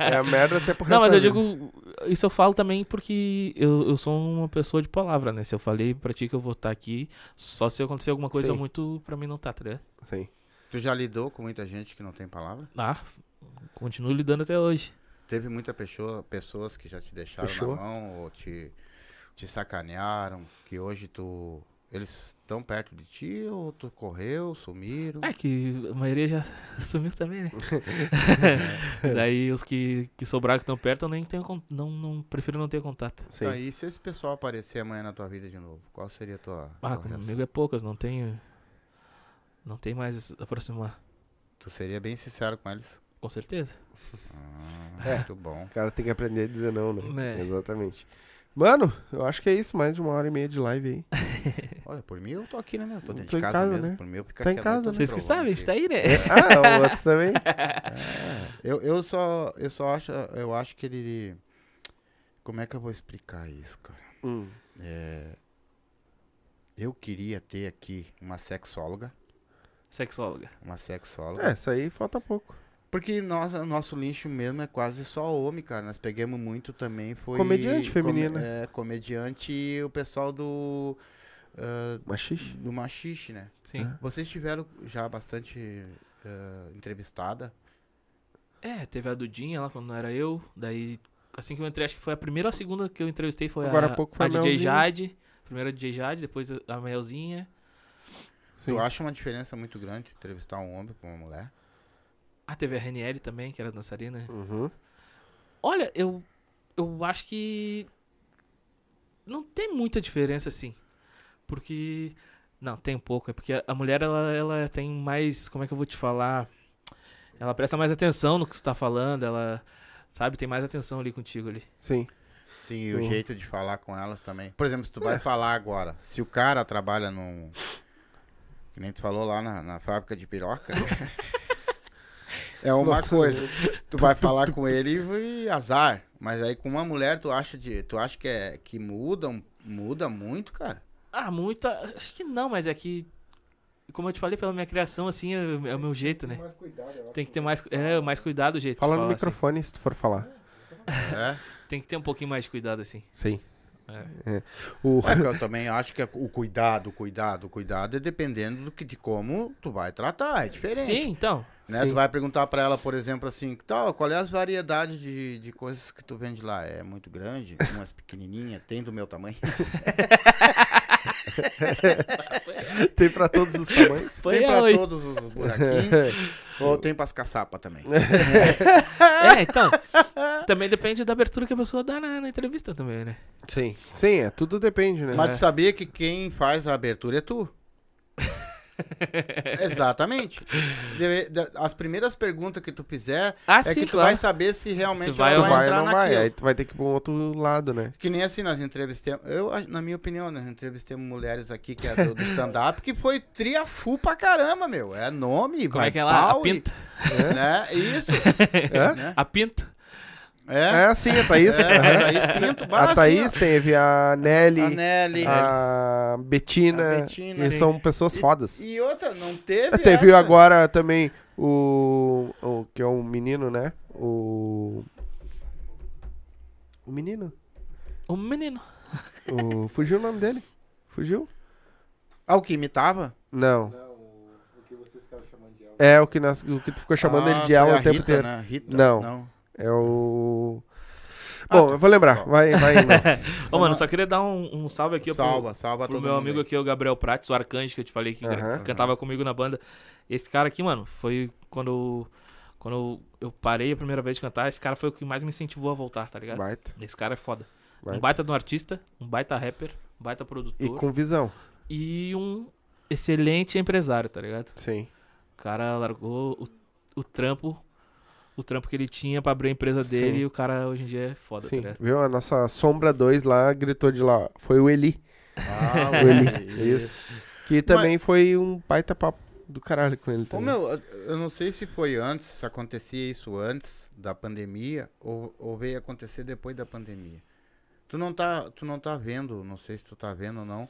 É a merda até pro Não, mas eu digo, isso eu falo também porque eu, eu sou uma pessoa de palavra, né? Se eu falei pra ti que eu vou estar aqui, só se acontecer alguma coisa Sim. muito pra mim não tá, tá ligado? Sim. Tu já lidou com muita gente que não tem palavra? Ah, continuo lidando até hoje. Teve muita pessoa, pessoas que já te deixaram Fechou. na mão ou te, te sacanearam, que hoje tu. Eles estão perto de ti ou tu correu, sumiram? É que a maioria já sumiu também, né? Daí os que, que sobraram que estão perto eu nem tenho não, não prefiro não ter contato. Sim. Tá, e se esse pessoal aparecer amanhã na tua vida de novo, qual seria a tua, Ah, tua reação? comigo é poucas, não tenho. Não tem mais aproximar. Tu seria bem sincero com eles? Com certeza. Ah, É. Muito bom. O cara tem que aprender a dizer não, né? É. Exatamente. Mano, eu acho que é isso. Mais de uma hora e meia de live aí. Olha, por mim eu tô aqui, né, meu? Tô dentro Tô de em casa, casa, mesmo. né? Por mim eu fico Tá aqui em casa, né? Vocês que sabem, a gente tá aí, né? Ah, o outro também. É, eu, eu só, eu só acho, eu acho que ele... Como é que eu vou explicar isso, cara? Hum. É, eu queria ter aqui uma sexóloga, Sexóloga. uma sexóloga. É, isso aí falta pouco. Porque nós, nosso lixo mesmo é quase só homem, cara. Nós pegamos muito também, foi... Comediante feminina. É, comediante e o pessoal do... ah, Machixe. do machixe, né? Sim. Vocês tiveram já bastante ah, entrevistada? É, teve a Dudinha lá quando não era eu. Daí, assim que eu entrei, acho que foi a primeira ou a segunda que eu entrevistei foi Agora a, há pouco foi a a DJ. Jade. Primeiro a DJ Jade, depois a- Melzinha. Sim. Tu acha uma diferença muito grande entrevistar um homem com uma mulher? Ah, teve a Reniele também, que era dançarina. Uhum. Olha, eu, eu acho que não tem muita diferença assim. Porque Não, tem um pouco. É porque a mulher, ela, ela tem mais. Como é que eu vou te falar? Ela presta mais atenção no que tu tá falando. Ela, sabe, tem mais atenção ali contigo ali. Sim. Sim, e o Sim. jeito de falar com elas também. Por exemplo, se tu É. vai falar agora, se o cara trabalha num. Que nem tu falou lá na, na fábrica de piroca. é uma Nossa. coisa. Tu vai falar com ele e azar. Mas aí com uma mulher, tu acha, de, tu acha que, é, que muda, muda muito, cara? Ah, muita. Acho que não, mas é que. Como eu te falei, pela minha criação, assim, é, é o meu jeito, né? Mais cuidado. Tem que ter mais, é, mais cuidado do jeito. de Fala no falar, assim. microfone se tu for falar. É. Tem que ter um pouquinho mais de cuidado, assim. Sim. É. É. O... É que eu também acho que o cuidado, o cuidado, o cuidado é dependendo do que, de como tu vai tratar, é diferente. Sim, então. Né? Sim. Tu vai perguntar pra ela, por exemplo, assim, tal, qual é as variedades de, de coisas que tu vende lá? É muito grande, umas pequenininhas, tem do meu tamanho. Tem pra todos os tamanhos. Foi tem pra todos os buraquinhos, ou tem pras caçapas também. É, então. Também depende da abertura que a pessoa dá na, na entrevista também, né? Sim. Sim, é, tudo depende, né? Mas tu sabia que quem faz a abertura é tu. Exatamente. De- de- as primeiras perguntas que tu fizer Ah, é sim, que tu claro. vai saber se realmente Se vai ela ou vai vai entrar ou não vai. naquilo. Aí tu vai ter que ir um outro lado, né? Que nem assim, nós entrevistamos. Eu, na minha opinião, nós entrevistamos mulheres aqui que é do, do stand-up, que foi triafu pra caramba, meu. É nome, Como vai é que é lá? A pau e- pinta. né? Isso. É? né? A pinta. É. É, sim, a Thaís. É, a Thaís Pinto, bah, a Thaís teve a Nelly, a Nelly. a Betina. A Betina. E Sim. são pessoas fodas. E outra, não teve. Teve essa. agora também o, o. que é um menino, né? O. O menino. O menino. O, fugiu o nome dele? Fugiu? Ah, o que imitava? Não. Não, o, o que vocês ficaram chamando de. É o que, nós, o que tu ficou chamando Ah, ele de ela o tempo Rita, inteiro. Né? Rita, Não. É o. Ah, Bom, tu- eu vou lembrar. Vai, vai. Ô, mano, só queria dar um, um salve aqui ó, pro- salva, salva pro todo meu amigo aí. aqui, o Gabriel Prates, o Arcanjo, que eu te falei que cantava comigo na banda. Esse cara aqui, mano, foi quando, quando eu parei a primeira vez de cantar, esse cara foi o que mais me incentivou a voltar, tá ligado? Baita, Esse cara é foda. Um baita. baita de um artista, um baita rapper, um baita E produtor com visão. e um excelente empresário, tá ligado? Sim. O cara largou o, o trampo, o trampo que ele tinha pra abrir a empresa Sim. dele e o cara hoje em dia é foda, Sim. tá? Viu? A nossa Sombra 2 lá gritou de lá. Foi o Eli. Ah, O Eli. Isso. Que também foi um baita papo do caralho com ele Ô, também. meu, eu não sei se foi antes, se acontecia isso antes da pandemia ou, ou veio acontecer depois da pandemia. Tu não tá, tu não tá vendo, não sei se tu tá vendo ou não,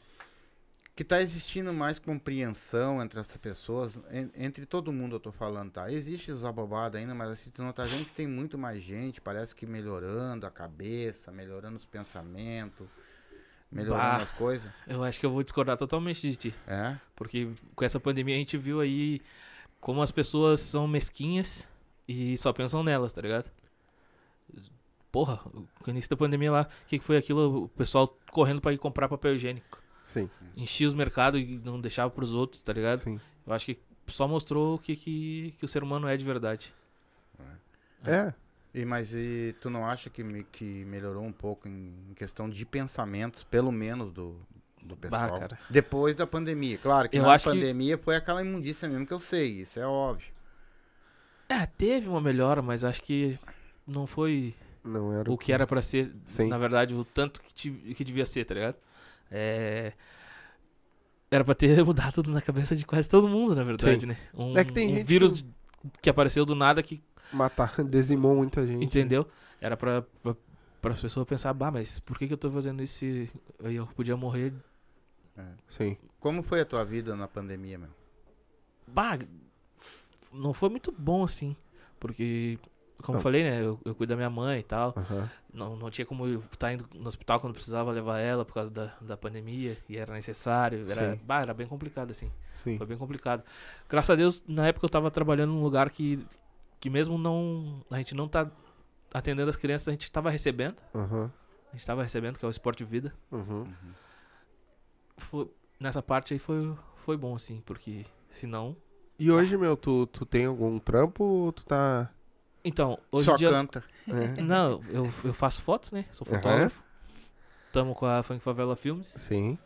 que tá existindo mais compreensão entre as pessoas, en- entre todo mundo eu tô falando, tá? Existe os abobados ainda, mas assim, tu não tá vendo que tem muito mais gente, parece que melhorando a cabeça, melhorando os pensamentos, melhorando Bah. as coisas. Eu acho que eu vou discordar totalmente de ti. É? Porque com essa pandemia a gente viu aí como as pessoas são mesquinhas e só pensam nelas, tá ligado? Porra, no início da pandemia lá, o que, que foi aquilo? O pessoal correndo pra ir comprar papel higiênico. Sim, Enchia os mercados e não deixava pros outros, tá ligado? sim. Eu acho que só mostrou o que, que, que o ser humano é de verdade. É. E, mas e tu não acha que, me- que melhorou um pouco em questão de pensamentos, pelo menos do, do pessoal? Bah, cara. Depois da pandemia. Claro que Eu na acho que- pandemia foi aquela imundícia mesmo que eu sei, isso é óbvio. É, teve uma melhora, mas acho que não foi Não era o que era pra ser, Sim. na verdade, o tanto que, ti- que devia ser, tá ligado? É... Era pra ter mudado tudo na cabeça de quase todo mundo, na verdade, Sim. né? Um, É que tem um gente vírus que apareceu do nada que, matar, dizimou muita gente. entendeu? Era pra, pra, pra pessoa pensar, bah, mas por que, que eu tô fazendo isso eu podia morrer? Sim. Como foi a tua vida na pandemia, meu? Bah, não foi muito bom assim, porque, como eu falei, né, eu, eu cuido da minha mãe e tal, Aham. não, não tinha como estar indo no hospital quando precisava levar ela por causa da, da pandemia e era necessário. Era, bah, era bem complicado, assim. Sim. Foi bem complicado. Graças a Deus, na época eu tava trabalhando num lugar que, que mesmo não. A gente não tá atendendo as crianças, a gente tava recebendo. Aham. A gente tava recebendo, que é o esporte de vida. Uhum. Foi- nessa parte aí foi, foi bom, assim, porque senão. E hoje, meu, tu, tu tem algum trampo ou tu tá. Então, hoje Só em dia. canta. É. Não, eu, eu faço fotos, né? Sou fotógrafo. Tamo com a Funk Favela Filmes. Sim.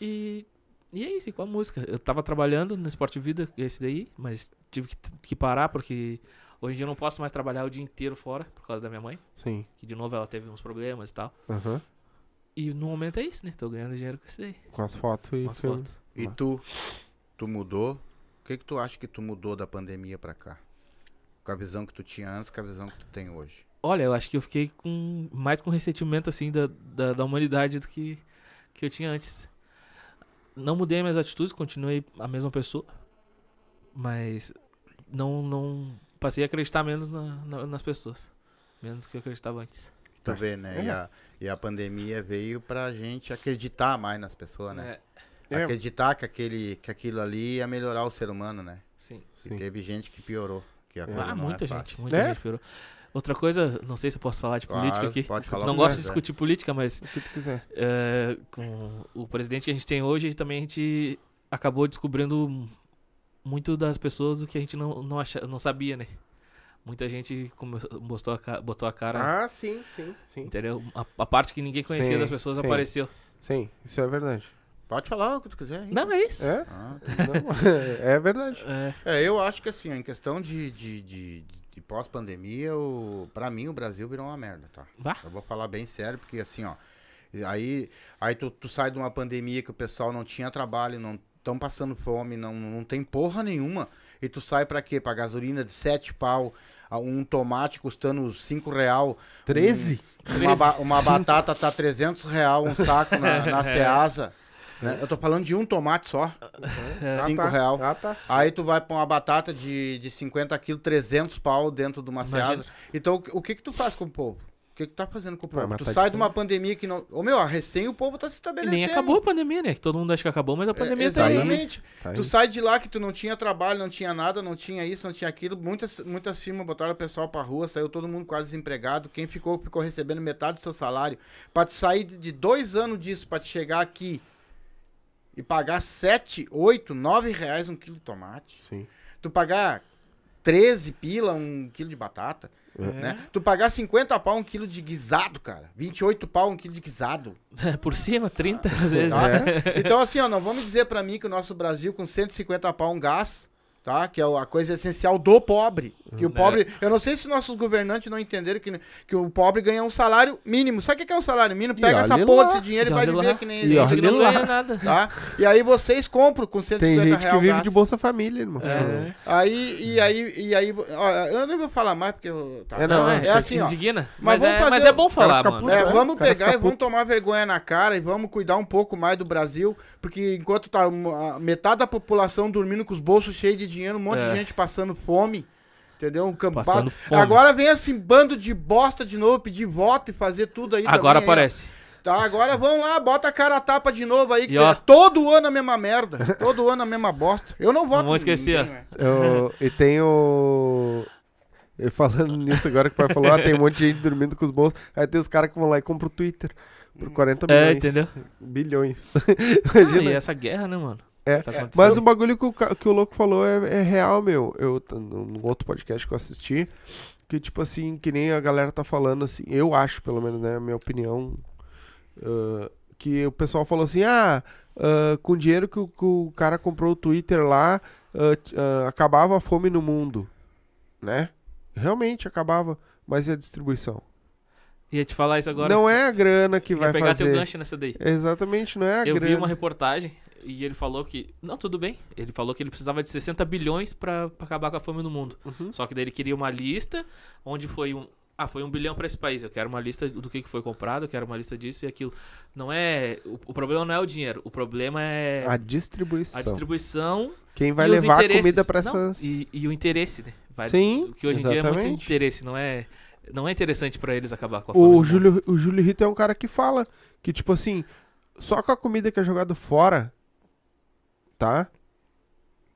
E E é isso, e com a música. Eu tava trabalhando no Esporte Vida, esse daí, mas tive que, que parar porque hoje em dia eu não posso mais trabalhar o dia inteiro fora por causa da minha mãe, Sim. que de novo ela teve uns problemas e tal. Aham. E no momento é isso, né? Tô ganhando dinheiro com isso daí, Com as fotos e com as filme. fotos. E tu, tu mudou? O que que tu acha que tu mudou da pandemia pra cá? Com a visão que tu tinha antes, com a visão que tu tem hoje. Olha, eu acho que eu fiquei com mais com ressentimento assim da, da, da humanidade do que, que eu tinha antes. Não mudei minhas atitudes, continuei a mesma pessoa, mas não não passei a acreditar menos na- na- nas pessoas, menos do que eu acreditava antes. Tu vê, né? E, a, e a pandemia veio pra gente acreditar mais nas pessoas, né? É. Acreditar que, aquele, que aquilo ali ia melhorar o ser humano, né? Sim. E Sim. teve gente que piorou. Que a coisa Ah, não muita é gente, fácil. muita É? gente piorou. Outra coisa, não sei se eu posso falar de política Claro, aqui. Pode falar Não que gosto de quiser. discutir política, mas O que tu quiser. é, com o presidente que a gente tem hoje, também a gente acabou descobrindo muito das pessoas do que a gente não, não, acha, não sabia, né? Muita gente começou, botou, a, ca- botou a cara, Ah, sim, sim, sim. entendeu? A, a parte que ninguém conhecia Sim, das pessoas sim. apareceu. Sim, isso é verdade. Pode falar o que tu quiser. hein? Não, é isso. É? Ah, Não, é verdade. É, É, eu acho que assim, em questão de, de, de, de pós-pandemia, o, pra mim o Brasil virou uma merda, tá? Bah. Eu vou falar bem sério, porque assim, ó. Aí, aí tu, tu sai de uma pandemia que o pessoal não tinha trabalho, não estão passando fome, não, não tem porra nenhuma. E tu sai pra quê? Pra gasolina de 7 pau, a- um tomate custando 5 real. 13? Uma, ba- uma batata tá 300 real um saco na, na Ceasa. Né? Eu tô falando de um tomate só. é. Cinco tá. real. Ah, tá. Aí tu vai pra uma batata de, de 50 quilos, 300 pau dentro de uma. Ceasa. Então, o que- o que que tu faz com o povo? O que que tu tá fazendo com o povo? Tu matar sai de uma pandemia que não... Ô, meu, a recém o povo tá se E estabelecendo. nem acabou a pandemia, né? Que todo mundo acha que acabou, mas a É, pandemia tá aí. exatamente. Tá Tu aí. sai de lá que tu não tinha trabalho, não tinha nada, não tinha isso, não tinha aquilo. Muitas, muitas firmas botaram o pessoal pra rua, saiu todo mundo quase desempregado. Quem ficou, ficou recebendo metade do seu salário. Pra te sair de de dois anos disso, pra te chegar aqui e pagar 7, 8, 9 reais um quilo de tomate. Sim. Tu pagar 13 pila um quilo de batata, É. né? Tu pagar 50 pau um quilo de guisado, cara. 28 pau um quilo de guisado. Por cima, 30 às vezes. Tá? É. Então, assim, ó, não vamos dizer pra mim que o nosso Brasil, com 150 pau um gás, tá? Que é a coisa essencial do pobre. Que o É. pobre. Eu não sei se nossos governantes não entenderam que, que o pobre ganha um salário mínimo. Sabe o que é um salário mínimo? Pega essa porra desse dinheiro e vai viver lá. que nem E que não ganha nada. tá? E aí vocês compram com 150 Tem gente real que vive gás. de Bolsa Família, irmão. É. Aí, e aí, e aí, ó, eu não vou falar mais porque eu. Tá, É, Não, não, é, é é assim, ó. indigna. Mas Mas, vamos é, fazer mas é bom falar, mano. puto, É, né? vamos pegar e vamos tomar vergonha na cara e vamos cuidar um pouco mais do Brasil, porque enquanto tá metade da população dormindo com os bolsos cheios de dinheiro, um monte É. de gente passando fome, entendeu? Um campado. Passando fome. Agora vem assim, bando de bosta de novo, pedir voto e fazer tudo aí Agora também, aí, aparece. Tá, agora vão lá, bota a cara a tapa de novo aí, que E, ó. é todo ano a mesma merda, todo ano a mesma bosta. Eu não voto vamos em esquecer, ninguém. Eu, e tem o. eu falando nisso agora que o pai falou, ah, tem um monte de gente dormindo com os bolsos. Aí tem os caras que vão lá e compram o Twitter por 40 É, milhões. entendeu? Bilhões. Ah, e essa guerra, né, mano? É, Tá. Mas o bagulho que o, que o louco falou é, é real, meu. Eu, num outro podcast que eu assisti, que tipo assim, que nem a galera tá falando assim, eu acho, pelo menos, né, a minha opinião, ah, que o pessoal falou assim, ah, ah, com o dinheiro que o, que o cara comprou o Twitter lá, ah, acabava a fome no mundo, né? Realmente acabava, mas e a distribuição? Ia te falar isso agora. Não é a grana que vai pegar teu fazer. gancho nessa daí. Exatamente, não é a Eu grana. vi uma reportagem e ele falou que. Não, tudo bem. Ele falou que ele precisava de 60 bilhões pra, pra acabar com a fome no mundo. Uhum. Só que daí ele queria uma lista onde foi um. Ah, foi um bilhão pra esse país. Eu quero uma lista do que foi comprado, eu quero uma lista disso e aquilo. Não é. O, o problema não é o dinheiro. O problema é A a, distribuição. distribuição. Quem vai levar a comida pra Não, essas. E, e o interesse, né? Vai- Sim, Que hoje em dia é muito exatamente. interesse, não é. Não é interessante pra eles acabar com a fome. O. Júlio, o Júlio Rito é um cara que fala que, tipo assim, só com a comida que é jogada fora, tá?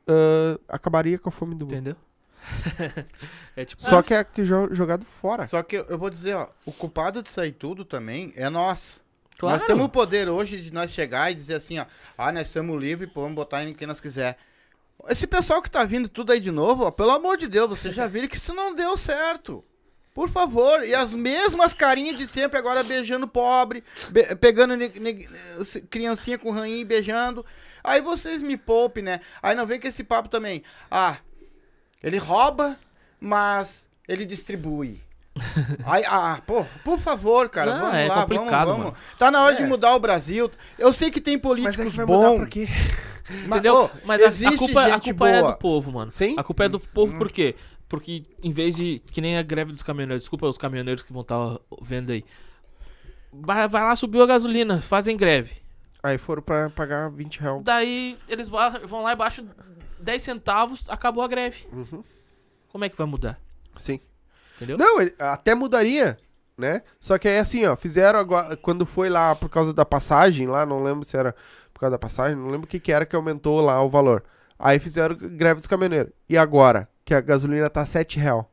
Ah, acabaria com a fome do mundo. Entendeu? é tipo. Só que é que jo- jogado fora. Só que eu, vou dizer, ó, o culpado disso aí tudo também é nós. Claro. Nós temos o poder hoje de nós chegar e dizer assim, ó, ah, nós somos livres, pô, vamos botar em quem nós quiser. Esse pessoal que tá vindo tudo aí de novo, ó, pelo amor de Deus, vocês já viram que isso não deu certo. Por favor, e as mesmas carinhas de sempre, agora beijando pobre, be- pegando criancinha com rainha e beijando. Aí vocês me poupem, né? Aí não vem com esse papo também. Ah, ele rouba, mas ele distribui. Aí, ah, pô, por favor, cara, Não, vamos é lá, vamos, complicado, vamos. mano. Tá na hora de É. mudar o Brasil. Eu sei que tem Mas políticos gente vai mudar bons. por quê? mas, Entendeu? ô, Mas a- a, existe culpa, a culpa é do povo, mano. Sim. A culpa é do povo por quê? Porque em vez de. Que nem a greve dos caminhoneiros. Desculpa os caminhoneiros que vão estar vendo aí. Vai, vai lá, subiu a gasolina, fazem greve. Aí foram pra pagar 20 reais. Daí eles vão lá e baixam 10 centavos, acabou a greve. Uhum. Como é que vai mudar? Sim. Entendeu? Não, ele até mudaria, né? Só que é assim, ó, fizeram agora, quando foi lá por causa da passagem, lá, não lembro se era por causa da passagem, não lembro o que que era que aumentou lá o valor. Aí fizeram greve dos caminhoneiros. E agora, que a gasolina tá 7 real,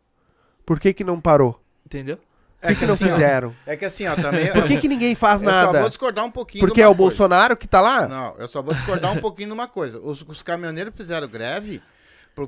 por que que não parou? Entendeu? Por que que não assim, ó, fizeram? É que assim, ó, também. Por que que ninguém faz Eu só nada? vou discordar um pouquinho. Porque de é uma o coisa. Bolsonaro que tá lá? Não, eu só vou discordar um pouquinho numa coisa. Os, os caminhoneiros fizeram greve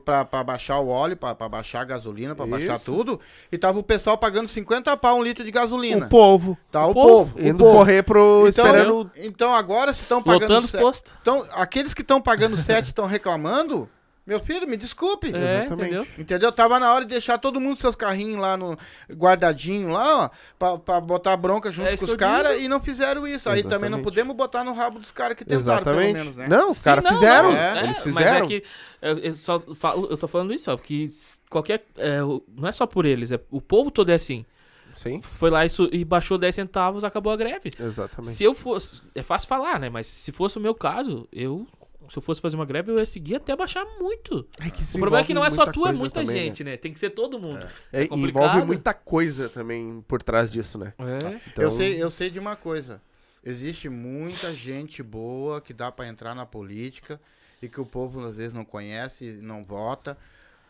pra baixar o óleo, pra, pra baixar a gasolina, pra baixar tudo. E tava o pessoal pagando 50 pau um litro de gasolina. O povo. Tá, o, O povo. povo, o Indo povo. correr pro. Então, esperando. então agora se estão pagando. Lotando os postos. Então, aqueles que estão pagando 7 estão reclamando. Meu filho, me desculpe. É, Exatamente. entendeu? Entendeu? Tava na hora de deixar todo mundo seus carrinhos lá no guardadinho lá, ó, pra, pra botar bronca junto É isso com os caras e não fizeram isso. Aí também não Exatamente. podemos botar no rabo dos caras que tentaram, Exatamente. pelo menos, né? Não, os caras fizeram. não, É, Eles Mas fizeram. é que eu, eu só falo, eu tô falando isso, ó, porque qualquer. é, não é só por eles, é, o povo todo é assim. Sim, Foi lá su- e baixou 10 centavos, acabou a greve. exatamente. Se eu fosse. É fácil falar, né? Mas se fosse o meu caso, eu. Se eu fosse fazer uma greve, eu ia seguir até baixar muito. É que o problema é que não é só muita tu, é muita também, gente, né? Tem que ser todo mundo. É, É e complicado. envolve muita coisa também por trás disso, né? É. Então, Eu, sei, eu sei de uma coisa. Existe muita gente boa que dá pra entrar na política e que o povo às vezes não conhece e não vota.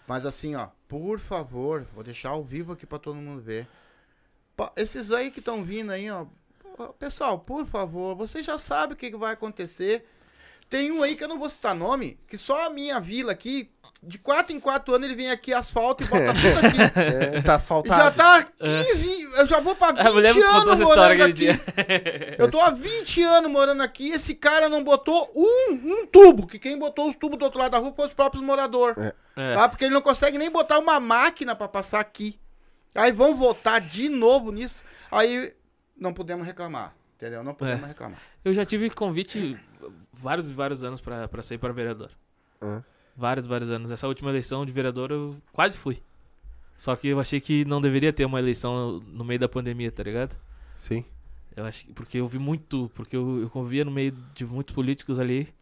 Mas assim, ó, por favor, vou deixar ao vivo aqui pra todo mundo ver. Pa- Esses aí que estão vindo aí, ó. Pessoal, por favor, vocês já sabem o que que vai acontecer. Tem um aí que eu não vou citar nome, que só a minha vila aqui, de 4 em 4 anos, ele vem aqui, asfalto e bota tudo aqui. é, tá asfaltado. já tá 15, eu já vou pra 20 A mulher me contou anos essa história morando aquele aqui. dia. Eu tô há 20 anos morando aqui, esse cara não botou um, um tubo, que quem botou os tubos do outro lado da rua foi os próprios moradores. É. Tá? Porque ele não consegue nem botar uma máquina pra passar aqui. Aí vão votar de novo nisso. Aí não podemos reclamar, entendeu? Não podemos É. reclamar. Eu já tive convite vários e vários anos pra, pra sair para vereador. Hã? Vários, vários anos. Essa última eleição de vereador eu quase fui. Só que eu achei que não deveria ter uma eleição no meio da pandemia, tá ligado? Sim. Eu acho que porque eu vi muito, porque eu, eu convivia no meio de muitos políticos ali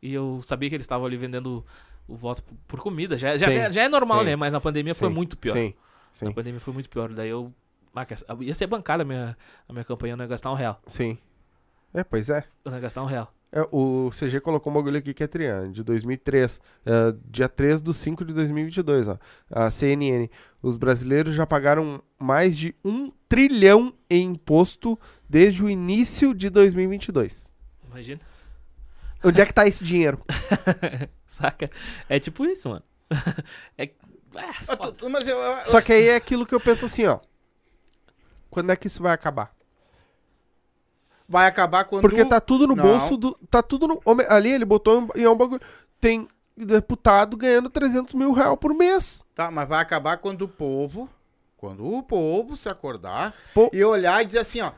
e eu sabia que eles estavam ali vendendo o voto por, comida. Já, já, Sim. é- já é normal, Sim. né? Mas na pandemia foi Sim. muito pior. Sim. Sim. Na pandemia foi muito pior. Daí eu. Ah, ia ser bancada a minha, a minha campanha, eu não ia gastar um real. Sim. É, pois é. Eu não ia gastar um real. É, o CG colocou um bagulho aqui que é triano, de 2003. é, dia 3 de 5 de 2022, ó. A CNN. Os brasileiros já pagaram mais de um trilhão em imposto desde o início de 2022. Imagina. Onde é que tá esse dinheiro? Saca? É tipo isso, mano. é. Ah, Ah, Só que aí é aquilo que eu penso assim, ó. Quando é que isso vai acabar? Vai acabar quando. Porque tá tudo no Não. bolso do. Tá tudo no. Ali ele botou em, em um bagulho. Tem deputado ganhando 300 mil reais por mês. Tá, mas vai acabar quando o povo, quando o povo se acordar Pô- e olhar e dizer assim, ó,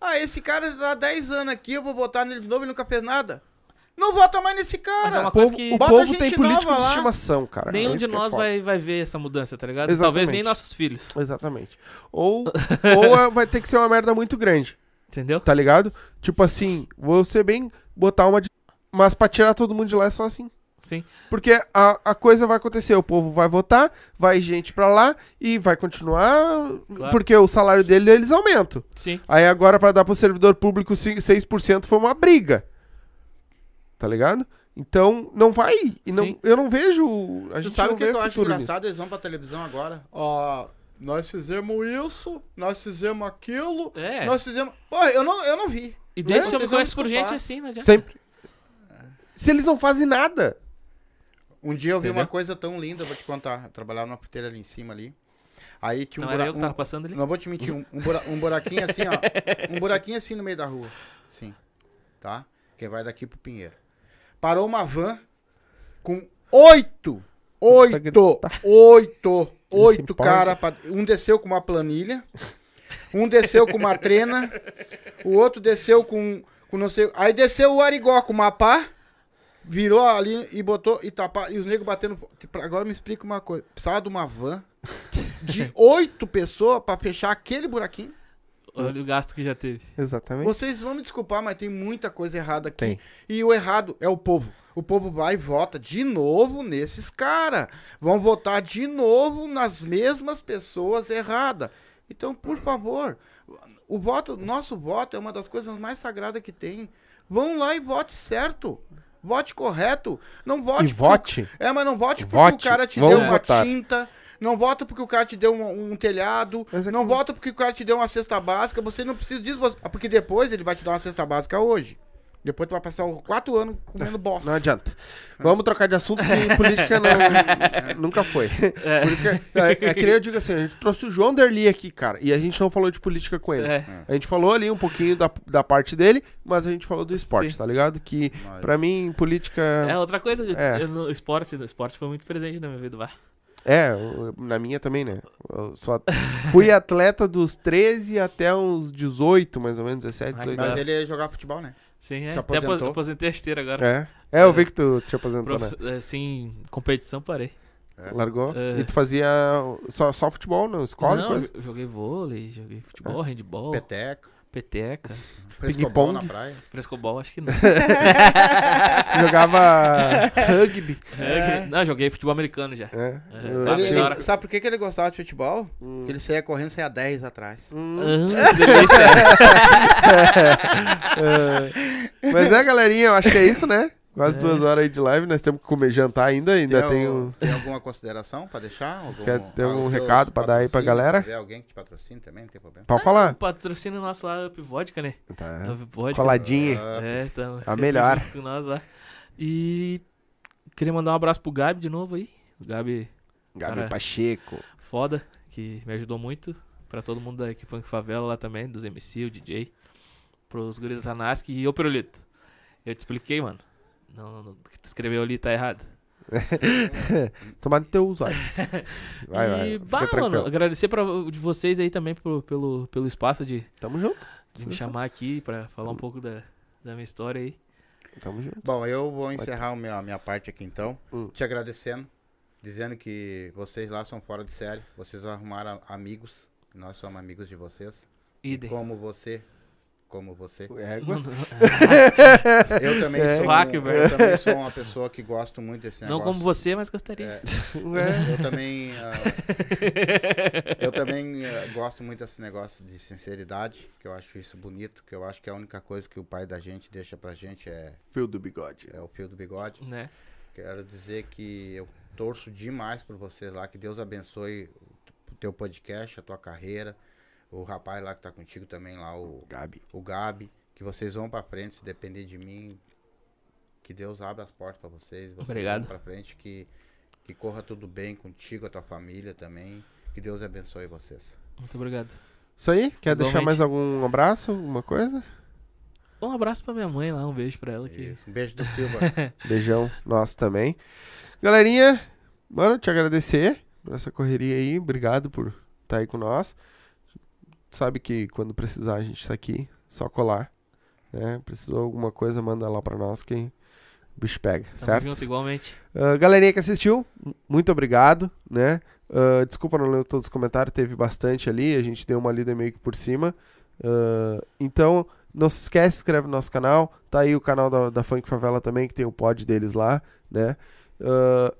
ah, esse cara já tá há 10 anos aqui, eu vou votar nele de novo e nunca fez nada. Não vota mais nesse é cara. uma O coisa povo, que o Bota povo gente tem político de estimação, cara. nenhum É de é nós foda. vai, vai ver essa mudança, tá ligado? Exatamente. Talvez nem nossos filhos. Exatamente. Ou, ou é- vai ter que ser uma merda muito grande, Entendeu? tá ligado? Tipo assim, vou ser bem. Botar uma. de- Mas pra tirar todo mundo de lá é só assim. Sim. Porque a, a coisa vai acontecer, o povo vai votar, vai gente pra lá e vai continuar. Claro. Porque o salário dele eles aumentam. Sim. Aí agora pra dar pro servidor público ci- 6% foi uma briga. Tá ligado? Então não vai. E não, Sim. eu não vejo. A Tu gente sabe não o que, eu acho futuro nisso. engraçado? Eles vão pra televisão agora. Ó, nós fizemos isso, nós fizemos aquilo, É. nós fizemos. Pô, eu não, eu não vi. E desde que eu me conheço por gente assim, não adianta. Sempre. Se eles não fazem nada. Um dia eu vi Entendeu? uma coisa tão linda, vou te contar. Eu trabalhava numa porteira ali em cima ali. Aí tinha um Não era eu buraco. que tava passando ali? Não vou te mentir, um, um bura- um buraquinho assim, ó. Um buraquinho assim no meio da rua. Sim. Tá? Que vai daqui pro Pinheiro. Parou uma van com oito. Oito. Oito. Oito empolga. cara. pra- Um desceu com uma planilha. Um desceu com uma trena. O outro desceu com, com não sei. Aí desceu o Arigó com uma pá. Virou ali e botou e tapar. E os negros batendo. Tipo, Agora me explica uma coisa. Precisava de uma van de oito pessoas pra fechar aquele buraquinho. Olha o gasto que já teve. Exatamente. Vocês vão me desculpar, mas tem muita coisa errada aqui. Tem. E o errado é o povo. O povo vai e vota de novo nesses caras. Vão votar de novo nas mesmas pessoas erradas. Então, por favor, o voto, nosso voto é uma das coisas mais sagradas que tem. Vão lá e vote certo. Vote correto. Não vote E porque- vote. É, mas não vote porque Vote. o cara te deu uma votar. tinta. Não vota porque o cara te deu um, um telhado. É não que- vota porque o cara te deu uma cesta básica. Você não precisa disso. você- ah, Porque depois ele vai te dar uma cesta básica hoje. Depois tu vai passar quatro anos comendo bosta. Não adianta. Vamos trocar de assunto que política não, nunca foi. Por isso que, é, é que nem eu digo assim, a gente trouxe o João Derli aqui, cara, e a gente não falou de política com ele. É. A gente falou ali um pouquinho da, da parte dele, mas a gente falou do esporte, Sim. tá ligado? Que Mas- pra mim, política. É, outra coisa, É. eu no esporte, no esporte foi muito presente na minha vida, vá. É, na minha também, né? Eu só fui atleta dos 13 até uns 18, mais ou menos, 17, 18 Mas anos. ele ia jogar futebol, né? Sim, é. Se Até aposentou? apos- aposentei a esteira agora. É. É, eu vi que tu te aposentou, né? Prof- Assim, competição parei. É. Largou. É. E tu fazia só, só futebol, não? Escola Não, coisa? eu joguei vôlei, joguei futebol, handball, Peteca. peteca, Frescobol na Ping-pong. praia. frescobol, acho que não. Jogava rugby. Rugby- Não, joguei futebol americano já. É. É. Ah, Ele- ele- melhor. sabe por que, que ele gostava de futebol? Hum. Porque ele saía correndo, saía 10 atrás. Hum. Ah, delícia. É. Mas é, galerinha, eu acho que é isso, né? Quase É. duas horas aí de live, nós temos que comer jantar ainda, ainda tem, tem um... tem alguma consideração pra deixar? Algum, Quer ter algum recado pra dar aí pra galera? Se tiver alguém que te patrocine também, não tem problema. Pode falar. Patrocínio nosso lá, Up Vodka, né? Tá. Up Vodka. Coladinha. Ah, É, então. A sempre melhor. junto Com nós lá. E queria mandar um abraço pro Gabi de novo aí. O Gabi Gabi Cara. Pacheco. foda, que me ajudou muito. Pra todo mundo da equipe Punk Favela lá também, dos MC, o DJ. Pros guris da Tanask e ô Pirulito. Eu te expliquei, mano. Não, não, o que tu escreveu ali tá errado. Tomar no teu usuário. Vai, vai. e, Fica bah, tranquilo. mano, agradecer pra, de vocês aí também pro- pelo, pelo espaço de, Tamo junto. de me chamar aqui pra falar um pouco da, da minha história aí. Tamo junto. Bom, eu vou encerrar a minha, a minha parte aqui então, Hum. te agradecendo, dizendo que vocês lá são fora de série, vocês arrumaram amigos, nós somos amigos de vocês, Idem. como você, como você. Égua. Eu também, É. sou, um- Vaca, eu velho. também sou uma pessoa que gosto muito desse Não negócio. como você, mas gostaria. É, Ué. eu também, ah, eu também ah, gosto muito desse negócio de sinceridade, que eu acho isso bonito, que eu acho que a única coisa que o pai da gente deixa pra gente é, Fio do bigode. é o fio do bigode. Né? Quero dizer que eu torço demais por vocês lá, que Deus abençoe o teu podcast, a tua carreira, o rapaz lá que tá contigo também lá, o, Gabi. o Gabi, que vocês vão pra frente, se depender de mim, que Deus abra as portas pra vocês, vocês Obrigado. vão pra frente, que, que corra tudo bem contigo, a tua família também, que Deus abençoe vocês. Muito obrigado. Isso aí? Quer deixar Igualmente. mais algum abraço? Alguma coisa? Um abraço pra minha mãe lá, um beijo pra ela. Que... Isso. Um beijo do Silva. Beijão nosso também. Galerinha, mano, te agradecer por essa correria aí. Obrigado por estar aí com nós. Sabe que quando precisar a gente tá aqui, só colar. Né? Precisou alguma coisa, manda lá pra nós que o bicho pega, Tamo certo? junto igualmente. Ah, galerinha que assistiu, muito obrigado, né? Ah, desculpa não ler todos os comentários, teve bastante ali, a gente deu uma lida meio que por cima. Ah, então, não se esquece, se inscreve no nosso canal, tá aí o canal da, da Funk Favela também, que tem o pod deles lá, né? S-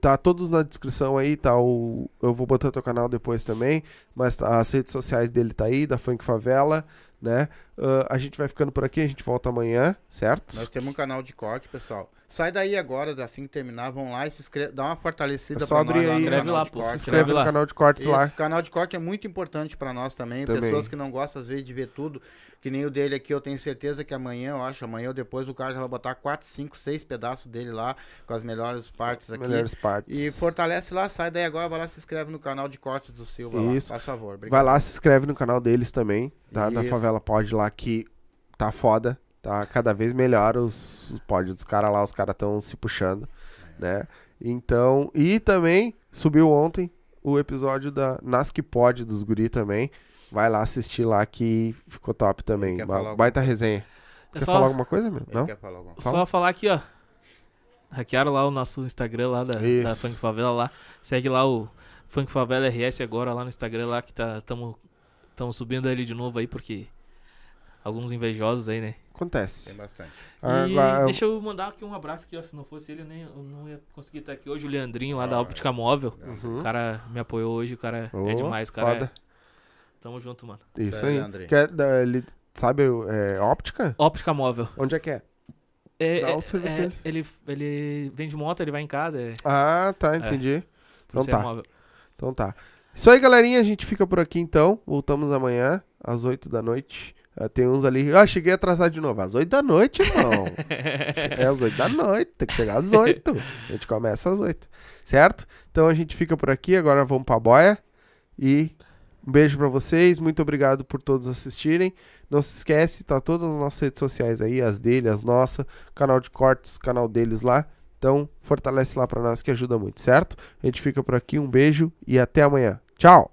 tá todos na descrição aí, tá o... Eu vou botar teu canal depois também, mas tá- as redes sociais dele tá aí, da Funk Favela, né? Ah, a gente vai ficando por aqui, a gente volta amanhã, certo? Nós temos um canal de corte, pessoal. Sai daí agora, assim que terminar, vão lá e se inscreve, dá uma fortalecida É só abrir nós aí. no Inscreve canal lá, de pô, se inscreve inscreve no lá. canal de cortes Esse lá. canal de corte é muito importante pra nós também. Também. Pessoas que não gostam, às vezes, de ver tudo. Que nem o dele aqui, eu tenho certeza que amanhã, eu acho, amanhã ou depois, o cara já vai botar 4, 5, 6 pedaços dele lá, com as melhores partes aqui. Melhores partes. E fortalece lá, sai daí agora, vai lá, se inscreve no canal de cortes do Silva Isso. lá. Por favor, obrigado. Vai lá, se inscreve no canal deles também, tá? Da Isso. Favela Pod lá, que tá foda, tá cada vez melhor os, os pod dos caras lá, os caras estão se puxando, né? Então, e também subiu ontem o episódio da Nasc Pod dos guri também. Vai lá assistir lá que ficou top também. alguma baita resenha. É Quer só, falar alguma coisa, meu? Não? quer falar alguma coisa? só falar aqui, ó. Hackearam lá o nosso Instagram lá da, Isso. da Funk Favela lá. Segue lá o Funk Favela RS agora lá no Instagram lá que tá tamo, tamo subindo ele de novo aí porque alguns invejosos aí, né? Acontece. Tem bastante. E Agora- deixa eu mandar aqui um abraço ó. Se não fosse ele, eu, nem, eu não ia conseguir estar aqui hoje. O Leandrinho lá da Ah, Óptica Móvel. Uhum. O cara me apoiou hoje, o cara Ô, é demais. O cara foda. é... Tamo junto, mano. Isso aí. Quer, da- ele, sabe, é, óptica? Óptica Móvel. Onde é que é? É, Dá é- o serviço é- dele. Ele, ele vende moto, ele vai em casa. É, Ah, tá, entendi. Então é tá. móvel. Então tá. Isso aí, galerinha. A gente fica por aqui então. Voltamos amanhã, às 8 da noite. Ah, tem uns ali. Ah, cheguei atrasado de novo. Às 8 da noite, irmão. é às 8 da noite. Tem que chegar às 8. A gente começa às 8. Certo? Então a gente fica por aqui. Agora vamos pra boia. E um beijo pra vocês. Muito obrigado por todos assistirem. Não se esquece, tá todas as nossas redes sociais aí, as dele, as nossas, canal de cortes, canal deles lá. Então, fortalece lá pra nós que ajuda muito, certo? A gente fica por aqui, um beijo e até amanhã. Tchau!